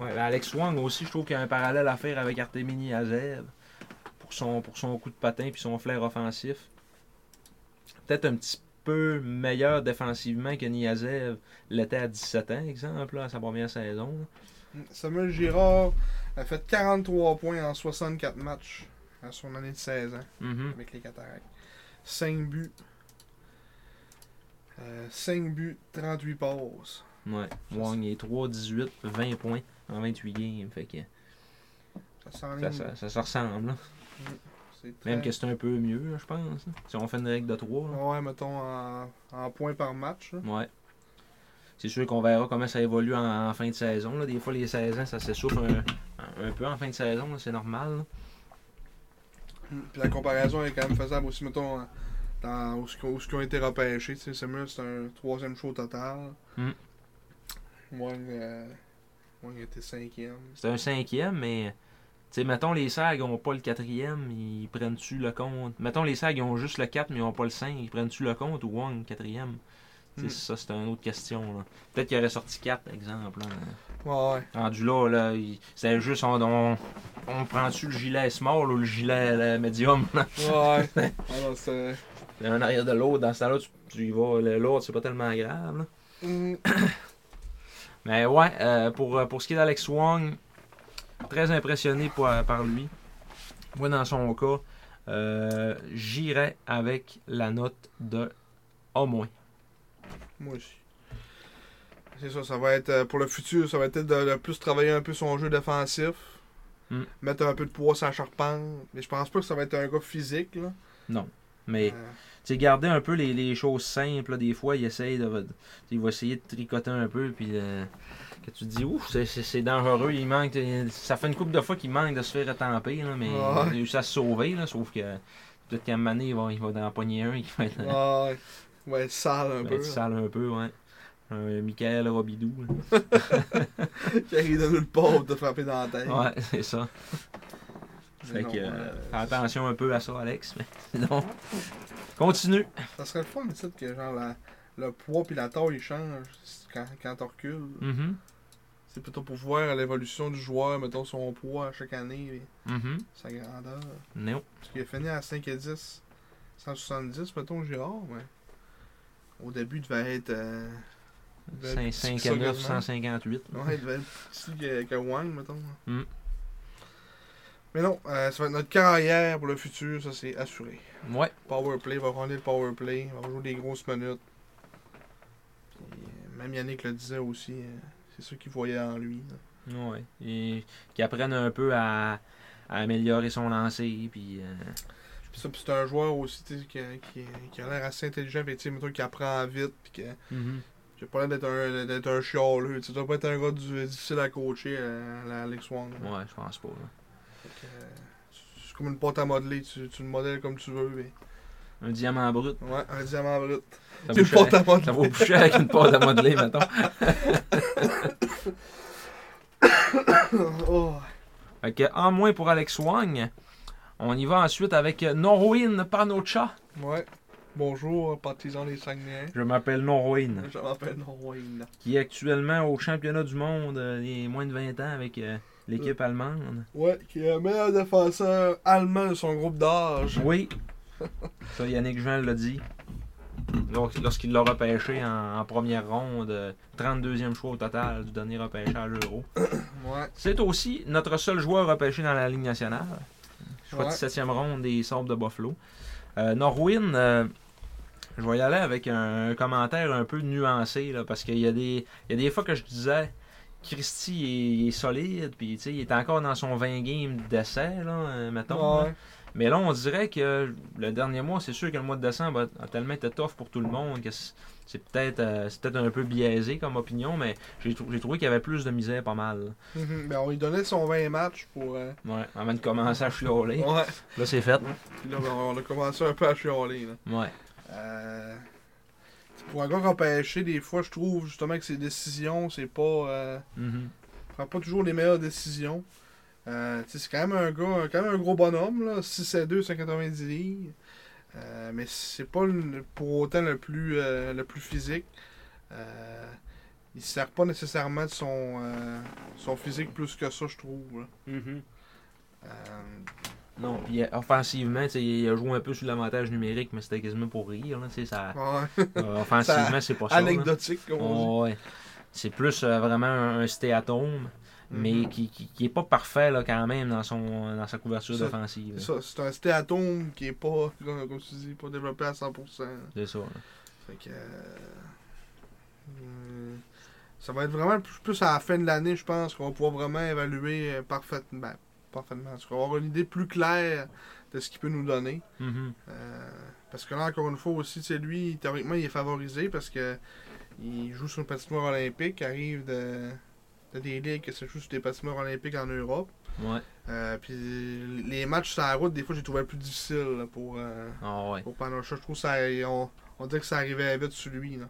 Ouais, ben Alex Wang aussi, je trouve qu'il y a un parallèle à faire avec Artemini Azev pour son, pour son coup de patin puis son flair offensif. Peut-être un petit peu meilleur défensivement que Niazev l'était à 17 ans, exemple, là, à sa première saison.
Samuel Girard a fait 43 points en 64 matchs à son année de 16 ans
Mhm.
avec les cataractes. 5 buts. 5 buts, 38 passes.
Ouais. Wang est 3, 18, 20 points en 28 games. Fait que
Ça,
ça, ça, ça se ressemble. là.
C'est très-
Même que c'est un peu mieux, là, je pense. là. Si on fait une règle de 3.
Ouais, mettons en, en points par match. là.
Ouais. C'est sûr qu'on verra comment ça évolue en, en fin de saison. là. Des fois, les 16 ans, ça s'essouffle un, un peu en fin de saison. C'est normal. là.
Puis la comparaison est quand même faisable aussi, mettons, dans, où, ce qu'ils ont- où ce qu'ils ont été repêchés. Sais, Samuel, c'est un troisième show total.
Mm.
Moi, euh, moi, il était cinquième.
C'est un cinquième, mais. Tu sais, mettons, les SAG n'ont pas le quatrième, ils prennent-tu le compte? Mettons, les SAG ils ont juste le 4, mais ils n'ont pas le 5, ils prennent-tu le compte ou Wang, quatrième? Tu sais,
Mm.
Ça, c'est une autre question. là. Peut-être qu'il aurait sorti 4, exemple. là.
Ouais, ouais.
Rendu là, là c'est juste on, on, on prend-tu le gilet small ou le gilet euh, medium là?
Ouais. Alors, c'est.
Un arrière de l'autre, dans ce temps-là, tu, tu y vas, le- l'autre, c'est pas tellement grave. là.
Mm.
Mais ouais, euh, pour, euh, pour ce qui est d'Alex Wong, très impressionné par, par lui. Moi, dans son cas, euh, j'irais avec la note de A-.
Moi aussi. C'est ça, ça va être euh, pour le futur, ça va être de, de plus travailler un peu son jeu défensif.
Mm.
Mettre un peu de poids sur la charpente. Mais je pense pas que ça va être un gars physique. Là.
Mais
Euh,
tu sais, garder un peu les, les choses simples. là. des fois, il essaye de, il va essayer de tricoter un peu. Puis euh, que tu te dis, ouf, c'est- c'est c'est dangereux. Il manque, ça fait une couple de fois qu'il manque de se faire retamper. Là, mais il a réussi à se sauver. Là, sauf que peut-être qu'à un moment donné, il va, il va en pogner un qui va être,
ouais, ouais, sale un
va
peu.
être sale un peu. Ouais. Un Michael Robidou.
Qui arrive de nulle part te frapper dans la tête.
Ouais, c'est ça. Fait
non,
que,
euh,
euh, fais attention un peu à ça, Alex. Mais sinon, continue.
Ça serait le fun, ça, que genre la- le poids puis la taille changent quand, quand tu recules.
Mhm,
C'est plutôt pour voir l'évolution du joueur, mettons son poids à chaque année, et
mhm.
sa grandeur.
Non.
Parce qu'il a fini à 5 et 10, 170, mettons, Girard, mais au début, il devait être. euh, Il devait être
5,
plus
5 à
que ça
9,
quasiment.
158.
Ouais, il devait être plus petit que, que Wang, mettons.
Mm.
Mais non, euh, ça va être notre carrière pour le futur, ça c'est assuré.
Ouais.
Powerplay, va rendre le powerplay, il va jouer des grosses minutes. Puis, euh, même Yannick le disait aussi, euh, c'est ça qu'il voyait en lui. là.
Ouais. Et qu'ils apprennent un peu à, à améliorer son lancer. Puis, euh,
Puis c'est un joueur aussi qui, qui, qui a l'air assez intelligent, puis tu sais, mettons, qui apprend vite, puis que-
mhm.
qui a pas l'air d'être un, d'être un chialeux. Tu doit pas être un gars du- difficile à coacher, la Alex Wong. là.
Ouais, je pense pas. là.
Euh, c'est comme une pâte à modeler, tu, tu le modèles comme tu veux. Mais...
Un diamant brut.
Ouais, un diamant brut. Une pâte à modeler.
ça vaut plus cher qu'une pâte à modeler, mettons.
oh.
Fait que, en moins pour Alex Wang. On y va ensuite avec Norwin Panocha.
Ouais. Bonjour, partisans des Saguenay.
Je m'appelle Norwin.
Je m'appelle Norwayne.
Qui est actuellement au championnat du monde euh, des moins de 20 ans avec euh, l'équipe allemande.
Ouais, qui est le meilleur défenseur allemand de son groupe d'âge.
Oui. Ça, Yannick Jean l'a dit. Lors- Lorsqu'il l'a repêché en, en première ronde, euh, 32e choix au total du dernier repêchage euro.
Ouais.
C'est aussi notre seul joueur repêché dans la Ligue nationale. Choix
Ouais.
de 7e ronde des Sabres de Buffalo. Euh, Norwin, euh, je vais y aller avec un, commentaire un peu nuancé, là, parce qu'il y, y a des fois que je disais Christy il est, il est solide, puis il est encore dans son 20 games d'essai, là, euh, mettons. là. Mais là, on dirait que le dernier mois, c'est sûr que le mois de décembre a, tellement été tough pour tout le monde que c'est peut-être euh, c'est peut-être un peu biaisé comme opinion, mais j'ai trou- j'ai trouvé qu'il y avait plus de misère pas mal.
Ben, on lui donnait son 20 matchs pour. euh,
Ouais, avant de commencer à chialer.
Ouais.
Là, c'est fait.
Puis là, ben, on a commencé un peu à chialer. Là.
Ouais.
Euh, pour un gars repêché, des fois, je trouve justement que ses décisions, c'est pas. Euh, il prend pas toujours les meilleures décisions. Euh, c'est quand même un gars, quand même un gros bonhomme, là, 6 à 2, 190 livres. Euh, mais c'est pas le- pour autant le plus, euh, le plus physique. Euh, il se sert pas nécessairement de son, son physique plus que ça, je trouve. là.
Non, puis euh, offensivement, il a joué un peu sur l'avantage numérique, mais c'était quasiment pour rire. Là, ça,
ouais.
euh, offensivement, c'est pas ça. là.
Anecdotique, comme on dit.
Ouais. C'est plus euh, vraiment un, un stay-at-home, mais
Mhm.
qui, qui, qui est pas parfait là, quand même dans, son, dans sa couverture défensive.
Ça, c'est un stéatome qui est pas, comme, tu dis, pas développé à 100%.
C'est ça. là.
Fait que. euh, ça va être vraiment plus, plus à la fin de l'année, je pense, qu'on va pouvoir vraiment évaluer parfaitement. Parfaitement. On va avoir une idée plus claire de ce qu'il peut nous donner.
Mhm.
Euh, parce que là, encore une fois aussi, c'est lui, théoriquement, il est favorisé parce que il joue sur une patinoire olympique, arrive de, de des ligues que c'est juste des patinoires olympiques en Europe.
Ouais.
Euh, puis les matchs sur la route, des fois, j'ai trouvé plus difficile là, pour, euh,
Ah ouais.
pour Panocha. Je trouve ça, on, on dirait que ça arrivait vite sur lui. Là.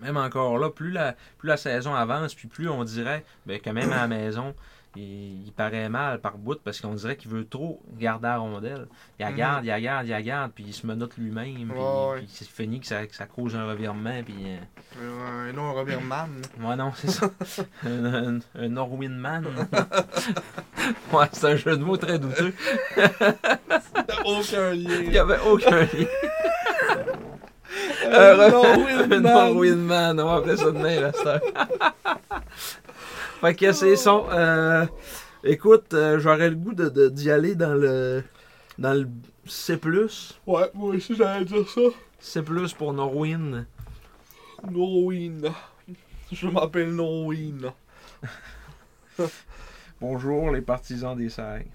Même encore là, plus la, plus la saison avance, puis plus on dirait ben, que même à la maison, il, il paraît mal par bout parce qu'on dirait qu'il veut trop garder la rondelle. Il la
Mhm.
garde, il la garde, il la garde, puis il se menote lui-même, puis,
Ouais, ouais.
puis c'est fini que ça, que ça cause un revirement, puis... euh,
Euh, un revirement. là.
Ouais, non, c'est ça. un, un, un Norwin Man. ouais, c'est un jeu de mots très douteux.
Aucun
Il
lien.
n'y avait aucun lien.
Euh,
Un
Norwin Man.
Norwin Man, on va appeler ça de même, là, c'est un- Fait que c'est son. euh, écoute, euh, j'aurais le goût de, de- d'y aller dans le. Dans le C.
Ouais, moi aussi j'allais dire ça.
C pour Norwin.
Norwin. Je m'appelle Norwin.
Bonjour les partisans des sags.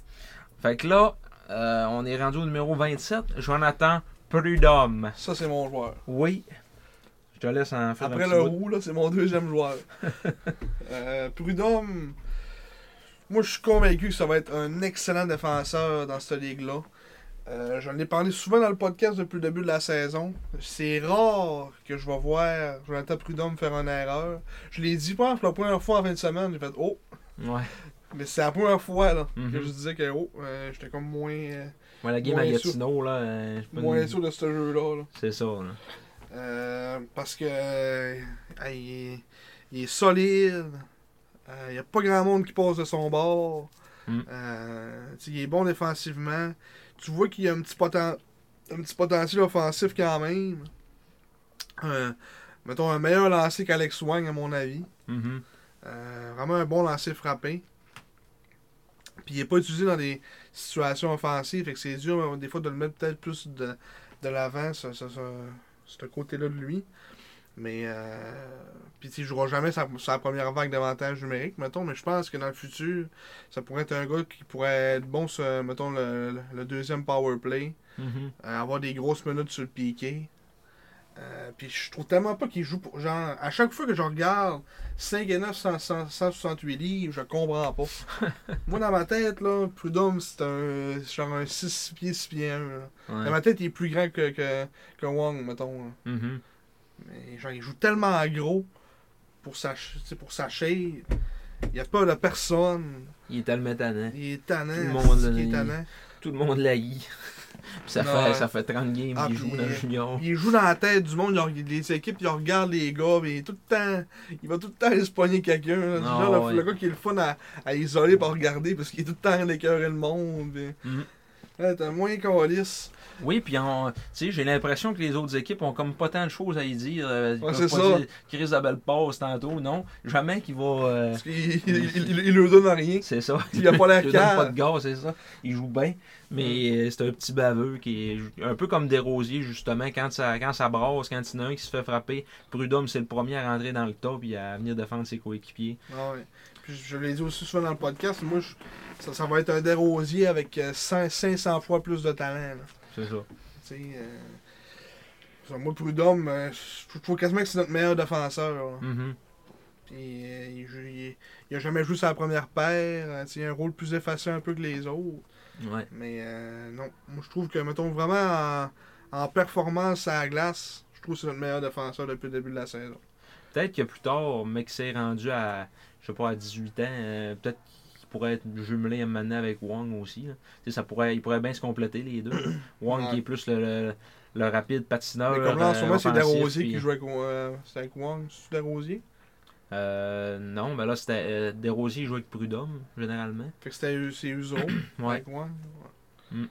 Fait que là, euh, on est rendu au numéro 27. Jonathan Prudhomme.
Ça, c'est mon joueur.
Oui. Je te laisse en faire
Après
un
le roux, là, c'est mon deuxième joueur. euh, Prudhomme, moi je suis convaincu que ça va être un excellent défenseur dans cette ligue-là. Euh, J'en ai parlé souvent dans le podcast depuis le début de la saison. C'est rare que je vais voir Jonathan Prudhomme faire une erreur. Je l'ai dit pas la première fois en fin de semaine. J'ai fait Oh!
Ouais.
Mais c'est la première fois là, que je disais que oh, euh, j'étais comme moins, euh,
Ouais, la game à Gatineau, là. euh,
moins
une-
sûr de ce jeu-là. là.
C'est ça, là.
Euh, parce que euh, il, est, il est solide. Il n'y a pas grand monde qui passe de son bord.
Mm.
Euh, il est bon défensivement. Tu vois qu'il y a un petit, poten- un petit potentiel offensif quand même. Euh, mettons, un meilleur lancer qu'Alex Wang, à mon avis.
Mhm.
Euh, vraiment un bon lancer frappé. Puis il n'est pas utilisé dans des situations offensives, fait que c'est dur euh, des fois de le mettre peut-être plus de, de l'avant, ce- ce côté-là de lui. Mais, euh, puis il jouera jamais sa, sa première vague d'avantage numérique, mettons, mais je pense que dans le futur, ça pourrait être un gars qui pourrait être bon sur, mettons, le, le- le deuxième power play,
Mhm.
euh, avoir des grosses minutes sur le piqué. Euh, puis je trouve tellement pas qu'il joue pour. Genre, à chaque fois que je regarde 5 et 9, 100, 100, 168 livres, je comprends pas. Moi, dans ma tête, là, Prudhomme, c'est un. genre un 6 pieds, 6 pieds 1. là. Dans
Ouais.
ma tête, il est plus grand que, que, que Wong, mettons. là.
Mhm.
Mais genre, il joue tellement gros pour sa, pour sa shape. Il a peur de personne.
Il est tellement tannant.
Il est tannant.
Tout le monde, il-
est tannant?
Tout le monde l'haït. Ça,
Non,
fait,
ouais.
ça fait 30 games
Ah,
qu'il joue dans le junior.
Il joue dans la tête du monde, les équipes, il regarde les gars, mais tout le temps, il va tout le temps aller se quelqu'un.
ouais.
le, gars qui est le fun à, à isoler pour regarder parce qu'il est tout le temps d'écœurer le monde. puis-. Là, t'as moins calice.
Oui, puis j'ai l'impression que les autres équipes ont comme pas tant de choses à y dire. euh, Ils
Ouais,
peuvent
c'est ça.
dire Chris belle passe tantôt, non. Jamais qu'il va. euh,
Parce qu'il il, il, il- leur donne rien.
c'est ça.
Il a pas l'air
Il donne pas de gaz, c'est ça. Il joue bien, mais euh, c'est un petit baveux qui est un peu comme Desrosiers, justement. Quand ça, quand ça brasse, quand il y en a un qui se fait frapper, Prudhomme, c'est le premier à rentrer dans le top et à venir défendre ses coéquipiers.
Ah ouais. Puis je, l'ai dit aussi souvent dans le podcast, moi, je- ça, ça va être un dérosier avec euh, 100 500 fois plus de talent. là.
C'est ça.
Tu sais, euh, moi, Prudhomme, euh, je trouve quasiment que c'est notre meilleur défenseur.
Mhm.
Puis, euh, il, joue- il, il a jamais joué sa première paire. sais, il a un rôle plus effacé un peu que les autres.
Ouais.
Mais euh, non, moi je trouve que, mettons, vraiment en, en performance à la glace, je trouve que c'est notre meilleur défenseur depuis le début de la saison.
Peut-être que plus tard, mec s'est rendu à, je sais pas, à 18 ans, peut-être qu'il pourrait être jumelé maintenant avec Wong aussi. là. Tu sais, Ça pourrait, il pourrait bien se compléter les deux. Wong
Ouais.
qui est plus le, le, le rapide patineur.
Mais comme là, en ce
euh,
moment, c'est
puis-
qui joue avec, euh, c'est avec Wong. C'est Desrosiers?
Euh, non, mais là, c'était euh, Desrosiers joue avec Prudhomme, généralement.
Fait que c'était c'est Usero
Ouais.
avec Wong. Ouais.
Mm.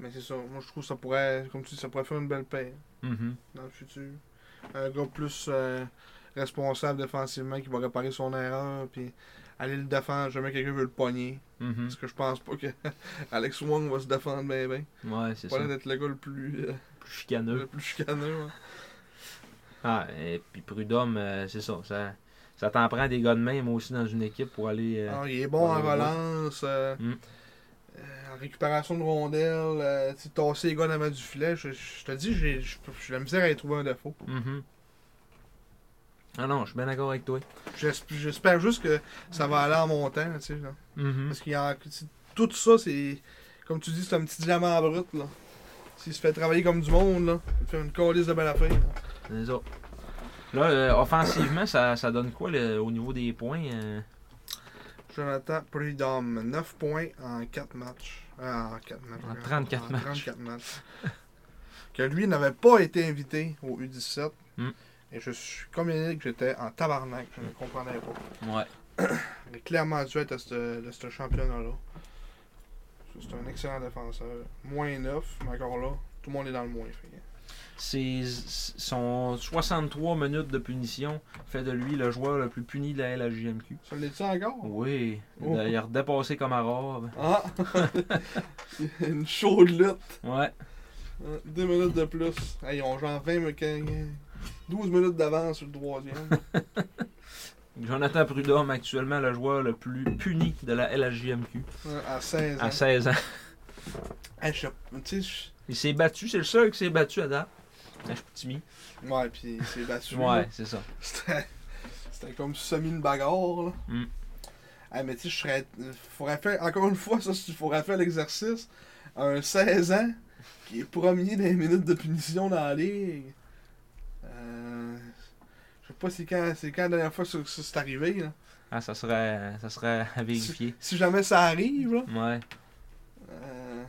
Mais c'est ça. Moi, je trouve que ça pourrait, comme tu dis, ça pourrait faire une belle paire
Mhm.
dans le futur. Un gars plus euh, responsable défensivement qui va réparer son erreur, puis aller le défendre. Jamais quelqu'un veut le pogner.
Mhm.
Parce que je pense pas que Alex Wong va se défendre bien, bien.
Ouais, c'est
Pas
ça.
l'air d'être le gars le plus, euh,
Plus chicaneux.
le plus chicaneux.
Ah, et puis Prudhomme, euh, c'est ça. Ça, ça t'en prend des gars de même aussi dans une équipe pour aller. euh,
Alors, il est bon en relance, euh,
Mm.
euh, en récupération de rondelles, tasser les gars en avant du filet. Je, je te dis, j'ai la misère à y trouver un défaut.
mhm. Ah non, je suis bien d'accord avec toi.
J'esp- J'espère juste que ça va aller en montant, tu sais.
Mhm.
Parce qu'il y a tout ça, c'est comme tu dis, c'est un petit diamant brut là. S'il se fait travailler comme du monde là, il fait une calice de belle affaire.
C'est ça. Là, euh, offensivement, ça, ça donne quoi le- au niveau des points euh?
Jonathan Prudhomme, 9 points en 4 matchs. Ah, en 4 matchs.
En
regarde.
34
En
matchs.
34 matchs. que lui n'avait pas été invité au U17.
Mm.
Et je suis comme Yannick, j'étais en tabarnak. Je ne comprenais pas.
Ouais.
Il est clairement dû être à ce, de ce championnat-là. C'est un excellent défenseur. Moins 9, mais encore là, tout le monde est dans le moins. que-
C'est son 63 minutes de punition fait de lui le joueur le plus puni de la LHJMQ.
Ça l'est-tu encore?
Oui,
Oh.
il a redépassé comme arabe.
Ah! Une chaude lutte.
Ouais.
2 minutes de plus. Hey, ils ont genre 20 me- 12 minutes d'avance sur le troisième.
Jonathan Prudhomme, actuellement le joueur le plus puni de la LHJMQ.
À 16 ans.
À 16 ans.
Hey, je je-
Il s'est battu, c'est le seul qui s'est battu à date. Chicoutimi.
Ouais, puis il s'est battu.
Ouais, c'est ça.
C'était c'était comme semi une bagarre, là.
Mm.
Hey, mais tu sais, je serais. Faudrait faire, encore une fois, ça, il faudrait faire l'exercice. Un 16 ans qui est premier des minutes de punition dans la ligue. Euh, je sais pas c'est quand, c'est quand la dernière fois que ça, c'est arrivé, là.
Ah, ça serait, ça serait à vérifier.
Si jamais ça arrive, là.
Ouais.
euh,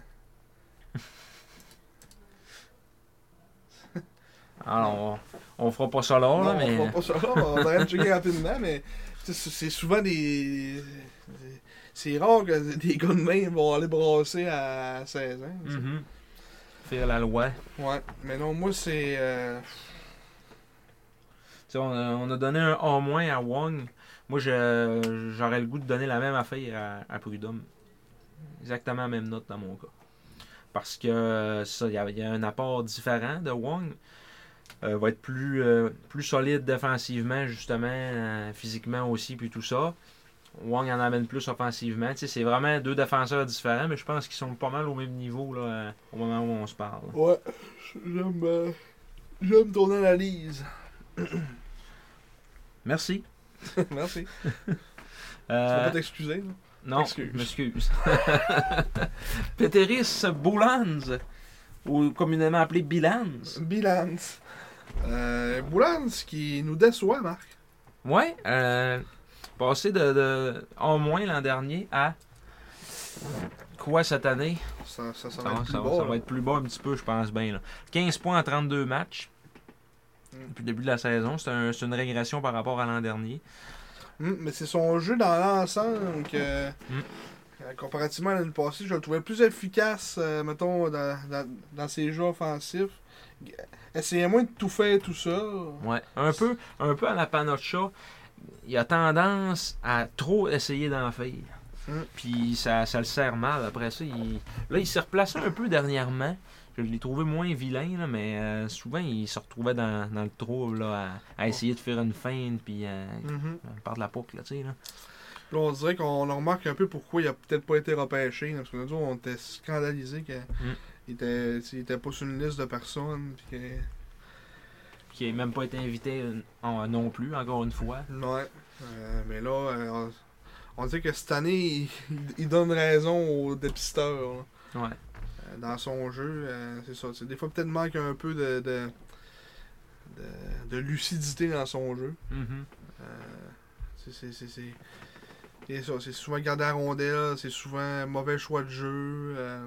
Alors, on, on fera pas ça là,
non,
là,
on
mais.
fera pas ça là, on va checker rapidement, mais c'est souvent des. C'est rare que des gars de main vont aller brasser à 16 ans.
Mhm. Faire la loi.
Ouais, mais non, moi c'est. euh,
on, a, on a donné un A- moins à Wong. Moi, j'aurais le goût de donner la même affaire à, Prudhomme. Exactement la même note dans mon cas. Parce que ça, il y, a- un apport différent de Wong. Euh, va être plus, euh, solide défensivement, justement, euh, physiquement aussi, puis tout ça. Wong en amène plus offensivement. C'est vraiment deux défenseurs différents, mais je pense qu'ils sont pas mal au même niveau euh, au moment où on se parle.
Ouais, j'aime j'aime ton analyse.
Merci.
Merci. Tu
Euh,
vas pas t'excuser, là?
Non,
Excuse.
je m'excuse. Peteris Boulans, ou communément appelé Bilans.
Bilance. Euh, Boulans qui nous déçoit, Marc.
Ouais, euh, passé de, de en moins l'an dernier à quoi cette année?
Ça, ça, ça va être plus
ça-
bas.
ça
là.
va être plus bas un petit peu, je pense bien. là. 15 points en 32 matchs. Depuis le début de la saison. C'est un- c'est une régression par rapport à l'an dernier.
Hum, mais c'est son jeu dans l'ensemble que,
Hum.
euh, comparativement à l'année passée, je le trouvais plus efficace, euh, mettons, dans, dans, dans ses jeux offensifs. Essayez moins de tout faire tout ça.
Ouais, un peu, un peu à la Panocha, il a tendance à trop essayer d'en faire.
Mm.
Puis ça, ça le sert mal. Après ça, il... là, il s'est replacé un peu dernièrement. Je l'ai trouvé moins vilain, là, mais euh, souvent, il se retrouvait dans, dans le trouble là, à, à essayer de faire une feinte, puis euh,
Mhm.
par de la poucle, là, tu sais. Là.
Là, on dirait qu'on remarque un peu pourquoi il a peut-être pas été repêché. là, parce que nous on était scandalisés qu'il était, sais, il était pas sur une liste de personnes. Puis que-
Qui n'a même pas été invité euh, en- non plus, encore une fois.
Ouais. Euh, mais là, euh, on, on dit que cette année, il, il donne raison aux dépisteurs. là.
Ouais.
Euh, dans son jeu, euh, c'est ça. Des fois, peut-être manque un peu de, de, de, de lucidité dans son jeu.
Mhm.
Euh, c'est- ça, c'est souvent garder la rondelle, c'est souvent mauvais choix de jeu. euh,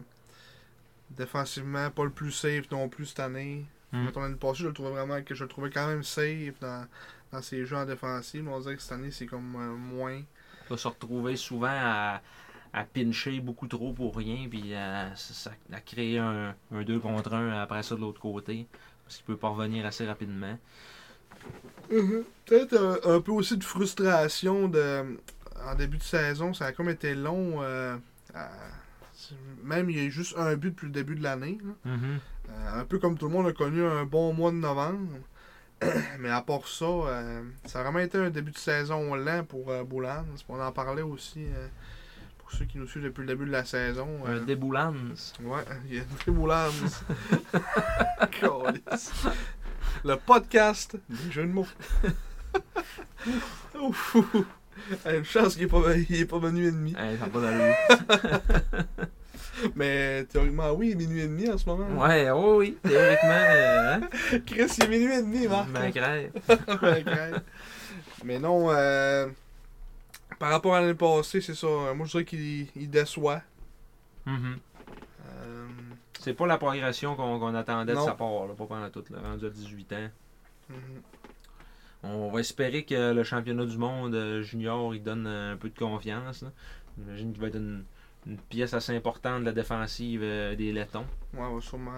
défensivement, pas le plus safe non plus cette année.
Mm.
Mettons, L'année passée, je le trouvais vraiment que je le trouvais quand même safe dans, dans ses jeux en défensive. Mais on dirait que cette année, c'est comme euh, moins.
va se retrouver souvent à, à pincher beaucoup trop pour rien, puis à, ça- à créer un, un 2 contre 1 après ça de l'autre côté, parce qu'il peut pas revenir assez rapidement.
Peut-être un, un peu aussi de frustration de en début de saison. Ça a comme été long. euh, à- même il y a juste un but depuis le début de l'année. là. Euh, un peu comme tout le monde a connu un bon mois de novembre. Mais à part ça, euh, ça a vraiment été un début de saison lent pour Boulans. On en parlait aussi pour ceux qui nous suivent depuis le début de la saison.
Un
euh,
déboulance.
Ouais, il y a Boulans. Câlisse. le podcast des jeux de mots. Ouf. Une chance qu'il n'est pas, il est pas minuit et demi.
Ça pas d'allure.
Mais théoriquement, oui, il est minuit et demi en ce moment.
Ouais, oh oui, théoriquement, euh, hein?
Chris, il est minuit et demi, Marc. Mais non, euh, par rapport à l'année passée, c'est ça. euh, Moi, je dirais qu'il il déçoit.
Mhm.
Euh,
C'est pas la progression qu'on attendait
Non.
de sa part, là, pas pendant tout, là, rendu à 18 ans.
mhm.
On va espérer que le championnat du monde euh, junior il donne un peu de confiance. J'imagine qu'il va être une, une pièce assez importante de la défensive euh, des Lettons.
Ouais, on va sûrement.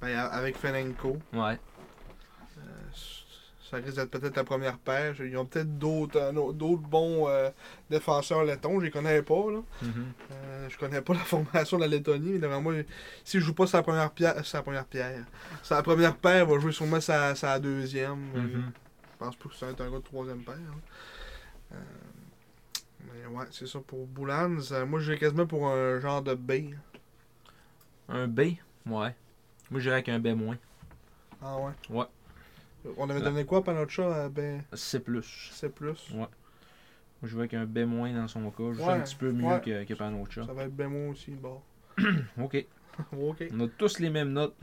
Ben, avec Fenenko,
Ouais.
Ça risque d'être peut-être la première paire. Ils ont peut-être d'autres d'autres bons euh, défenseurs lettons. Je les connais pas. Là. Euh, je connais pas la formation de la Lettonie, mais devant moi, s'il joue pas sa première pierre, sa première pierre, sa première paire, va jouer sûrement sa, sa deuxième.
Mhm.
Je pense pas que ça va être un gars de troisième paire. hein. Euh, mais ouais, c'est ça pour Boulans. Moi, j'ai quasiment pour un genre de B.
Un B, ouais. Moi, je dirais avec un B-.
Ah ouais?
Ouais.
On avait
Ouais.
donné quoi à chat à B?
C. Moi,
C+.
je vais avec un B- dans son cas. Juste
Ouais,
un petit peu mieux
ouais.
que, que Panocha.
Ça va être B aussi, bon.
Ok.
ok.
On a tous les mêmes notes.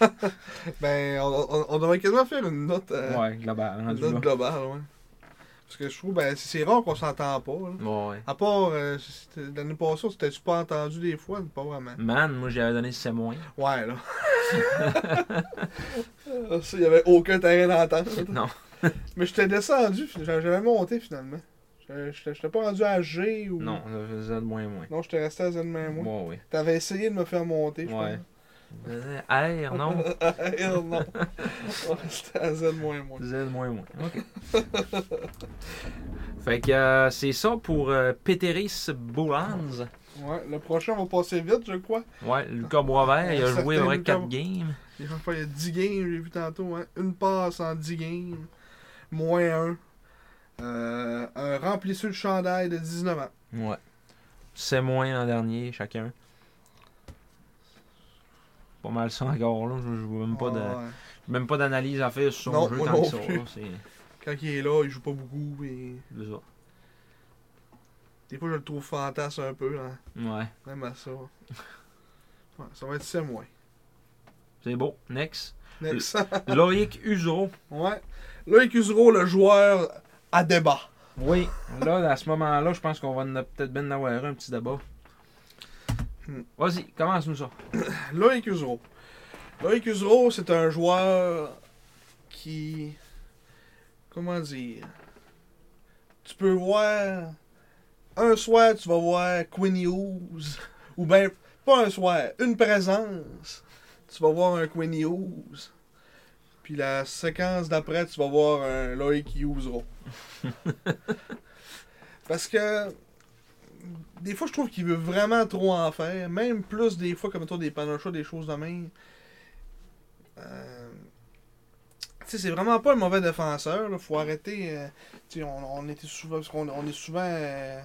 Ben, on, on- on devrait quasiment faire une note, euh,
ouais, global.
une note globale, ouais. Parce que je trouve, ben, c'est c'est rare qu'on s'entend pas, là.
Ouais.
À part, euh, l'année passée, c'était-tu pas entendu des fois? Pas vraiment.
Man, moi, j'avais donné C-.
Ouais, là. Il y avait aucun terrain d'entente.
Non.
Mais j'étais descendu, j'avais monté finalement. J'étais- pas rendu à G ou.
Non, Z-. moins.
Non, j'étais resté à Z moins moi.
Ouais, ouais.
T'avais essayé de me faire monter, je
Ouais.
pense.
R, non?
R, non. C'était à Z moins moins.
Z moins moins. OK. fait que euh, c'est ça pour euh, Peteris Boulans.
Ouais, le prochain va passer vite, je crois.
Ouais, Lucas Boisvert, il a joué
Lucas-
4 games.
Il a fait 10 games, j'ai vu tantôt. Hein. Une passe en 10 games. Moins 1. un remplisseur de chandail de 19 ans.
Ouais. C'est moins en dernier, chacun. Pas mal ça encore, là. Je vois même pas de.
Ouais.
Même pas d'analyse à faire sur son
Non,
jeu
moi
que ça.
plus.
là.
Quand il est là, il joue pas beaucoup. Et...
ça.
Des fois, je le trouve fantasme un peu. Hein.
Ouais.
Même à ça. Ouais, ça va être 7 moins.
C'est beau. Next.
Next.
Loïc Uso.
ouais. Loïc Usuro, le joueur à débat.
Oui. Là, à ce moment-là, je pense qu'on va peut-être bien en avoir un petit débat.
Hmm.
Vas-y, commence-nous ça.
Loïc Usuro. Loïc Usuro, c'est un joueur qui. Comment dire Tu peux voir. Un soir, tu vas voir Quinn Hughes. Ou bien, pas un soir, une présence. Tu vas voir un Quinn Hughes. Puis la séquence d'après, tu vas voir un Loïc Usuro. Parce que. Des fois, je trouve qu'il veut vraiment trop en faire. Même plus des fois, comme toi, des panochas, des choses de même. Euh, tu sais, c'est vraiment pas un mauvais défenseur. Il faut arrêter. euh, tu sais, on, on était souvent. Parce qu'on on est souvent euh,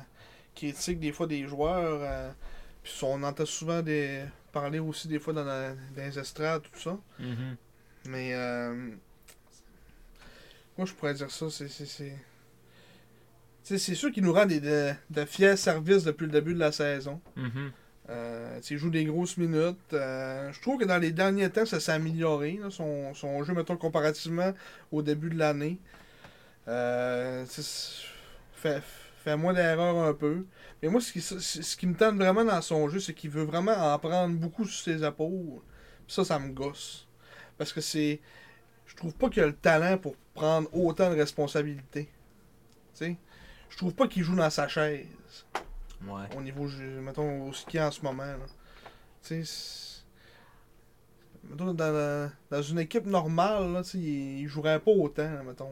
critique des fois des joueurs. euh, puis on entend souvent des, parler aussi des fois dans, la- dans les estrades, tout ça.
Mhm.
Mais. Euh, moi, je pourrais dire ça. C'est. C'est- sûr qu'il nous rend des, de, de fiers services depuis le début de la saison.
Mhm.
Euh, il joue des grosses minutes. Euh, je trouve que dans les derniers temps, ça s'est amélioré. là, son, son jeu, mettons, comparativement au début de l'année. Euh, fait, fait moins d'erreurs un peu. Mais moi, ce qui, ce ce qui me tente vraiment dans son jeu, c'est qu'il veut vraiment en prendre beaucoup sur ses épaules. Puis ça, ça me gosse. Parce que c'est. Je trouve pas qu'il a le talent pour prendre autant de responsabilités. Tu sais, je trouve pas qu'il joue dans sa chaise
Ouais.
au niveau, mettons, au ski en ce moment. Tu sais, mettons, dans, la- dans une équipe normale, là, il, il jouerait pas autant, mettons.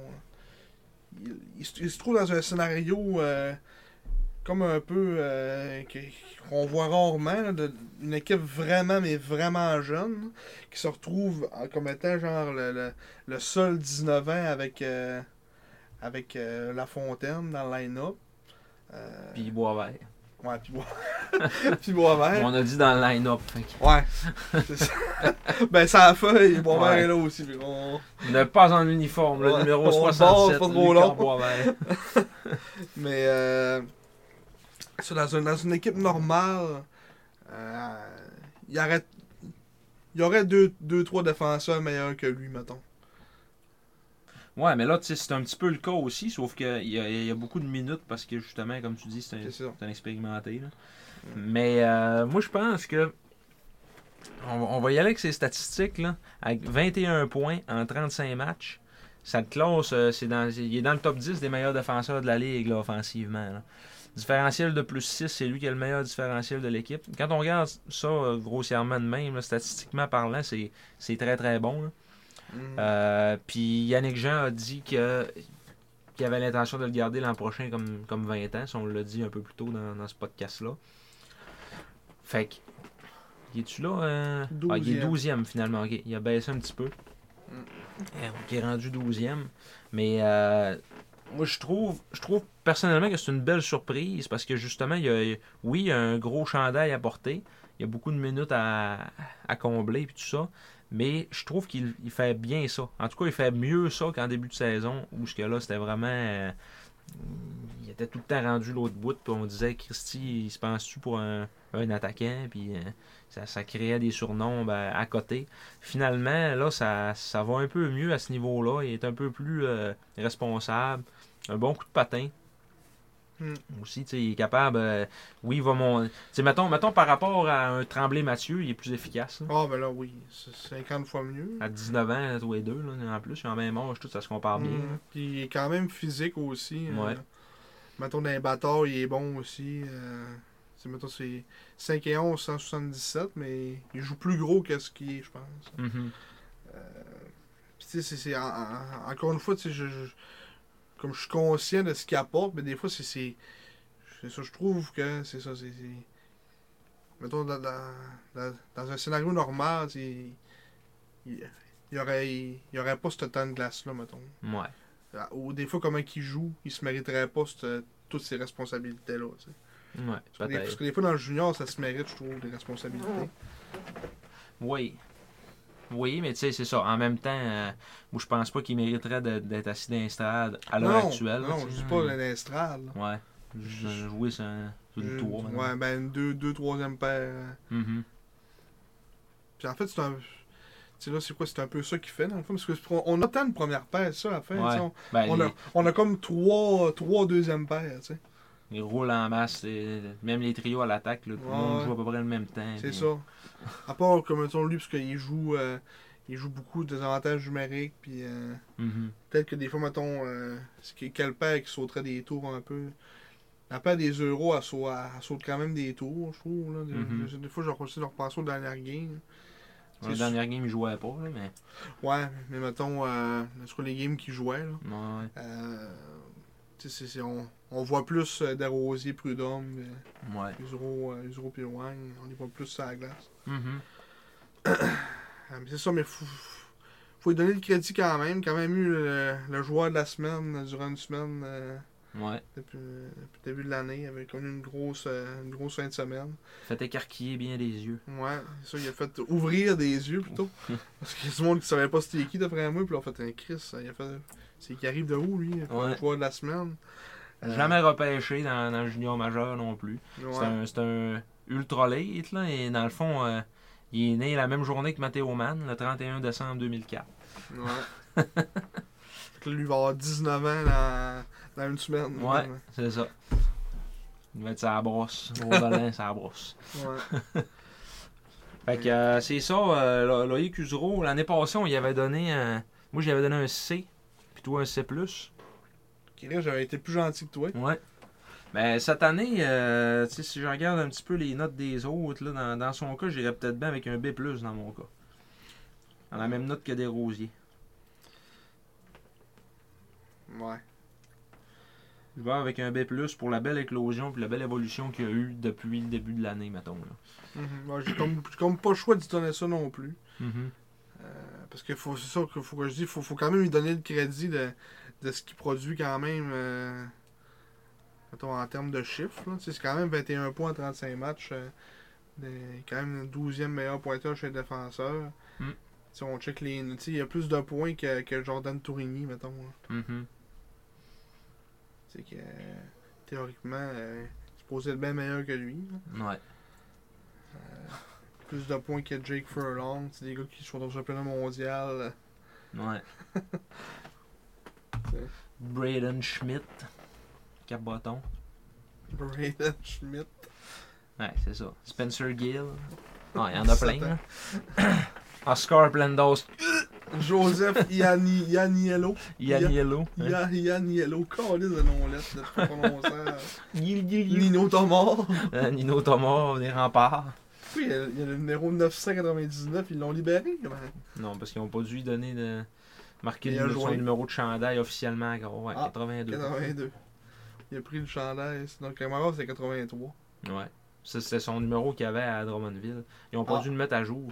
Il, il se- il se trouve dans un scénario euh, comme un peu euh, que- qu'on voit rarement, là, de- une équipe vraiment, mais vraiment jeune, là, qui se retrouve comme étant genre le, le, le seul 19 ans avec, euh, avec euh, La Fontaine dans le line-up. Euh,
Puis Boisvert.
Ouais, puis bois. puis Boisvert.
On a dit dans le line-up. que
Ouais. Ça. ben, ça a fait, Boisvert
Ouais.
est là aussi. on-
Ne pas en uniforme, le
Ouais,
numéro
on le
67.
base, pas trop long.
Boisvert.
Mais, euh, dans, une, dans une équipe normale, euh, il y aurait, y aurait deux, deux, trois défenseurs meilleurs que lui, mettons.
Ouais, mais là, tu sais, c'est un petit peu le cas aussi, sauf qu'il y, y a beaucoup de minutes parce que justement, comme tu dis, c'est un, expérimenté. là. Mais euh, moi, je pense que. On, va- on va y aller avec ces statistiques. Là, avec 21 points en 35 matchs. Ça te classe. euh, c'est dans, il est dans le top 10 des meilleurs défenseurs de la ligue là, offensivement. là. Différentiel de plus 6, c'est lui qui a le meilleur différentiel de l'équipe. Quand on regarde ça euh, grossièrement de même, là, statistiquement parlant, c'est c'est très très bon. là. Euh, puis Yannick Jean a dit que qu'il avait l'intention de le garder l'an prochain comme, comme 20 ans. Si on l'a dit un peu plus tôt dans, dans ce podcast-là. Fait que. Il est-tu là? euh? Ah, il est 12e finalement. ok. Il a baissé un petit peu. Euh, Il est rendu 12e. Mais euh, moi, je trouve, je trouve personnellement que c'est une belle surprise parce que justement, il y a, oui, il y a un gros chandail à porter. Il y a beaucoup de minutes à, à combler et tout ça. Mais je trouve qu'il il fait bien ça. En tout cas, il fait mieux ça qu'en début de saison où ce que là, c'était vraiment. euh, il était tout le temps rendu l'autre bout. Puis on disait, Christy, il se pense-tu pour un, attaquant? Puis euh, ça, ça créait des surnoms à côté. Finalement, là, ça, ça va un peu mieux à ce niveau-là. Il est un peu plus euh, responsable. Un bon coup de patin.
Hmm.
Aussi, tu sais, il est capable. euh, oui, il va mon. tu sais, mettons, mettons par rapport à un Tremblay Mathieu, il est plus efficace.
Ah, ben là, oui. C'est 50 fois mieux.
À 19 ans, tous les deux, là, en plus, ils ont même âge, tout ça se compare bien.
Mhm. Puis il est quand même physique aussi. euh,
Ouais.
mettons, dans les bâtards, il est bon aussi. euh, c'est, mettons, c'est 5 et 11, 177, mais il joue plus gros que ce qu'il est, je pense.
Mhm.
Puis, tu sais, en- en- encore une fois, tu sais, je, je- comme je suis conscient de ce qu'il apporte, mais des fois, c'est, c'est, c'est ça, je trouve que c'est ça, c'est, mettons, dans, dans, un scénario normal, il, il y aurait, il y aurait pas ce temps de glace-là, mettons.
Ouais.
Ah, Ou des fois, comment il joue, il se mériterait pas cette- toutes ces responsabilités-là.
Ouais,
Parce que, des, parce que des fois, dans le junior, ça se mérite, je trouve, des responsabilités.
Oui. Oui, mais tu sais, c'est ça. En même temps, euh, moi, je pense pas qu'il mériterait d'être assis dans l'estrade à l'heure actuelle.
non, je dis pas l'estrade. là.
Ouais. Je jouer sur, le maintenant.
Ouais, ben, deux, deux troisième paire.
Mhm.
Puis en fait, c'est un. Là, c'est quoi C'est un peu ça qu'il fait, dans le fond. Parce que c'est- on a tant de première paire, ça, à la fin.
Ouais.
On,
Ben,
on
les-
a, on a comme trois, trois deuxième paires, tu sais.
Ils roulent en masse. Même les trios à l'attaque, tout le monde joue à peu près le même temps.
C'est ça. À part, comme mettons, lui, parce qu'il joue. euh, il joue beaucoup de désavantages numériques, puis. euh,
Mhm.
Peut-être que des fois, mettons, euh, que- quel paire qui sauterait des tours un peu. La paire des euros, elle, saute, elle saute quand même des tours, je trouve. Là. Des,
Mhm.
des- des fois, je repense de repenser aux dernières games.
Dans la
C'est
dernière game, ils jouaient pas, là, mais.
Ouais, mais mettons, euh, sur les games qu'ils jouaient, là,
Ouais.
euh, c'est- on, on voit plus euh, Desrosiers, Prud'homme, euh,
Ouais.
Usuro, euh, Usuro on les voit plus sur la glace.
Mhm.
Euh, mais c'est ça, mais faut, faut lui donner le crédit quand même. Quand même eu le, le joueur de la semaine durant une semaine. euh,
Ouais.
depuis, depuis le début de l'année, avec connu une grosse, une grosse fin de semaine.
Fait écarquiller bien les yeux.
Ouais, ça, il a fait ouvrir des yeux plutôt. Parce qu'il y a du monde qui savait pas c'était qui d'après moi, puis là, on fait un Chris. Il a fait. C'est qui arrive de où lui pour
Ouais.
le joueur de la semaine. Euh,
Jamais repêché dans, dans le junior majeur non plus.
Ouais.
C'est un, ultra late, là, et dans le fond, euh, il est né la même journée que Matteo Mann, le 31 décembre 2004.
Ouais. Lui, il va avoir 19 ans dans, dans une semaine.
Ouais, c'est ça. Il va être sa brosse. Au volant, sa brosse.
Ouais.
Fait que euh, c'est ça, euh, Lo- Loïc Usereau, l'année passée, on y avait donné un. Moi, j'avais donné un C, puis toi un C.
J'avais été plus gentil que toi.
Ouais. Mais cette année, euh, tu sais, si je regarde un petit peu les notes des autres, là, dans, dans son cas, j'irais peut-être bien avec un B dans mon cas. Dans la même note que des rosiers.
Ouais.
Je vais avec un B pour la belle éclosion puis la belle évolution qu'il y a eu depuis le début de l'année, mettons. Là.
Mhm. Ouais, j'ai comme, pas le choix d'y donner ça non plus.
Mhm.
Euh, parce que faut, c'est ça qu'il faut que je dis, faut, faut quand même lui donner le crédit de, de ce qu'il produit quand même. euh, en termes de chiffres. C'est quand même 21 points en 35 matchs. euh, quand même le 12e meilleur pointeur chez les défenseurs.
Mm.
Sais, on check les. Il y a plus de points que, que Jordan Tourigny, mettons.
Mhm.
C'est que euh, théoriquement, euh, c'est supposé être bien meilleur que lui. là.
Ouais.
Plus de points que Jake Furlong. C'est des gars qui sont au championnat mondial.
Ouais. Braden Schmidt. Cap bâton.
Braden Schmidt.
Ouais, c'est ça. Spencer Gill. Ah, il y en a plein. Là. Oscar Blendos.
Joseph Yanni, Yanniello.
Yanniello.
Ya- Yanniello. Calisse de nom lettre, là, pas prononçant.
Gil, Gil, Gil.
Nino Thomas.
Euh, Nino Thomas, des remparts.
Oui, il y, a, il y a le numéro 999, ils l'ont libéré. comment?
Non, parce qu'ils n'ont pas dû lui donner de. Marquer
Il
le- son numéro de chandail officiellement. gros. Ouais,
Ah,
82.
82. Il a pris le chandail. Donc, Camara, c'est 83.
Ouais. Ça, C'était son numéro qu'il avait à Drummondville. Ils ont pas
Ah.
dû le mettre à jour.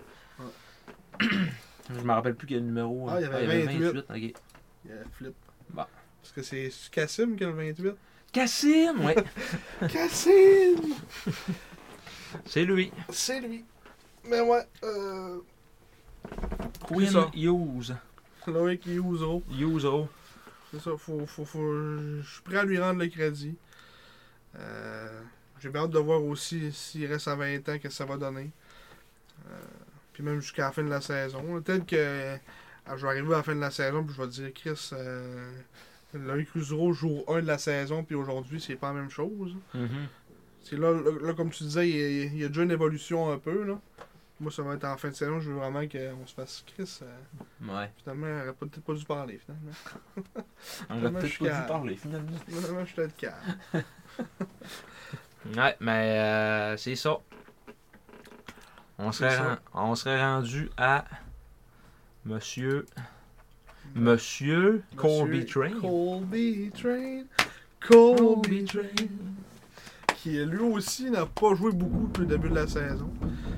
Je me rappelle plus quel numéro.
Ah, il y avait 28.
ok.
Il a flip.
Bon.
Parce que c'est Cassim qui a le 28.
Cassim, ouais.
Cassim!
C'est lui.
C'est lui. Mais ouais, euh. Ça.
Hughes.
Loïc Youzro.
Usereau.
C'est ça, faut, faut, faut, je suis prêt à lui rendre le crédit. Euh, J'ai hâte de voir aussi s'il reste à 20 ans, qu'est-ce que ça va donner. Euh, puis même jusqu'à la fin de la saison. Peut-être que euh, je vais arriver à la fin de la saison puis je vais dire Chris, euh, Loïc Youzro jour 1 de la saison puis aujourd'hui c'est pas la même chose.
Mhm.
C'est là, là, là, comme tu disais, il y, a, il y a déjà une évolution un peu. Là. Moi, ça va être en fin de saison. Je veux vraiment qu'on se fasse Chris. euh,
Ouais.
finalement, on aurait peut-être pas dû parler. Finalement,
On a
Finalement, je
peut-être pas dû parler finalement.
finalement je suis être calme.
Ouais, mais euh, c'est ça. On serait,
ça.
on serait rendu à Monsieur. Monsieur Colby
Monsieur
Train.
Colby Train. Colby
Colby
Train. Qui lui aussi n'a pas joué beaucoup depuis le début de la saison.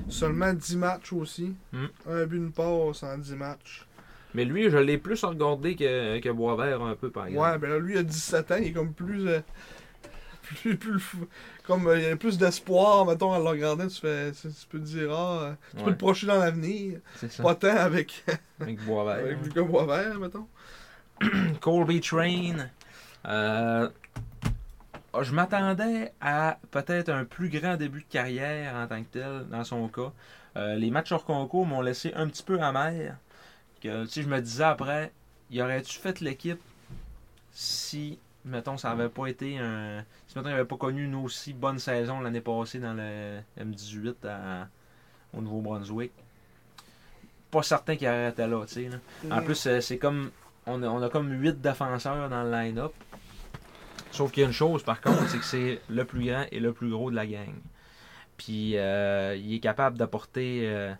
Seulement 10 matchs aussi.
Hmm.
Un but, une passe en 10 matchs.
Mais lui, je l'ai plus regardé que, que Boisvert un peu, par exemple.
Ouais, ben là, lui, il a 17 ans, il est comme plus. euh, plus, comme euh, il y a plus d'espoir, mettons, à le regarder. Tu, fais, tu, tu peux te dire, ah, euh, tu peux le projeter dans l'avenir.
c'est ça.
Pas tant avec,
Avec Boisvert.
avec Lucas Boisvert, mettons.
Colby Train. Euh, je m'attendais à peut-être un plus grand début de carrière en tant que tel, dans son cas. Euh, les matchs hors concours m'ont laissé un petit peu amer. Que, je me disais après, il aurait-tu fait l'équipe si, mettons, ça avait pas été un. Si, mettons, il avait pas connu une aussi bonne saison l'année passée dans le M18 à- au Nouveau-Brunswick? Pas certain qu'il aurait été là, tu sais. là. En plus, euh, c'est comme. On a, on a comme 8 défenseurs dans le line-up. Sauf qu'il y a une chose, par contre, c'est que c'est le plus grand et le plus gros de la gang. Puis, euh, il est capable d'apporter euh,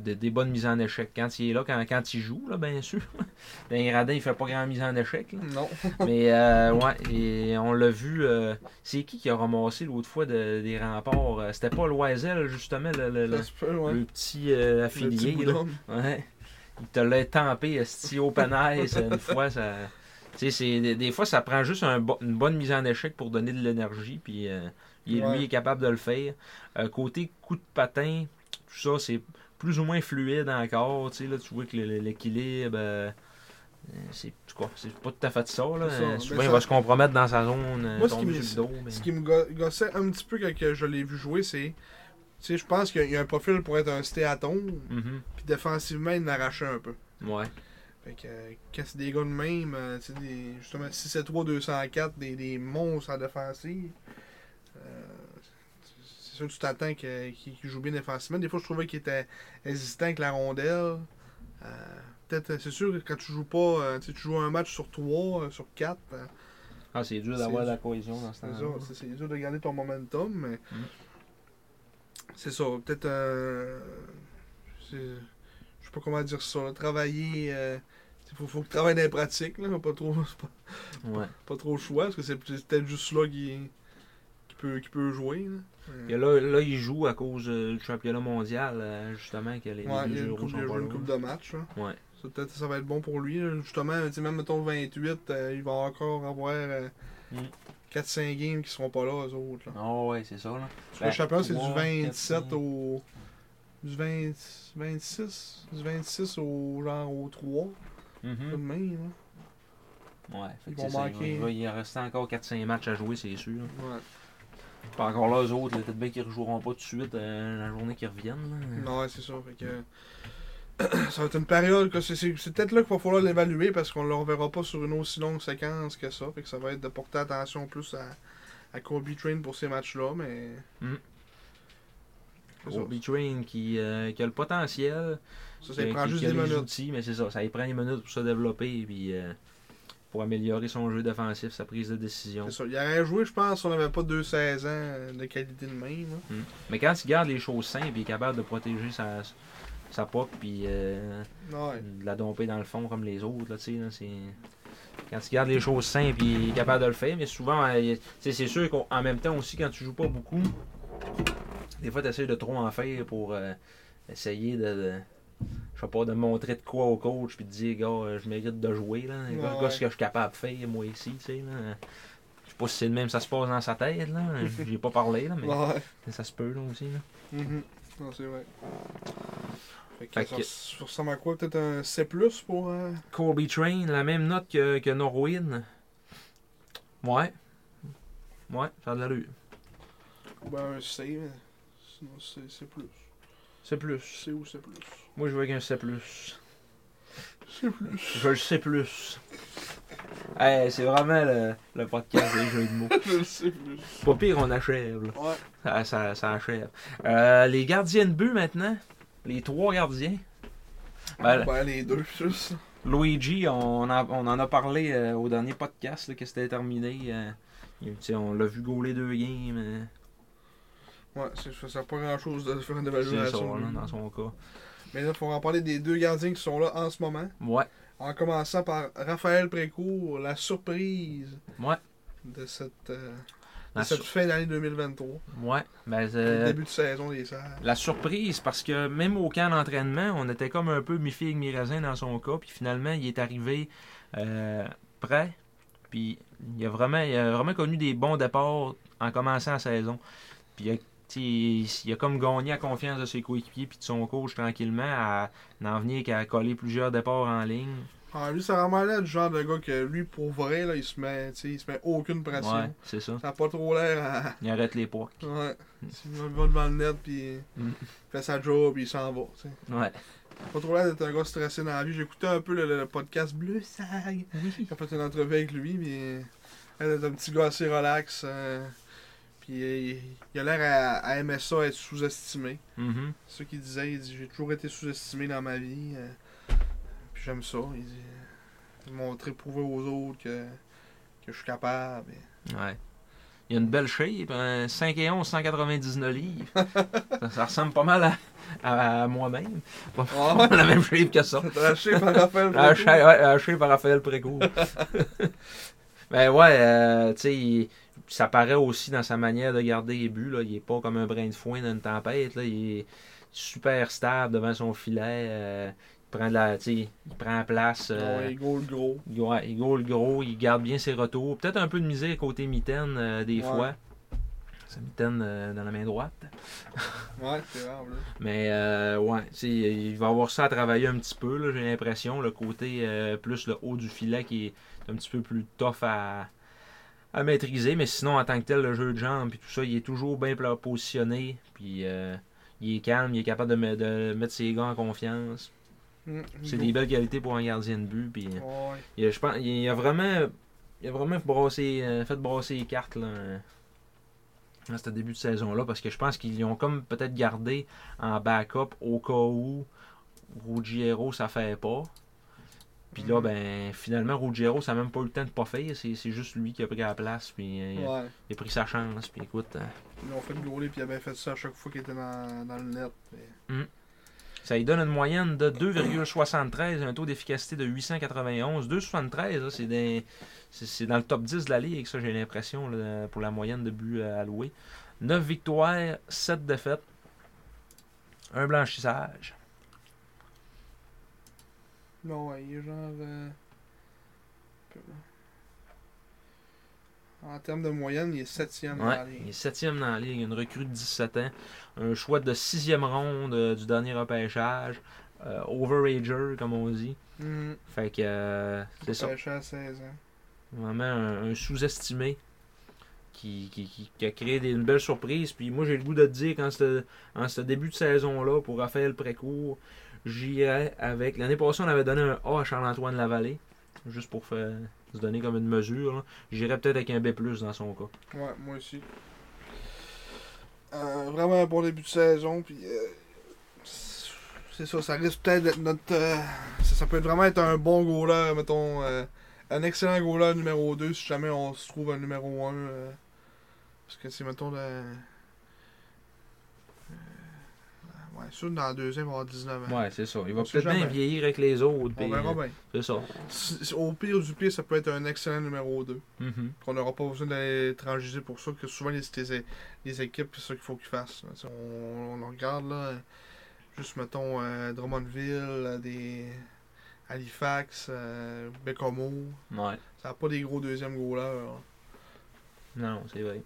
des, bonnes mises en échec. Quand il est là, quand, quand il joue, là, bien sûr. Dans les radins, il fait pas grand mise en échec. là.
Non.
Mais, euh, ouais, et on l'a vu. euh, c'est qui qui a ramassé l'autre fois de- des remparts? C'était pas Loisel, justement, le, le- le-
Ça se peut, ouais.
le petit euh,
Le petit
affilié. là. Ouais. Il te l'a tampé, esti, open ice, une fois, ça... Des, des fois, ça prend juste un une bonne mise en échec pour donner de l'énergie, puis euh,
Ouais.
lui est capable de le faire. Euh, côté coup de patin, tout ça, c'est plus ou moins fluide encore, tu sais, là, tu vois que l'équilibre... euh, euh, c'est pas tout à fait ça, là. Souvent, il va se compromettre dans sa zone,
Moi, ce qui me-
sur le dos. mais-
Ce qui me go- gossait un petit peu quand je l'ai vu jouer, c'est. Tu sais, je pense qu'il y a- un profil pour être un stéatome,
Mhm.
puis défensivement, il l'arrachait un peu.
Ouais.
Fait que quand c'est des gars de même, euh, tu sais, des, justement 6-7-3, 204, des, des monstres en défensive, euh, c'est sûr que tu t'attends qu'il qu'il joue bien défensivement. Des fois, je trouvais qu'il était hésitant avec la rondelle. Euh, Peut-être, c'est sûr que quand tu joues pas, tu joues un match sur 3, sur 4,
Ah, c'est dur d'avoir la cohésion dans ce temps-là.
c'est- dur de garder ton momentum, mais
Mm.
c'est ça, peut-être, euh, je sais pas comment dire ça, là, travailler, euh, il faut, faut que tu travailles dans les pratiques, là, pas trop, pas,
Ouais.
pas trop le choix, parce que c'est peut-être juste là qui, qui, peut, qui peut jouer. Là.
Et là, là, il joue à cause euh, du championnat mondial, euh, justement, que les,
il y a
deux
une
euros
coupe,
sont
il
pas
une coupe de match.
Ouais.
Ça, peut-être ça va être bon pour lui. là. Justement, même mettons 28, euh, il va encore avoir euh,
Mm.
4-5 games qui seront pas là, eux autres.
Ah ouais, c'est ça, là.
Que
Ben,
le championnat, c'est du
trois,
27
quatre,
au. Du 20, 26. Du 26 au genre au 3.
Mhm.
Là.
Ouais, fait que ça. Il va y rester encore 4-5 matchs à jouer, c'est sûr.
Ouais.
Pas encore là, eux autres, peut-être bien qu'ils ne rejoueront pas tout de suite euh, la journée qu'ils reviennent. là.
Non, ouais, c'est. Fait que. ça va être une période que c'est- c'est c'est peut-être là qu'il va falloir l'évaluer parce qu'on ne le reverra pas sur une aussi longue séquence que ça. Fait que ça va être de porter attention plus à, à Kobe Train pour ces matchs-là, mais.
Mm.
Ça.
Kobe Train qui, euh, qui a le potentiel,
Ça, ça prend juste des minutes.
outils, mais c'est ça, ça prend des minutes pour se développer puis euh, pour améliorer son jeu défensif, sa prise de décision.
C'est ça. Il aurait joué, je pense, si on n'avait pas 2-16 ans de qualité de même. là.
Mais quand il garde les choses simples, il est capable de protéger sa, sa pop puis euh,
Ouais.
de la domper dans le fond comme les autres. Là, tu sais, c'est... Quand tu gardes les choses simples, il est capable de le faire, mais souvent, euh, c'est sûr qu'en même temps aussi, quand tu joues pas beaucoup, des fois tu essaies de trop en faire pour euh, essayer de- je sais pas, de montrer de quoi au coach puis de dire, gars, euh, je mérite de jouer. Là.
Ouais.
gars, ce que je suis capable de faire, moi ici, tu sais. Là. Je sais pas si c'est le même, ça se passe dans sa tête, là. J'ai pas parlé, là, mais
Ouais.
ça se peut, là, aussi, là.
Non, c'est vrai. Fait que,
Fait
ça,
que-
ressemble à quoi? Peut-être un C pour. euh,
Colby Train, la même note que, que Norwin. Ouais. Ouais, ça a de l'allure.
Ben, un C, mais sinon c'est c'est plus.
C'est plus.
C ou C plus?
Moi, je veux qu'un C+.
C plus.
Je le sais plus. Hey, c'est vraiment le, le podcast des jeux de mots.
Je le sais plus.
Pas pire, on achève. là.
Ouais.
Ça, ça, ça achève. Euh, les gardiens de but maintenant? Les trois gardiens? Ben,
Ben, les deux, juste.
Luigi, on, en- on en a parlé euh, au dernier podcast là, que c'était terminé. euh, il- tu sais, on l'a vu gauler deux games. euh,
Ouais, ça sert pas grand chose de faire une
ça,
évaluation.
là, dans son cas.
Mais là, il faut en parler des deux gardiens qui sont là en ce moment.
Ouais,
En commençant par Raphaël Précourt, la surprise
ouais.
de cette, euh, de cette
sur-
fin d'année 2023.
ouais, ben,
Le
euh,
début de saison des Serres.
la surprise, parce que même au camp d'entraînement, on était comme un peu mi-figue, mi-raisin dans son cas, puis finalement, il est arrivé euh, prêt, puis il a, vraiment, il a vraiment connu des bons départs en commençant la saison. Puis il a, sais, il a comme gagné la confiance de ses coéquipiers puis de son coach tranquillement à n'en venir qu'à coller plusieurs départs en ligne.
Ah, lui, c'est vraiment là du genre de gars que lui, pour vrai, là, il se met, il se met aucune pression.
Ouais, c'est ça.
Ça n'a pas trop l'air à.
Il arrête les poids.
Ouais. Il va devant le net, puis
Mm.
il fait sa job, puis il s'en va. tu sais.
Ouais.
Pas trop l'air d'être un gars stressé dans la vie. J'écoutais un peu le, le podcast Bleu Sag.
Oui.
J'ai fait une entrevue avec lui, mais elle est un petit gars assez relax. euh, puis il, a l'air à, à aimer ça, être sous-estimé.
Mhm.
C'est ce qu'il disait. Il dit J'ai toujours été sous-estimé dans ma vie. euh, puis j'aime ça. Il dit Montrer, prouver aux autres que, que je suis capable.
Ouais. Il a une belle shape, un 5 et 11, 199 livres. ça, ça ressemble pas mal à, à- à moi-même. Pas
Ah
la même shape que ça.
Lâché par Raphaël Précourt.
par Raphaël Précourt. ben ouais, euh, tu sais, ça paraît aussi dans sa manière de garder les buts. Là. Il est pas comme un brin de foin dans une tempête. Là. Il est super stable devant son filet. euh, il prend de la, il prend la place. euh,
Ouais, il goal gros.
il, ouais, il goal gros, il garde bien ses retours. Peut-être un peu de misère côté mitaine euh, des
Ouais.
fois. Sa mitaine dans la main droite.
Ouais, c'est vrai.
Mais ouais, il va avoir ça à travailler un petit peu, j'ai l'impression. Le côté plus le haut du filet qui est un petit peu plus tough à, à maîtriser. Mais sinon, en tant que tel, le jeu de jambes puis tout ça, il est toujours bien positionné. Puis euh, il est calme, il est capable de, me- de mettre ses gars en confiance.
Mm,
C'est des belles qualités pour un gardien de but. Puis,
Ouais.
il a, je pense, il a vraiment, il a vraiment brassé, euh, fait brasser les cartes là, à ce début de saison-là parce que je pense qu'ils ont comme peut-être gardé en backup au cas où Ruggiero ça fait pas. Puis là, ben finalement, Ruggiero ça n'a même pas eu le temps de pas faire. C'est c'est juste lui qui a pris la place. Puis euh, il, a,
Ouais.
il a pris sa chance. Puis écoute, euh,
Ils l'ont fait gauler, puis il a bien fait ça à chaque fois qu'il était dans, dans le net. et-
ça lui donne une moyenne de 2,73, un taux d'efficacité de 891. 2,73, là, c'est des- c'est c'est dans le top 10 de la ligue, ça j'ai l'impression, là, pour la moyenne de buts euh, alloués. 9 victoires, 7 défaites, un blanchissage.
Non, ouais, il est genre. euh, En termes de moyenne, il est septième dans la
il
ligue.
est 7 dans la ligue, une recrue de 17 ans, un choix de 6e ronde euh, du dernier repêchage, euh, overager comme on dit.
Mm.
Fait que euh, c'est ça.
Pêché à 16 ans.
Vraiment un, un sous-estimé qui, qui, qui- qui a créé des, une belle surprise. Puis moi, j'ai le goût de te dire qu'en ce, en ce début de saison-là, pour Raphaël Précourt, j'irais avec. L'année passée, on avait donné un A à Charles-Antoine Lavallée, juste pour faire, se donner comme une mesure. là. J'irais peut-être avec un B dans son cas.
Ouais, moi aussi. Euh, vraiment un bon début de saison, puis. euh, c'est ça, ça risque peut-être d'être notre. euh, ça, ça peut vraiment être un bon goaler, mettons. euh, un excellent goaler numéro 2 si jamais on se trouve un numéro 1. euh, parce que c'est, mettons, le. Sûr, dans le deuxième, il va avoir 19 ans.
Ouais, c'est ça. Il va peut-être bien vieillir avec les autres.
On verra
euh,
bien.
C'est ça.
Au pire du pire, ça peut être un excellent numéro 2.
Mhm.
qu'on n'aura pas besoin d'aller transiger pour ça, que souvent les, les, les équipes, c'est ça qu'il faut qu'ils fassent. On, on regarde là, juste mettons euh, Drummondville, euh, des Halifax, euh, Bécomo,
Ouais.
ça n'a pas des gros deuxième goalers. là.
Non, c'est vrai.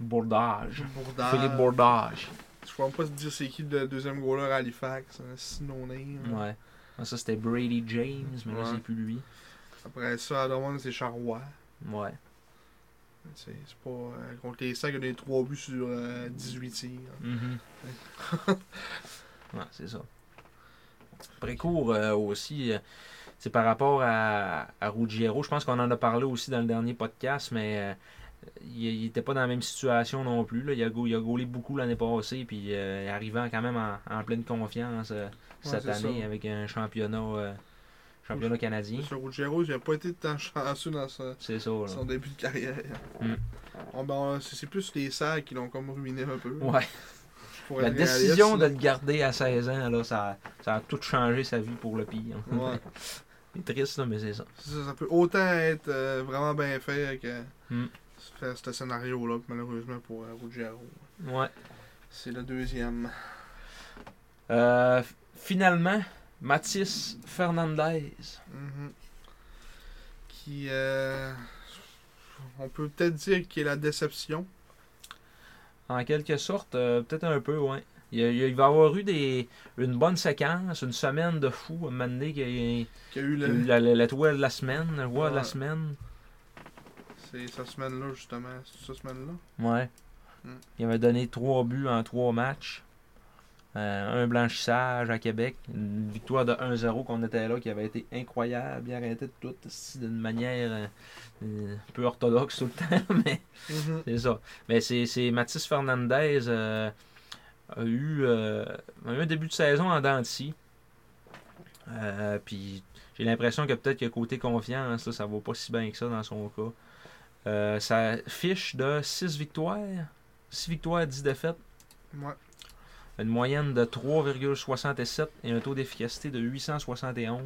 Bordage.
Bourdage.
Philippe Bordage.
Je ne pas te dire c'est qui le deuxième goaler à Halifax, un synonyme.
Ouais. Ah, ça, c'était Brady James, mais là,
Ouais.
c'est plus lui.
Après ça, à Drummond, c'est Charrois.
Ouais.
C'est pas. euh, contre les Sacs, il y a des 3 buts sur euh, 18 tirs.
Mhm. ouais, c'est ça. Précourt euh, aussi, euh, c'est par rapport à, à Ruggiero, je pense qu'on en a parlé aussi dans le dernier podcast, mais euh, il n'était pas dans la même situation non plus. Là. Il, a, go- il a gaulé beaucoup l'année passée, puis euh, arrivant quand même en, en pleine confiance euh, cette année
ça.
avec un championnat euh, championnat canadien.
Sur Ruggiero, il n'a pas été tant chanceux dans son,
ça,
début de carrière.
Mm.
Bon, ben, c'est c'est plus les sacs qui l'ont comme ruiné un peu.
Ouais. La décision de le garder à 16 ans, là, ça, ça a tout changé sa vie pour le pire.
Ouais.
C'est triste, là, mais c'est ça.
Ça, ça peut autant être euh, vraiment bien fait que
Mm.
Ce, ce scénario-là, malheureusement pour euh, Ruggiero.
Ouais.
C'est le deuxième.
Euh, finalement, Mathis Fernandez.
Mhm. Qui, euh, on peut peut-être dire qu'il est la déception.
En quelque sorte, euh, peut-être un peu, ouais. Il, il va y avoir eu des, une bonne séquence, une semaine de fou, à un moment donné, a-
Qui a eu
a
le,
eu la, la, la toile de la semaine, le roi de la
Ouais.
semaine.
C'est cette semaine-là, justement. C'est cette semaine-là?
Ouais.
Mm.
Il avait donné trois buts en trois matchs. Euh, un blanchissage à Québec. Une victoire de 1-0 qu'on était là qui avait été incroyable. Il arrêtait de tout d'une manière euh, euh, un peu orthodoxe tout le temps. Mais
Mhm.
c'est ça. Mais c'est, c'est Mathis Fernandez euh, a, eu, euh, a eu un début de saison en dents de scie. Euh, puis j'ai l'impression que peut-être que côté confiance, là, ça va pas si bien que ça dans son cas. Euh, sa fiche de 6 victoires, 6 victoires, 10 défaites,
Ouais.
une moyenne de 3,67 et un taux d'efficacité de 871.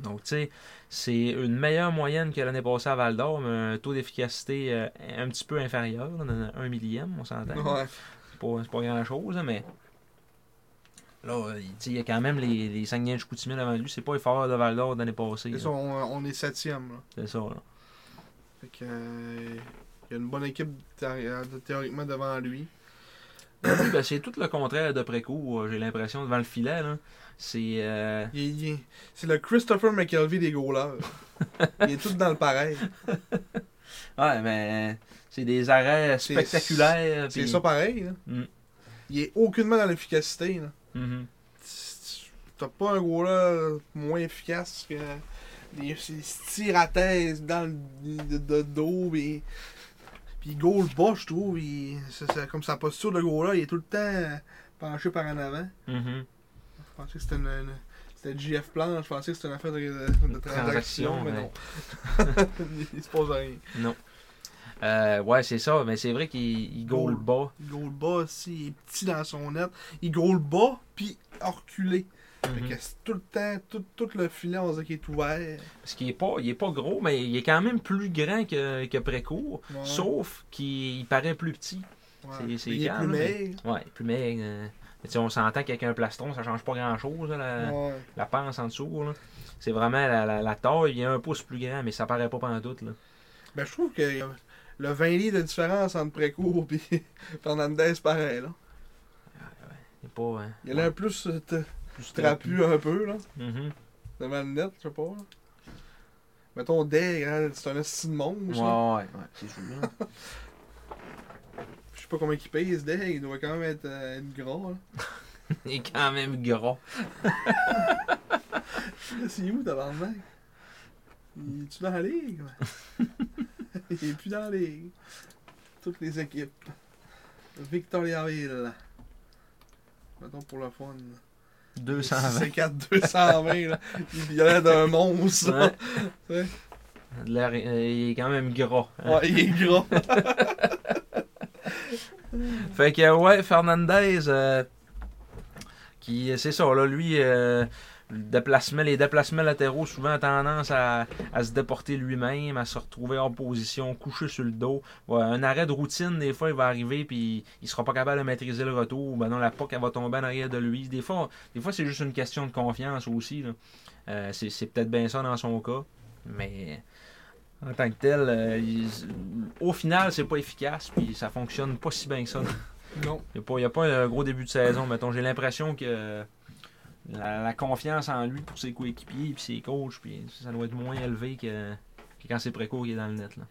Donc, tu sais, c'est une meilleure moyenne que l'année passée à Val d'Or, mais un taux d'efficacité euh, un petit peu inférieur, 1 millième, on s'entend.
Ouais.
C'est pas, c'est pas grand chose, mais. Là, euh, il tu sais, il y a quand même les, les Saguenay de Chicoutimi devant lui. C'est pas les de Val d'Or d'année passée.
C'est ça, on, on est septième. Là.
C'est ça, là.
Fait que, euh, il y a une bonne équipe thé- théoriquement devant lui.
Lui, ben, c'est tout le contraire de Précourt, euh, j'ai l'impression, devant le filet. là. C'est. euh,
c'est le Christopher McKelvey des goalers. il est tout dans le pareil.
Ouais, mais c'est des arrêts spectaculaires.
C'est ça pareil. Là.
Mm.
Il est aucunement dans l'efficacité. là.
Mhm.
T'as pas un goaler moins efficace que. Se tire à thèse dans le de, de dos. Puis, puis il goal bas, je trouve. il- comme sa posture de goaler, il est tout le temps penché par en avant.
Mhm.
Je pensais que c'était une, une- c'était JF Plan, je pensais que c'était une affaire de, de, de transaction,
Transaction,
mais non. il se passe rien.
Non. Euh, ouais, c'est ça, mais c'est vrai qu'il il goal
Goal.
bas.
Il goal bas aussi, il est petit dans son net. Il goal bas, puis reculé. C'est tout le temps, tout, tout le filet, on dirait qu'il est ouvert.
Parce qu'il est pas, il est pas gros, mais il est quand même plus grand que, que Précourt.
Ouais.
Sauf qu'il il paraît plus petit.
Ouais.
c'est-
il est plus
mais-
maigre.
Ouais, plus maigre. euh, mais tu sais, on s'entend qu'avec un plastron, ça change pas grand chose, la,
Ouais.
la pince en dessous. C'est vraiment la, la, la taille, il est un pouce plus grand, mais ça paraît pas pendant tout. Là.
Ben, je trouve que le 20 livres de différence entre Précourt et Fernandez, pareil. Là.
Il est pas. hein,
Il a l'air plus, euh,
plus
trapu un peu, là,
Mhm.
devant le net, je sais pas. Là. Mettons, Deg, hein, c'est un esti de
Ouais,
monstre. là.
ouais, ouais, c'est sûr. là.
Je sais pas combien il paye, ce Deg, il doit quand même être, euh, être gras. Là.
il est quand même gras.
Là, c'est où, tabarnak? Il est-tu dans la ligue? ouais? il est plus dans la ligue. Toutes les équipes. Victoriaville. Mettons pour le fun.
220.
C'est 4 220 là. Il a l'air d'un monstre. là.
Ouais. L'air- euh, il est quand même gras. hein.
Ouais, il est gras.
Fait que, ouais, Fernandez, euh, qui, c'est ça, là, lui, euh, le déplacement, les déplacements latéraux, souvent, ont tendance à, à se déporter lui-même, à se retrouver en position, couché sur le dos. Ouais, un arrêt de routine, des fois, il va arriver, puis il sera pas capable de maîtriser le retour. Ben non, la POC, elle va tomber en arrière de lui. Des fois, des fois c'est juste une question de confiance aussi. là. Euh, c'est, c'est peut-être bien ça dans son cas, mais en tant que tel, euh, il- au final, c'est pas efficace, puis ça fonctionne pas si bien que ça.
Non.
Il n'y a, pas un gros début de saison, mettons. J'ai l'impression que la, la confiance en lui pour ses coéquipiers et ses coachs, puis ça doit être moins élevé que, que quand c'est précourt qui est dans le net. Là.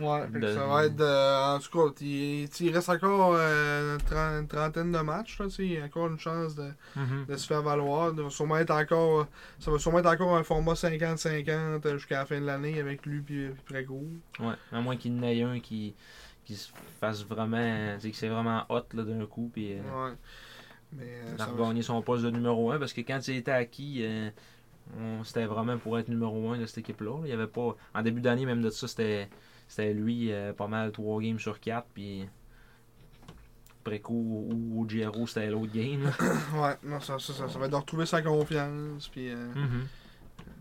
Ouais,
De-
ça va être. euh, en tout cas, il, il reste encore euh, une tren- une trentaine de matchs. Là, il y a encore une chance de, de se faire valoir. Ça va sûrement être encore, ça va sûrement être encore un format 50-50 jusqu'à la fin de l'année avec lui puis Précourt.
Ouais, à moins qu'il y en ait un qui, qui se fasse vraiment. Que c'est vraiment hot d'un coup, euh,
Ouais. Mais euh,
a
va-
regagné son poste de numéro 1 parce que quand il était acquis, euh, on- c'était vraiment pour être numéro un de cette équipe-là. Il y avait pas. En début d'année, même de ça, c'était. C'était lui euh, pas mal 3 games sur 4. Puis. Préco ou Giro, c'était l'autre game.
Ouais, non, ça, ça, ça, ça va être de retrouver sa confiance, puis euh,
Mhm.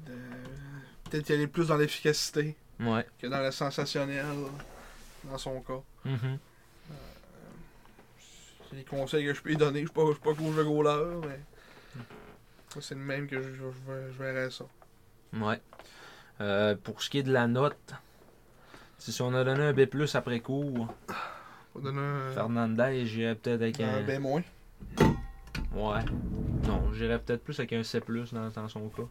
de- peut-être y aller plus dans l'efficacité
Ouais.
que dans le sensationnel, dans son cas.
Mhm.
C'est les conseils que je peux lui donner. Je suis pas, je suis pas goaler, mais moi, c'est le même que je, je, je- verrais ça.
Ouais. Euh, pour ce qui est de la note, si on a donné un B après
donner un,
Fernandez, j'irais peut-être avec
un
un.
B moins.
Ouais. Non, j'irais peut-être plus avec un C dans, dans son cas.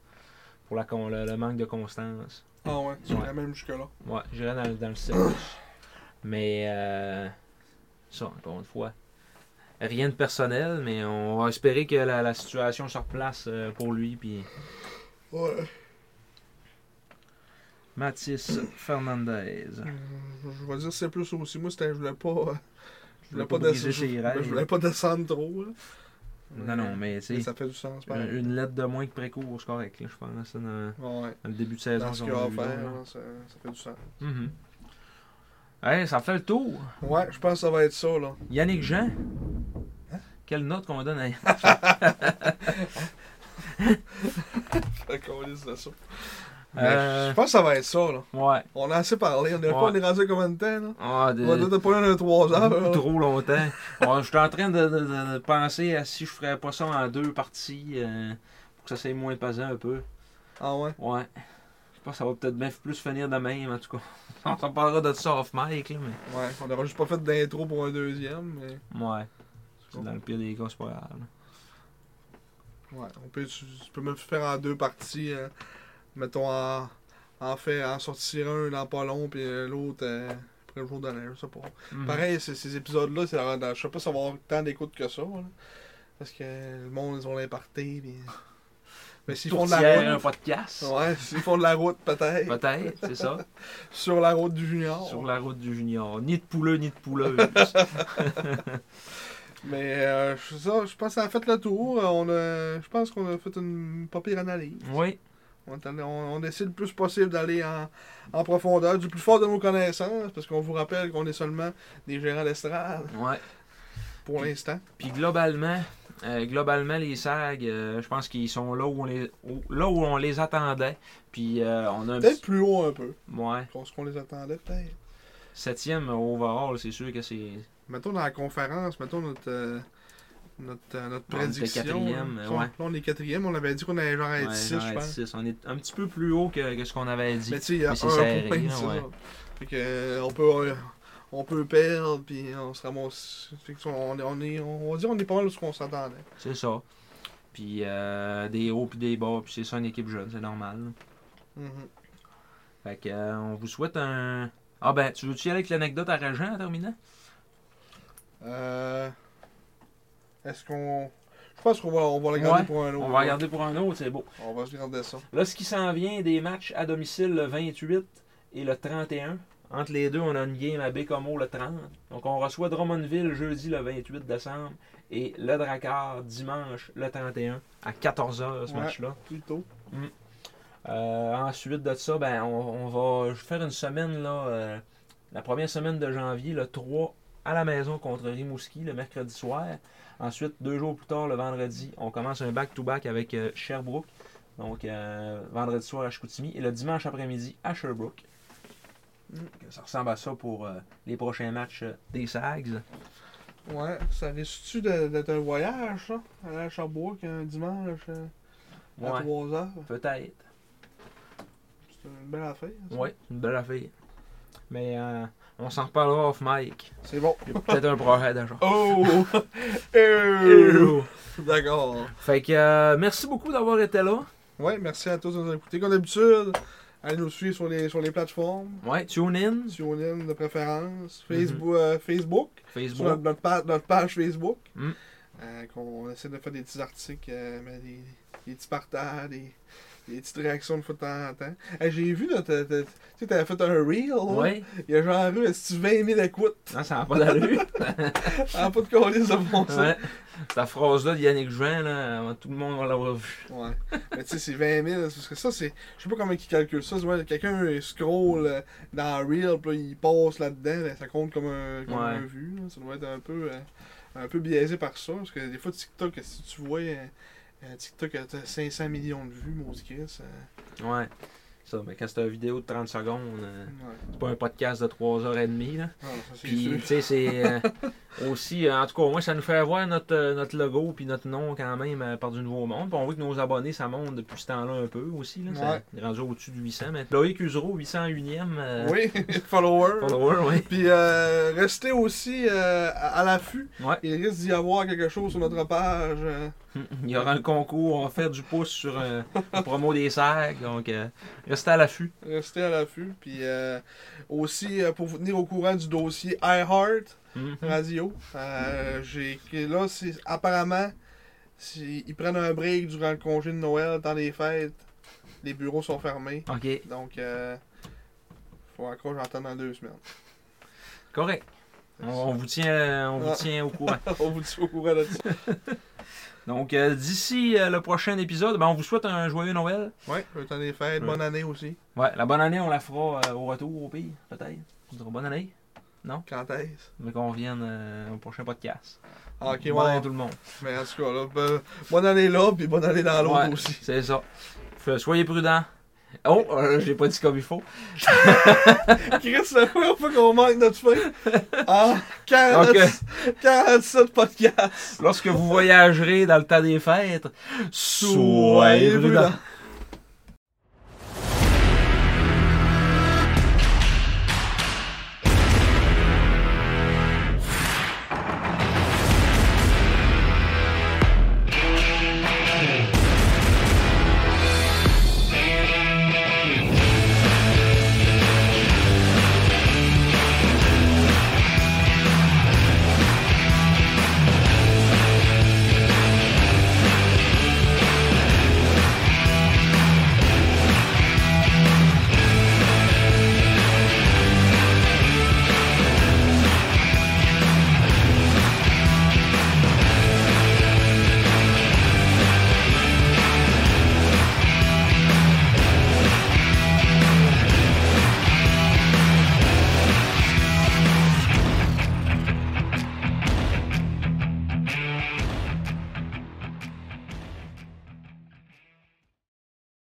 Pour la, con- le, le manque de constance.
Ah ouais, c'est
Ouais.
la même jusque-là.
Ouais, j'irais dans, dans le C Mais, euh, ça, encore une fois. Rien de personnel, mais on va espérer que la, la situation se replace euh, pour lui. Puis
Ouais.
Mathis Fernandez.
Je, je vais dire c'est plus aussi. Moi, c'était, je voulais pas. euh, Je voulais pas, descendre,
ses
je, voulais pas descendre trop. Là.
Non, non, mais sais,
ça fait du sens.
une, une lettre de moins que précourt, c'est correct, là, je pense. Dans,
Ouais.
dans le début de saison.
Dans ce qu'il faire,
là.
ça, ça fait du sens.
Mhm. Hey, ça fait le tour.
Ouais, je pense que ça va être ça, là.
Yannick Jean.
Hein?
Quelle note qu'on donne à
de ça.
Euh,
Je pense que ça va être ça, là.
Ouais.
On a assez parlé. On est pas on est rendu à combien de temps, là?
Ah, de-
On va peut-être pas un 3 heures.
beaucoup
là.
trop longtemps. Bon, je suis en train de, de- de- de penser à si je ferais pas ça en deux parties euh, pour que ça soit moins pesant un peu.
Ah ouais?
Ouais. Je pense que ça va peut-être bien plus finir de même, en tout cas. On s'en parlera de ça off mic, là, mais.
Ouais. On aura juste pas fait d'intro pour un deuxième, mais.
Ouais. Dans le pire des cas, c'est pas grave.
Ouais. On peut, tu, tu peux même faire en deux parties. euh, mettons en. En fait, en sortir un dans pas long, puis euh, l'autre euh, après le jour de l'année, je sais pas.
Mhm.
Pareil, ces, épisodes-là, c'est je sais pas si ça va avoir tant d'écoute que ça. là. Parce que le monde, ils ont l'imparté. Puis... Mais s'ils font de la
Tourtière, un
route.
podcast.
Ouais, s'ils font de la route, peut-être.
Peut-être, c'est ça.
Sur la route du Junior.
Sur la route du junior. Ni de pouleux, ni de pouleuse.
Mais euh, je- ça, je pense que ça a fait le tour. On a, je pense qu'on a fait une pas pire analyse.
oui.
On, on essaie le plus possible d'aller en, en profondeur, du plus fort de nos connaissances, parce qu'on vous rappelle qu'on est seulement des gérants d'estrade
Ouais.
pour l'instant.
Puis globalement, euh, globalement les SAG, euh, je pense qu'ils sont là où on les, où- là où on les attendait. Puis euh, on a
Peut-être
petit,
plus haut un peu,
ouais,
qu'on ce qu'on les attendait peut-être.
septième overall, c'est sûr que c'est
Mettons dans la conférence, mettons notre, euh, notre, notre
On
prédiction.
quatrième,
là. Là,
ouais.
on est quatrième, on avait dit qu'on allait genre être
ouais,
6,
genre
je pense.
six. On est un petit peu plus haut que, que ce qu'on avait dit.
Mais tu sais, il y a un point,
ouais.
ça. Fait que, on peut, on peut perdre, puis on se ramasse. Fait que, on, est- on, est, on va dire on est pas mal où ce qu'on s'attendait.
C'est ça. Puis euh, des hauts puis des bas, puis c'est ça une équipe jeune, c'est normal.
Mhm.
Fait que euh, on vous souhaite un. Ah ben, tu veux-tu y aller avec l'anecdote à Régent en terminant?
Euh, Est-ce qu'on. Je pense qu'on va, on va le garder
Ouais,
pour un autre.
On va regarder pour un autre, c'est beau.
On va se garder ça.
Là, ce qui s'en vient, des matchs à domicile le 28 et le 31. Entre les deux, on a une game à Bécomo le 30. Donc, on reçoit Drummondville jeudi le 28 décembre et le Drakkar dimanche le 31 à 14h ce
Ouais.
match-là.
Plutôt.
Euh, ensuite de ça, ben, on, on va faire une semaine, là, euh, la première semaine de janvier, le 3 à la maison contre Rimouski le mercredi soir. Ensuite, deux jours plus tard, le vendredi, on commence un back-to-back avec euh, Sherbrooke. Donc, vendredi soir à Chicoutimi. Et le dimanche après-midi à Sherbrooke.
Mm.
Ça ressemble à ça pour euh, les prochains matchs euh, des Sags.
Ouais, ça risque-tu d'être un voyage, ça? Aller à Sherbrooke un dimanche euh, à
Ouais,
3 heures?
peut-être.
C'est une belle affaire. ça.
Ouais, une belle affaire. Mais euh, on s'en reparlera off mic.
C'est bon.
Peut-être un projet déjà.
Oh! D'accord.
Fait que merci beaucoup d'avoir été là.
Ouais, merci à tous de nous écouter. Comme d'habitude, allez nous suivre sur les, sur les plateformes.
Ouais, tune in.
TuneIn de préférence. Facebook. euh, Facebook sur notre,
Facebook.
page, notre page Facebook.
Mm.
Euh, qu'on essaie de faire des petits articles, euh, mais des, des petits partages, des, des petites réactions de fois de temps en temps. Hey, J'ai vu, là, t'as- t'as- tu sais, t'avais fait un reel. là.
Ouais.
Il y a genre eu, est-ce que tu 20 000 écoutes?
Non, ça n'a pas d'allure.
Ah, pas de colis de bon sens.
ouais. Cette phrase-là de Yannick Juin, là, tout le monde va l'avoir vu.
Ouais. Mais tu sais, c'est 20 000. Parce que ça, c'est. Je sais pas comment ils calculent ça. Ouais, Quelqu'un scroll euh, dans Reel, puis là, il passe là-dedans. ben, ça compte comme un, comme
Ouais.
un vue. là. Ça doit être un peu, euh, un peu biaisé par ça. Parce que des fois, TikTok, si tu vois. euh, euh, TikTok a 500 millions de vues, maudit Chris. euh,
Ouais. Ça, mais quand c'est une vidéo de 30 secondes, euh,
ouais.
c'est pas un podcast de 3h30, là.
Ah, ça,
Puis, tu sais, c'est euh, aussi, euh, en tout cas, moi, ça nous fait avoir notre, euh, notre logo puis notre nom quand même euh, par du nouveau monde. Puis on voit que nos abonnés, ça monte depuis ce temps-là un peu aussi. Là, Ça est rendu au-dessus de 800. Mais Loïc Usero, 801e euh,
Oui, follower.
follower, oui.
Puis euh, restez aussi euh, à, à l'affût.
Ouais.
Il risque d'y avoir quelque chose sur notre page. Euh,
Il y aura un concours, on va faire du pouce sur euh, la promo des sacs. Donc, euh, restez à l'affût.
Restez à l'affût. Puis euh, aussi, euh, pour vous tenir au courant du dossier iHeart
Mhm.
Radio, euh, j'ai que là, c'est apparemment, ils prennent un break durant le congé de Noël, dans les fêtes. Les bureaux sont fermés.
OK,
Donc, euh, faut encore que j'entende dans deux semaines.
correct. On, on vous tient, on vous tient au courant.
On vous tient au courant là-dessus.
Donc, euh, d'ici euh, le prochain épisode, ben, on vous souhaite un joyeux Noël.
Ouais, le temps des fêtes, bonne année aussi.
Ouais, la bonne année, on la fera euh, au retour au pire, peut-être. On dira bonne année,
Quand est-ce?
mais qu'on revienne au prochain podcast.
Ah, ok,
bonne année
ouais.
tout le monde.
Mais en tout cas, là, ben, bonne année là, puis bonne année dans l'autre
Ouais,
aussi.
C'est ça. Soyez prudents. Oh, euh, je l'ai pas dit comme il faut.
Chris, la première fois qu'on manque notre fin. Ah, 40,
Ok.
47 podcasts.
Lorsque vous voyagerez dans le temps des fêtes,
Soyez prudents.